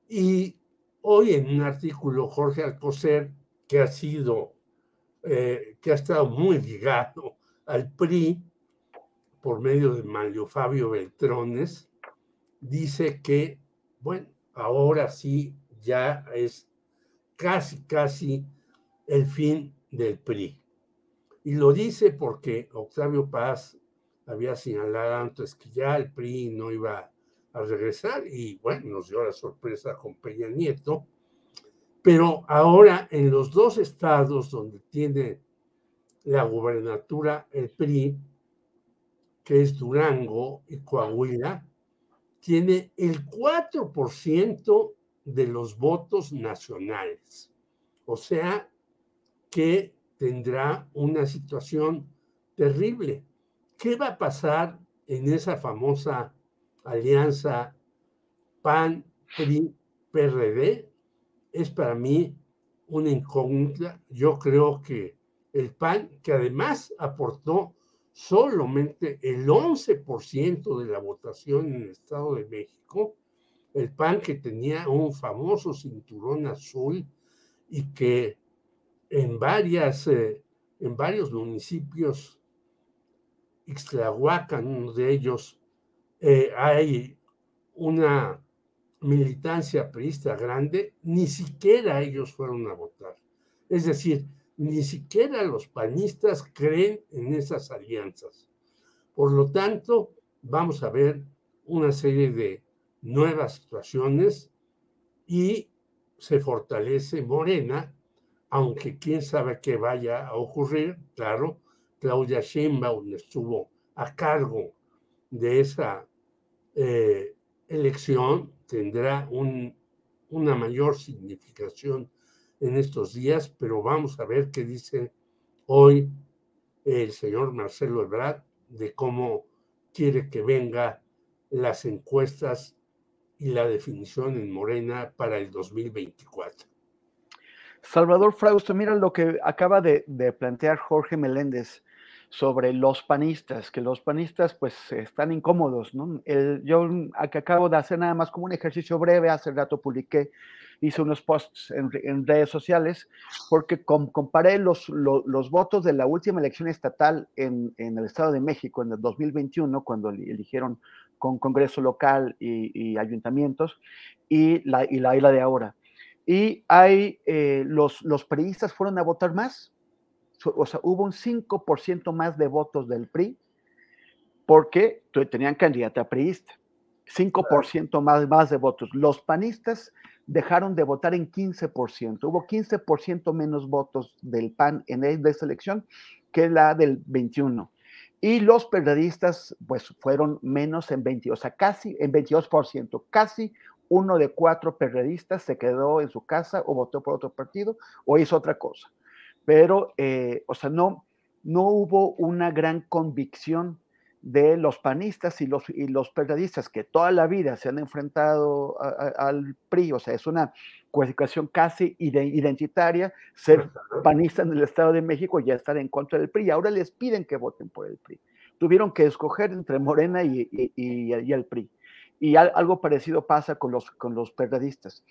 Y hoy en un artículo, Jorge Alcocer, que ha sido, eh, que ha estado muy ligado al PRI, por medio de Manlio Fabio Beltrones, dice que, bueno, ahora sí ya es casi, casi el fin del PRI. Y lo dice porque Octavio Paz había señalado antes que ya el PRI no iba a regresar y bueno, nos dio la sorpresa con Peña Nieto. Pero ahora en los dos estados donde tiene la gubernatura el PRI, que es Durango y Coahuila, tiene el 4% de los votos nacionales. O sea que tendrá una situación terrible. ¿Qué va a pasar en esa famosa alianza PAN-PRI-PRD? Es para mí una incógnita. Yo creo que el PAN, que además aportó solamente el 11% de la votación en el Estado de México, el PAN que tenía un famoso cinturón azul y que en, varias, eh, en varios municipios, Ixtlahuacan, uno de ellos, eh, hay una militancia priista grande, ni siquiera ellos fueron a votar. Es decir, ni siquiera los panistas creen en esas alianzas. Por lo tanto, vamos a ver una serie de nuevas situaciones y se fortalece Morena, aunque quién sabe qué vaya a ocurrir. Claro, Claudia Sheinbaum estuvo a cargo de esa eh, elección, tendrá una mayor significación en estos días, pero vamos a ver qué dice hoy el señor Marcelo Ebrard de cómo quiere que venga las encuestas y la definición en Morena para el 2024. Salvador Frausto, mira lo que acaba de, plantear Jorge Meléndez. Sobre los panistas, que los panistas pues están incómodos, ¿no? El, yo que acabo de hacer nada más como un ejercicio breve, hace rato publiqué, hice unos posts en, redes sociales, porque comparé los, los, votos de la última elección estatal en, en, el Estado de México en el 2021, cuando eligieron con Congreso local y, ayuntamientos, y la, y la isla de ahora. Y hay, eh, los, los periodistas fueron a votar más, o sea, hubo un 5% más de votos del PRI porque tenían candidata priista. 5% más, más de votos. Los panistas dejaron de votar en 15%. Hubo 15% menos votos del PAN en esta elección que la del 21. Y los periodistas, pues, fueron menos en 20, o sea, casi en 22%. Casi uno de cuatro periodistas se quedó en su casa o votó por otro partido o hizo otra cosa pero, eh, o sea, no, no hubo una gran convicción de los panistas y los, y los periodistas que toda la vida se han enfrentado al PRI, o sea, es una cualificación casi identitaria ser panista en el Estado de México y ya estar en contra del PRI. Ahora les piden que voten por el PRI. Tuvieron que escoger entre Morena y, y, y el PRI. Y algo parecido pasa con los, con los periodistas.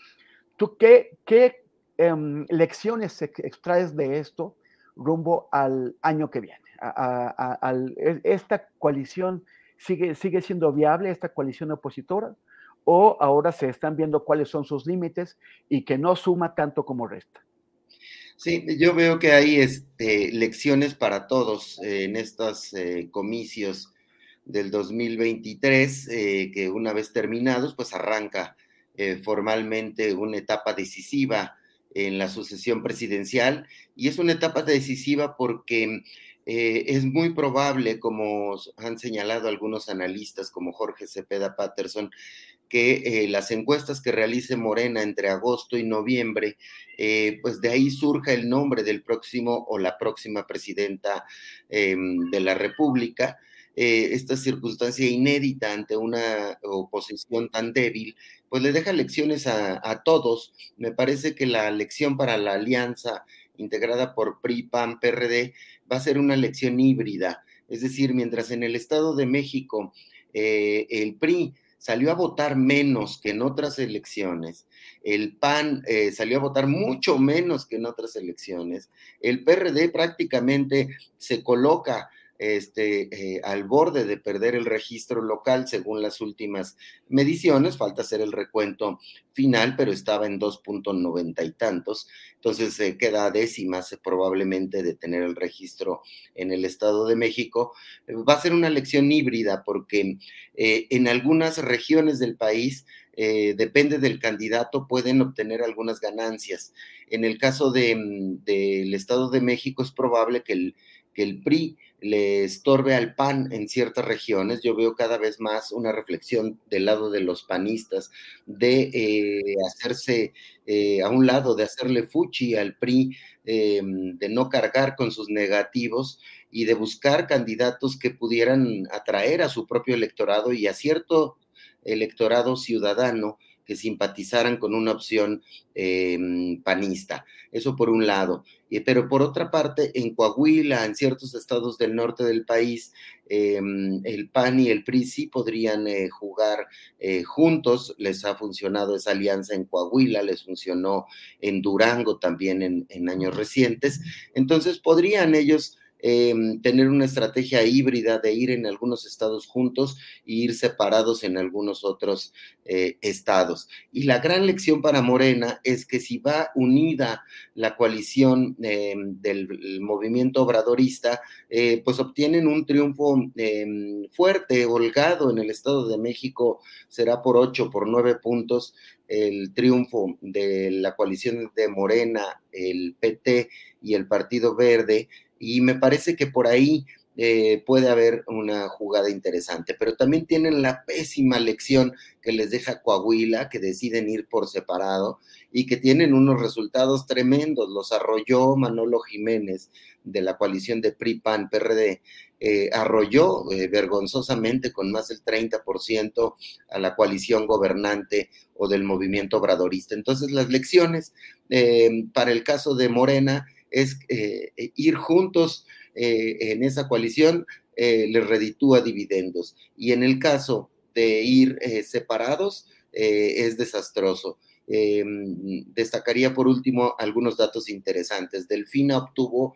¿Tú qué, qué Em, lecciones extraes de esto rumbo al año que viene? E, ¿Esta coalición sigue, sigue siendo viable, esta coalición opositora? ¿O ahora se están viendo cuáles son sus límites y que no suma tanto como resta? Sí, yo veo que hay este, lecciones para todos en estos eh, comicios del 2023, eh, que una vez terminados, pues arranca eh, formalmente una etapa decisiva en la sucesión presidencial y es una etapa decisiva porque eh, es muy probable, como han señalado algunos analistas como Jorge Cepeda Patterson, que eh, las encuestas que realice Morena entre agosto y noviembre, eh, pues de ahí surja el nombre del próximo o la próxima presidenta em, de la República. Esta circunstancia inédita ante una oposición tan débil, pues le deja lecciones a, todos. Me parece que la lección para la alianza integrada por PRI, PAN, PRD va a ser una lección híbrida. Es decir, mientras en el Estado de México eh, el PRI salió a votar menos que en otras elecciones, el PAN eh, salió a votar mucho menos que en otras elecciones, el PRD prácticamente se coloca este, eh, al borde de perder el registro local según las últimas mediciones, falta hacer el recuento final, pero estaba en 2.90 y tantos, entonces se queda a décimas eh, probablemente de tener el registro en el Estado de México. Va a ser una elección híbrida porque eh, en algunas regiones del país depende del candidato, pueden obtener algunas ganancias. En el caso mm, del Estado de México es probable que el, que el PRI le estorbe al PAN en ciertas regiones. Yo veo cada vez más una reflexión del lado de los panistas de eh, hacerse eh, a un lado, de hacerle fuchi al PRI, eh, de no cargar con sus negativos y de buscar candidatos que pudieran atraer a su propio electorado y a cierto electorado ciudadano que simpatizaran con una opción em, panista. Eso por un lado. pero por otra parte, en Coahuila, en ciertos estados del norte del país, em, el PAN y el PRI sí podrían eh, jugar eh, juntos. Les ha funcionado esa alianza en Coahuila, les funcionó en Durango también en años recientes. Entonces podrían ellos Em, tener una estrategia híbrida de ir en algunos estados juntos e ir separados en algunos otros eh, estados. Y la gran lección para Morena es que si va unida la coalición em, del movimiento obradorista, eh, pues obtienen un triunfo em, fuerte, holgado en el Estado de México, será por ocho, por nueve puntos el triunfo de la coalición de Morena, el PT y el Partido Verde, y me parece que por ahí eh, puede haber una jugada interesante, pero también tienen la pésima lección que les deja Coahuila, que deciden ir por separado y que tienen unos resultados tremendos. Los arrolló Manolo Jiménez de la coalición de PRI-PAN-PRD, eh, arrolló eh, vergonzosamente con más del 30% a la coalición gobernante o del movimiento obradorista. Entonces las lecciones para el caso de Morena es eh, ir juntos eh, en esa coalición eh, les reditúa dividendos. Y en el caso de ir eh, separados, es desastroso. destacaría por último algunos datos interesantes. Delfina obtuvo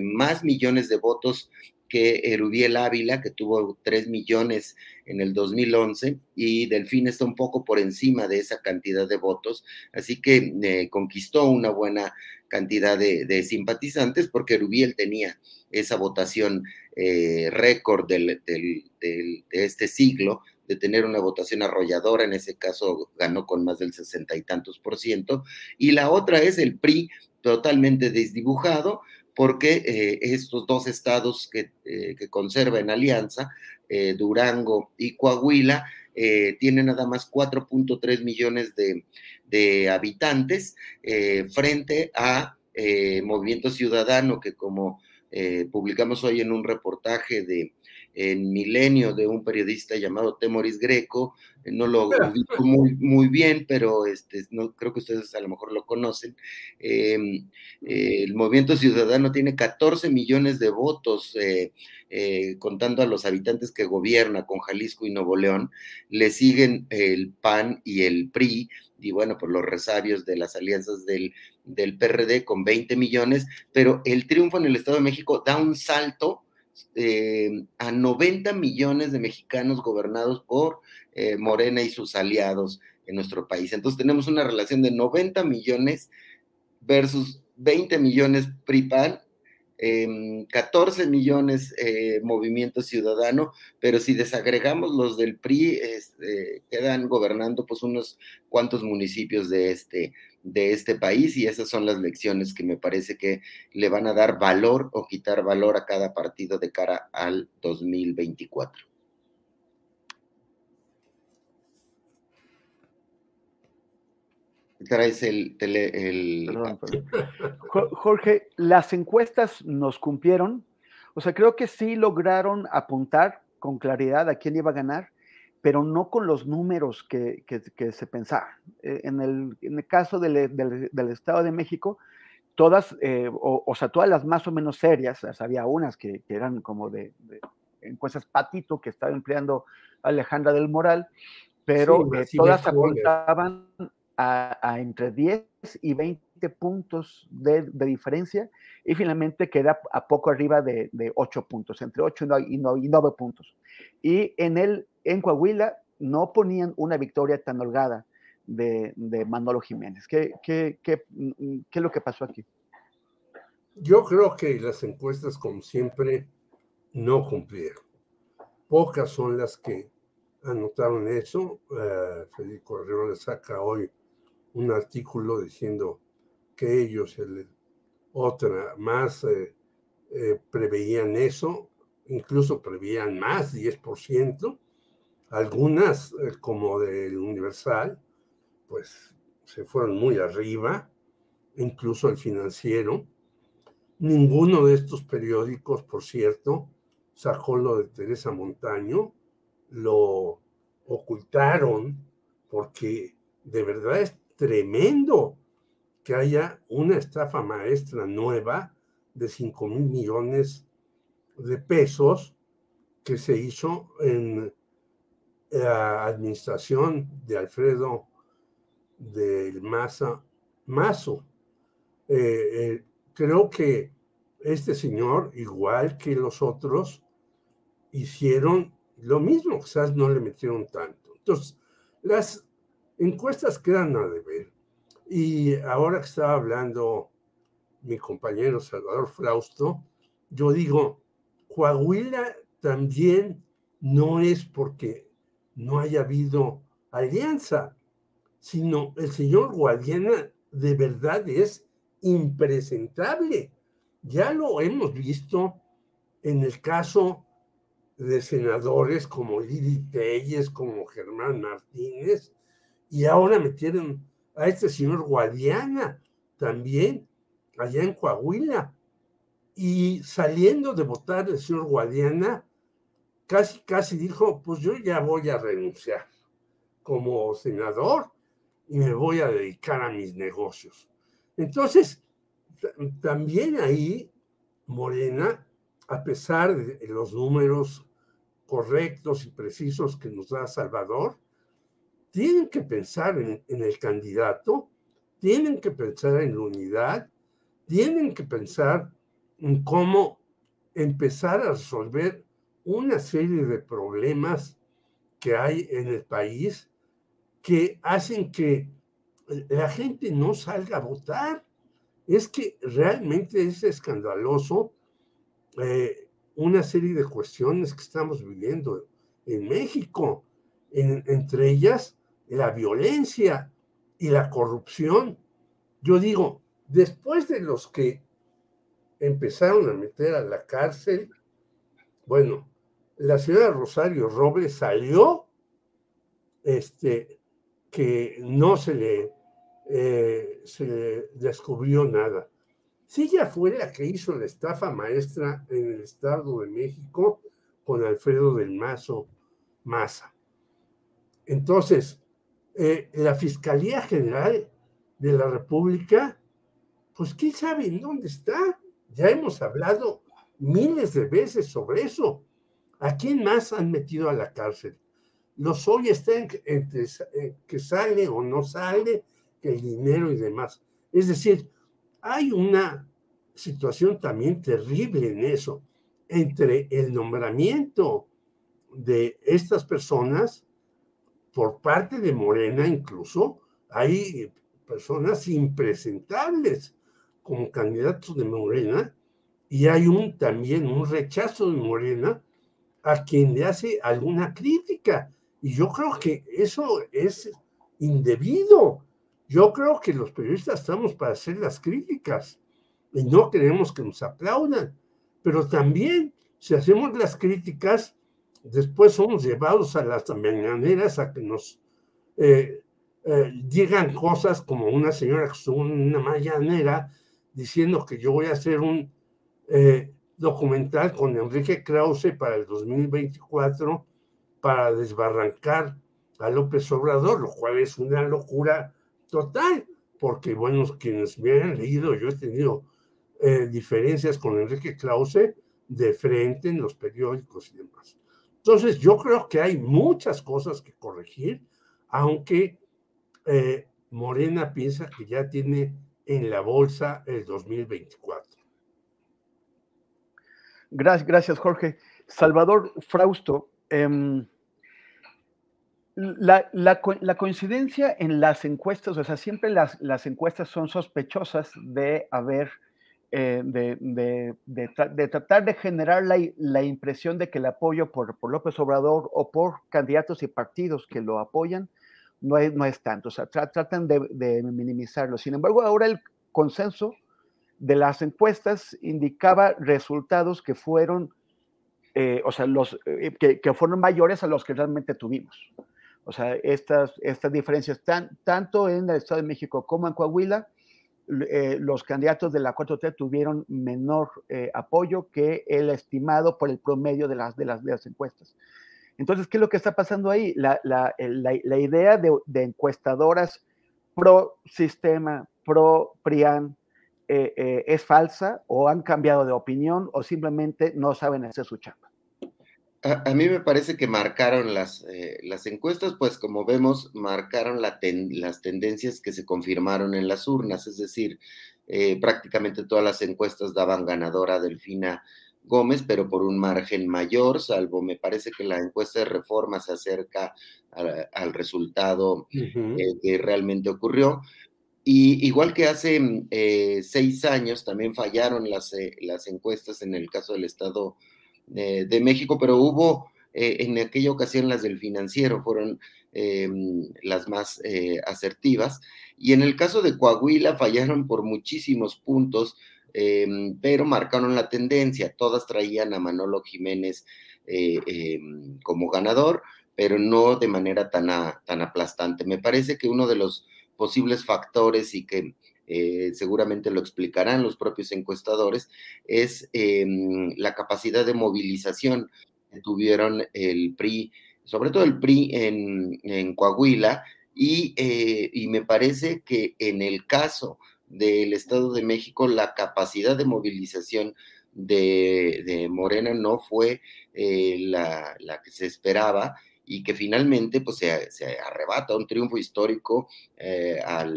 más millones de votos que Erubiel Ávila, que tuvo 3 millones en el 2011, y Delfín está un poco por encima de esa cantidad de votos, así que eh, conquistó una buena cantidad de, simpatizantes porque Erubiel tenía esa votación eh, récord de este siglo, de tener una votación arrolladora, en ese caso ganó con más del sesenta y tantos por ciento, y la otra es el PRI totalmente desdibujado, porque eh, estos dos estados que, eh, conserva en alianza, eh, Durango y Coahuila, tienen nada más 4.3 millones de, habitantes frente a Movimiento Ciudadano, que como publicamos hoy en un reportaje de en Milenio de un periodista llamado Temoris Greco, no lo ubico muy, muy bien, pero este, no, creo que ustedes a lo mejor lo conocen. Em, el Movimiento Ciudadano tiene 14 millones de votos, eh, eh, contando a los habitantes que gobierna con Jalisco y Nuevo León. Le siguen el PAN y el PRI, y bueno, por los resabios de las alianzas del, del PRD con 20 millones, pero el triunfo en el Estado de México da un salto eh, a 90 millones de mexicanos gobernados por eh, Morena y sus aliados en nuestro país. Entonces tenemos una relación de 90 millones versus 20 millones PRIPAN, 14 em, millones eh, Movimiento Ciudadano, pero si desagregamos los del PRI, este, quedan gobernando pues unos cuantos municipios de este, de este país y esas son las lecciones que me parece que le van a dar valor o quitar valor a cada partido de cara al 2024. Traes el, tele, Jorge, las encuestas nos cumplieron. O sea, creo que sí lograron apuntar con claridad a quién iba a ganar pero no con los números que, se pensaba. Eh, en, el, caso del, Estado de México, todas, eh, o, sea, todas las más o menos serias, había unas que, eran como de, encuestas patito que estaba empleando Alejandra del Moral, pero eh, todas apuntaban a, entre 10 y 20 puntos de, diferencia y finalmente queda a poco arriba de, 8 puntos, entre 8 y 9 puntos. Y en el en Coahuila no ponían una victoria tan holgada de, Manolo Jiménez. ¿Qué, qué, es lo que pasó aquí? Yo creo que las encuestas, como siempre, no cumplieron. Pocas son las que anotaron eso. Uh, Federico le saca hoy un artículo diciendo que ellos, el, otra más, eh, eh, preveían eso, incluso preveían más, 10%, algunas, eh, como del Universal, pues se fueron muy arriba, incluso el financiero. Ninguno de estos periódicos, por cierto, sacó lo de Teresa Montaño, lo ocultaron porque de verdad tremendo que haya una estafa maestra nueva de 5 mil millones de pesos que se hizo en la administración de Alfredo del Maza, Mazo. Eh, eh, creo que este señor, igual que los otros, hicieron lo mismo, quizás no le metieron tanto. Entonces, las encuestas quedan a deber. Y ahora que estaba hablando mi compañero Salvador Frausto, yo digo, Coahuila también no es porque no haya habido alianza, sino el señor Guadiana de verdad es impresentable. Ya lo hemos visto en el caso de senadores como Lili Telles, como Germán Martínez, y ahora metieron a este señor Guadiana también allá en Coahuila. Y saliendo de votar el señor Guadiana, casi, casi dijo, pues yo ya voy a renunciar como senador y me voy a dedicar a mis negocios. Entonces, también ahí Morena a pesar de los números correctos y precisos que nos da Salvador, tienen que pensar en, el candidato, tienen que pensar en la unidad, tienen que pensar en cómo empezar a resolver una serie de problemas que hay en el país que hacen que la gente no salga a votar. Es que realmente es escandaloso eh, una serie de cuestiones que estamos viviendo en México, entre ellas la violencia y la corrupción. Yo digo, después de los que empezaron a meter a la cárcel, bueno, la señora Rosario Robles salió, este, que no se le, eh, se descubrió nada. Si ella fue la que hizo la estafa maestra en el Estado de México con Alfredo del Mazo Maza. Entonces, eh, la Fiscalía General de la República, pues quién sabe en dónde está. Ya hemos hablado miles de veces sobre eso. ¿A quién más han metido a la cárcel? Los hoy están entre eh, que sale o no sale, que el dinero y demás. Es decir, hay una situación también terrible en eso, entre el nombramiento de estas personas por parte de Morena incluso, hay personas impresentables como candidatos de Morena y hay un también un rechazo de Morena a quien le hace alguna crítica. Y yo creo que eso es indebido. Yo creo que los periodistas estamos para hacer las críticas y no queremos que nos aplaudan. Pero también, si hacemos las críticas, después somos llevados a las mañaneras a que nos eh, eh, digan cosas como una señora que estuvo en una mañanera diciendo que yo voy a hacer un eh, documental con Enrique Krause para el 2024 para desbarrancar a López Obrador, lo cual es una locura total, porque bueno, quienes me han leído, yo he tenido eh, diferencias con Enrique Krause de frente en los periódicos y demás. Entonces, yo creo que hay muchas cosas que corregir, aunque eh, Morena piensa que ya tiene en la bolsa el 2024. Gracias, gracias Jorge. Salvador Frausto, em, la, coincidencia en las encuestas, o sea, siempre las, las encuestas son sospechosas de haber, eh, de, tratar de generar la, impresión de que el apoyo por, por, López Obrador o por candidatos y partidos que lo apoyan no es, no es tanto, o sea, tratan de minimizarlo. Sin embargo, ahora el consenso de las encuestas indicaba resultados que fueron, eh, o sea, los, eh, que, fueron mayores a los que realmente tuvimos. O sea, estas, estas diferencias, tanto en el Estado de México como en Coahuila, eh, los candidatos de la 4T tuvieron menor apoyo que el estimado por el promedio de las, de las, encuestas. Entonces, ¿qué es lo que está pasando ahí? La, la, la, idea de, encuestadoras pro sistema, pro PRIAN, eh, eh, es falsa o han cambiado de opinión o simplemente no saben hacer su chamba. A, mí me parece que marcaron las, eh, las encuestas, pues como vemos, marcaron las tendencias que se confirmaron en las urnas, es decir, prácticamente todas las encuestas daban ganadora a Delfina Gómez, pero por un margen mayor, salvo me parece que la encuesta de reforma se acerca al resultado que realmente ocurrió. Y igual que hace mm, eh, seis años también fallaron las, eh, las encuestas en el caso del Estado eh, de México, pero hubo en aquella ocasión las del financiero, fueron mm, las más asertivas. Y en el caso de Coahuila fallaron por muchísimos puntos, pero marcaron la tendencia. Todas traían a Manolo Jiménez como ganador, pero no de manera tan, tan aplastante. Me parece que uno de los posibles factores y que eh, seguramente lo explicarán los propios encuestadores, es em, la capacidad de movilización que tuvieron el PRI, sobre todo el PRI en, Coahuila, y, eh, y, me parece que en el caso del Estado de México, la capacidad de movilización de, Morena no fue eh, la, que se esperaba y que finalmente pues, se, arrebata un triunfo histórico al,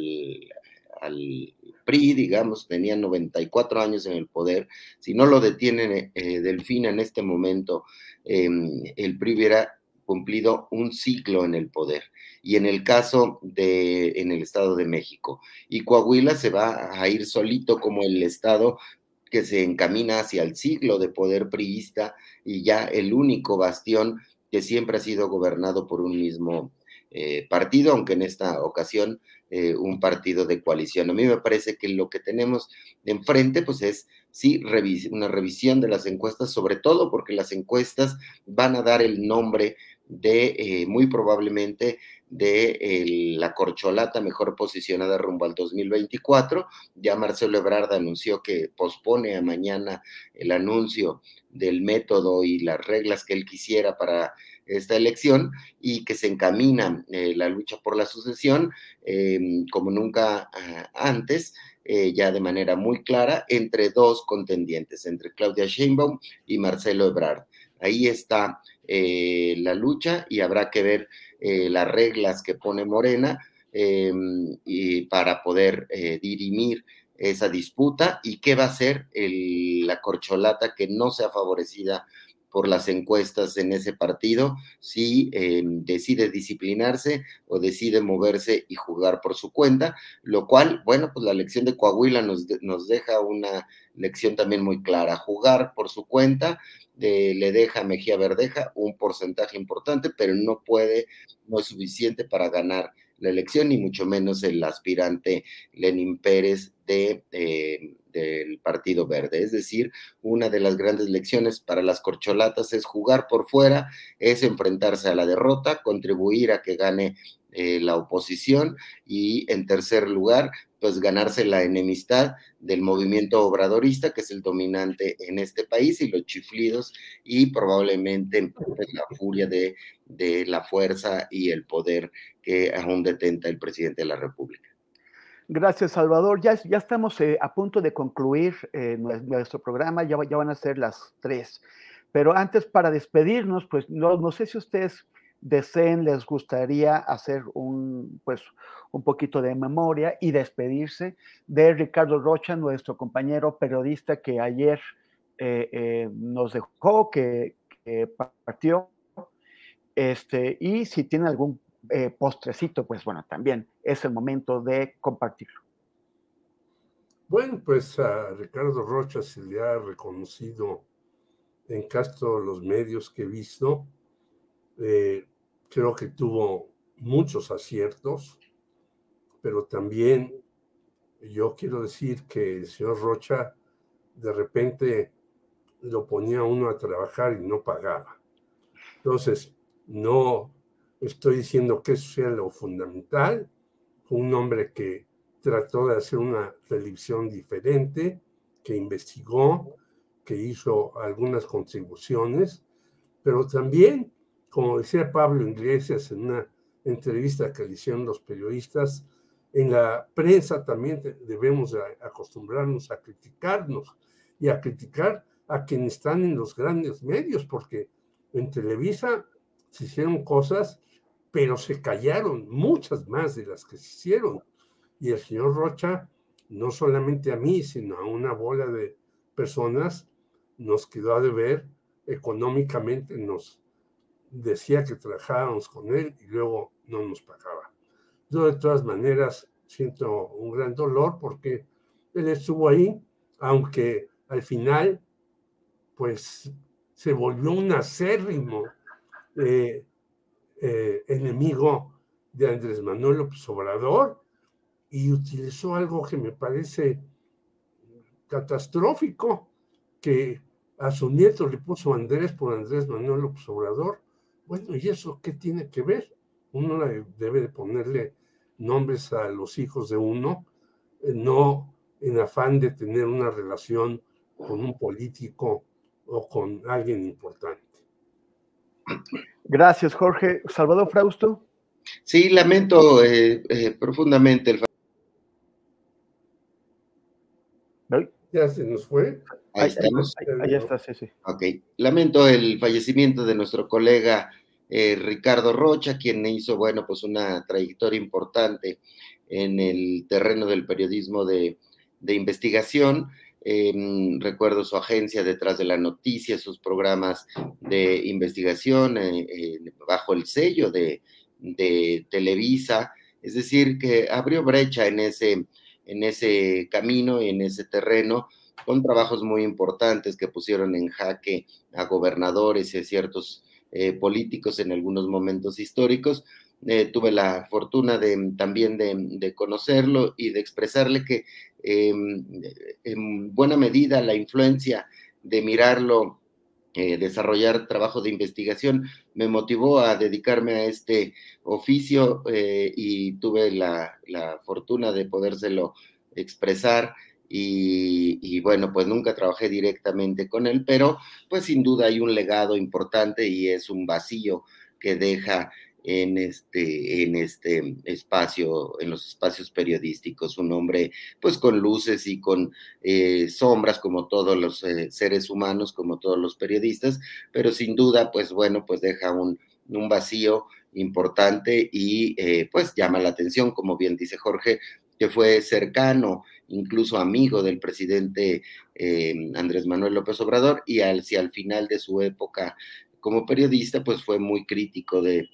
al, PRI, digamos, tenía 94 años en el poder. Si no lo detienen eh, Delfín en este momento, em, el PRI hubiera cumplido un ciclo en el poder. Y en el caso de, en el Estado de México. Y Coahuila se va a ir solito como el Estado que se encamina hacia el siglo de poder priista y ya el único bastión que siempre ha sido gobernado por un mismo eh, partido, aunque en esta ocasión eh, un partido de coalición. A mí me parece que lo que tenemos enfrente, pues es sí una revisión de las encuestas, sobre todo porque las encuestas van a dar el nombre de eh, muy probablemente de la corcholata mejor posicionada rumbo al 2024. Ya Marcelo Ebrard anunció que pospone a mañana el anuncio del método y las reglas que él quisiera para esta elección y que se encamina eh, la lucha por la sucesión em, como nunca ah, antes. Eh, ya de manera muy clara entre dos contendientes, entre Claudia Sheinbaum y Marcelo Ebrard. Ahí está eh, la lucha y habrá que ver las reglas que pone Morena em, y para poder dirimir esa disputa y qué va a ser la corcholata que no sea favorecida por las encuestas en ese partido, si em, decide disciplinarse o decide moverse y jugar por su cuenta, lo cual, bueno, pues la elección de Coahuila nos, nos deja una lección también muy clara, jugar por su cuenta, le deja a Mejía Verdeja un porcentaje importante, pero no puede, no es suficiente para ganar la elección, ni mucho menos el aspirante Lenin Pérez eh, del Partido Verde. Es decir, una de las grandes lecciones para las corcholatas es jugar por fuera, es enfrentarse a la derrota, contribuir a que gane eh, la oposición y en tercer lugar, pues ganarse la enemistad del movimiento obradorista, que es el dominante en este país, y los chiflidos y probablemente la furia de la fuerza y el poder que aún detenta el presidente de la República. Gracias, Salvador. Ya, estamos eh, a punto de concluir eh, nuestro programa, ya, van a ser las tres. Pero antes, para despedirnos, pues no, no sé si ustedes deseen, les gustaría hacer un, pues, un poquito de memoria y despedirse de Ricardo Rocha, nuestro compañero periodista que ayer eh, eh, nos dejó, que, partió. Este, y si tiene algún eh, postrecito, pues bueno, también es el momento de compartirlo. Bueno, pues a Ricardo Rocha se le ha reconocido en casi los medios que he visto eh, creo que tuvo muchos aciertos, pero también yo quiero decir que el señor Rocha de repente lo ponía uno a trabajar y no pagaba. Entonces, no estoy diciendo que eso sea lo fundamental. Un hombre que trató de hacer una televisión diferente, que investigó, que hizo algunas contribuciones, pero también como decía Pablo Iglesias en una entrevista que le hicieron los periodistas, en la prensa también debemos acostumbrarnos a criticarnos y a criticar a quienes están en los grandes medios, porque en Televisa se hicieron cosas, pero se callaron muchas más de las que se hicieron. Y el señor Rocha, no solamente a mí, sino a una bola de personas, nos quedó a deber económicamente, nos decía que trabajábamos con él y luego no nos pagaba. Yo de todas maneras siento un gran dolor porque él estuvo ahí, aunque al final pues se volvió un acérrimo eh, eh, enemigo de Andrés Manuel López Obrador y utilizó algo que me parece catastrófico, que a su nieto le puso Andrés por Andrés Manuel López Obrador bueno, ¿y eso qué tiene que ver? Uno debe de ponerle nombres a los hijos de uno, eh, no en afán de tener una relación con un político o con alguien importante. Gracias, Jorge. Salvador Frausto. Sí, lamento eh, eh, profundamente el Ya se nos fue. Ahí estamos. Ahí, está, sí, sí. Ok. Lamento el fallecimiento de nuestro colega eh, Ricardo Rocha, quien hizo, bueno, pues una trayectoria importante en el terreno del periodismo de, de investigación. Em, recuerdo su agencia detrás de la noticia, sus programas de investigación eh, eh, bajo el sello de, de, Televisa, es decir, que abrió brecha en ese, en ese camino y en ese terreno con trabajos muy importantes que pusieron en jaque a gobernadores y a ciertos eh, políticos en algunos momentos históricos. Tuve la fortuna de, también de, de, conocerlo y de expresarle que Em, en buena medida la influencia de mirarlo eh, desarrollar trabajo de investigación me motivó a dedicarme a este oficio eh, y tuve la, fortuna de podérselo expresar y, y, bueno, pues nunca trabajé directamente con él, pero pues sin duda hay un legado importante y es un vacío que deja en este, en este espacio, en los espacios periodísticos, un hombre pues con luces y con eh, sombras como todos los eh, seres humanos, como todos los periodistas, pero sin duda pues bueno, pues deja un, un vacío importante y eh, pues llama la atención, como bien dice Jorge, que fue cercano, incluso amigo del presidente Andrés Manuel López Obrador y al, si al final de su época como periodista, pues fue muy crítico de,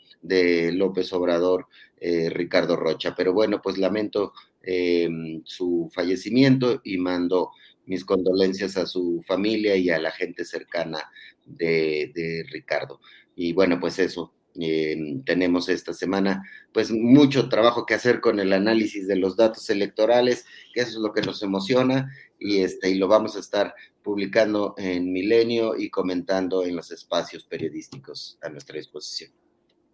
López Obrador, eh, Ricardo Rocha. Pero bueno, pues lamento eh, su fallecimiento y mando mis condolencias a su familia y a la gente cercana de, Ricardo. Y bueno, pues eso, eh, tenemos esta semana pues mucho trabajo que hacer con el análisis de los datos electorales, que eso es lo que nos emociona y, este, y lo vamos a estar publicando en Milenio y comentando en los espacios periodísticos a nuestra disposición.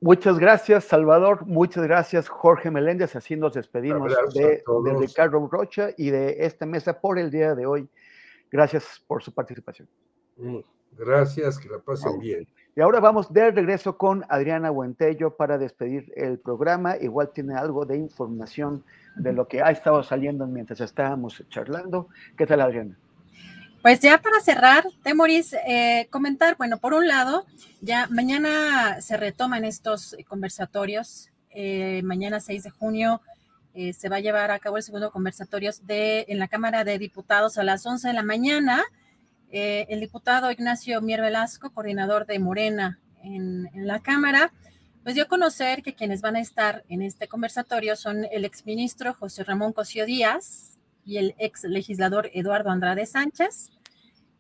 Muchas gracias, Salvador. Muchas gracias, Jorge Meléndez. Así nos despedimos de, Ricardo Rocha y de esta mesa por el día de hoy. Gracias por su participación. Mm, gracias, que la pasen bien. Y ahora vamos de regreso con Adriana Buentello para despedir el programa. Igual tiene algo de información de lo que ha estado saliendo mientras estábamos charlando. ¿Qué tal, Adriana? Pues ya para cerrar, Temoris, eh, comentar, bueno, por un lado, ya mañana se retoman estos conversatorios. Eh, mañana 6 de junio eh, se va a llevar a cabo el segundo conversatorio de, en la Cámara de Diputados a las 11 de la mañana. el diputado Ignacio Mier Velasco, coordinador de Morena en, en la Cámara, pues dio a conocer que quienes van a estar en este conversatorio son el exministro José Ramón Cosío Díaz, y el ex legislador Eduardo Andrade Sánchez.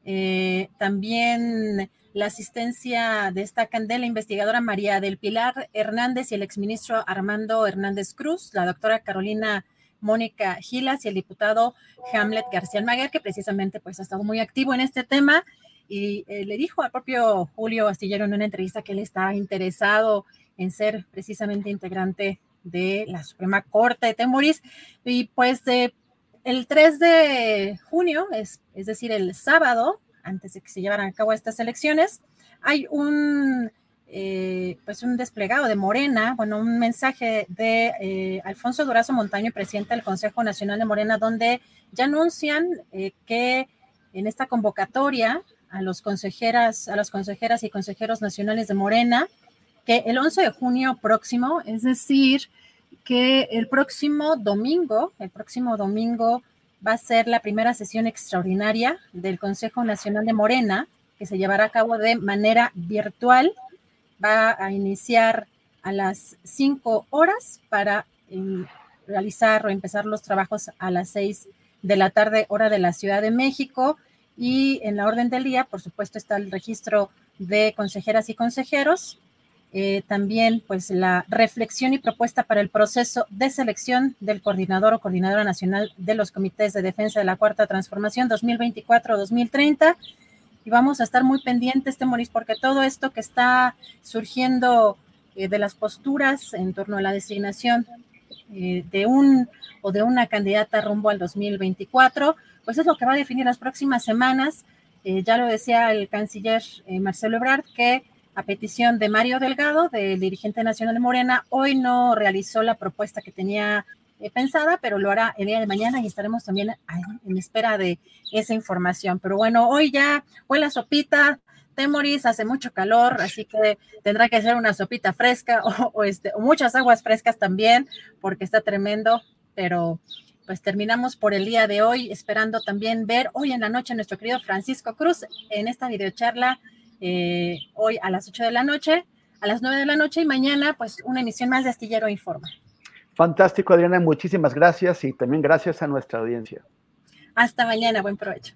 Eh, también la asistencia destacan de la investigadora María del Pilar Hernández y el exministro Armando Hernández Cruz, la doctora Carolina Mónica Gilas y el diputado Hamlet García Maguer, que precisamente pues ha estado muy activo en este tema y eh, le dijo al propio Julio Astillero en una entrevista que él está interesado en ser precisamente integrante de la Suprema Corte de Temoris y pues de el 3 de junio, es, es decir, el sábado, antes de que se llevaran a cabo estas elecciones, hay un, eh, pues un desplegado de Morena, bueno, un mensaje de eh, Alfonso Durazo Montaño, presidente del Consejo Nacional de Morena, donde ya anuncian eh, que en esta convocatoria a los consejeras, a las consejeras y consejeros nacionales de Morena, el 11 de junio próximo, es decir, que el próximo domingo, el próximo domingo va a ser la primera sesión extraordinaria del Consejo Nacional de Morena, que se llevará a cabo de manera virtual. Va a iniciar a las 5 horas para em, realizar o empezar los trabajos a las 6 de la tarde, hora de la Ciudad de México. Y en la orden del día, por supuesto, está el registro de consejeras y consejeros eh, también pues la reflexión y propuesta para el proceso de selección del coordinador o coordinadora nacional de los comités de defensa de la cuarta transformación 2024-2030 y vamos a estar muy pendientes, Temoris, porque todo esto que está surgiendo eh, de las posturas en torno a la designación eh, de un o de una candidata rumbo al 2024, pues es lo que va a definir las próximas semanas. ya lo decía el canciller Marcelo Ebrard, que a petición de Mario Delgado, del dirigente nacional de Morena, hoy no realizó la propuesta que tenía eh, pensada, pero lo hará el día de mañana y estaremos también en espera de esa información. Pero bueno, hoy ya fue la sopita, Temoris, hace mucho calor, así que tendrá que ser una sopita fresca este, o muchas aguas frescas también, porque está tremendo, pero pues terminamos por el día de hoy, esperando también ver hoy en la noche a nuestro querido Francisco Cruz en esta videocharla, eh, hoy a las 8 de la noche, a las 9 de la noche y mañana pues una emisión más de Astillero Informa. Fantástico, Adriana, muchísimas gracias y también gracias a nuestra audiencia. Hasta mañana, buen provecho.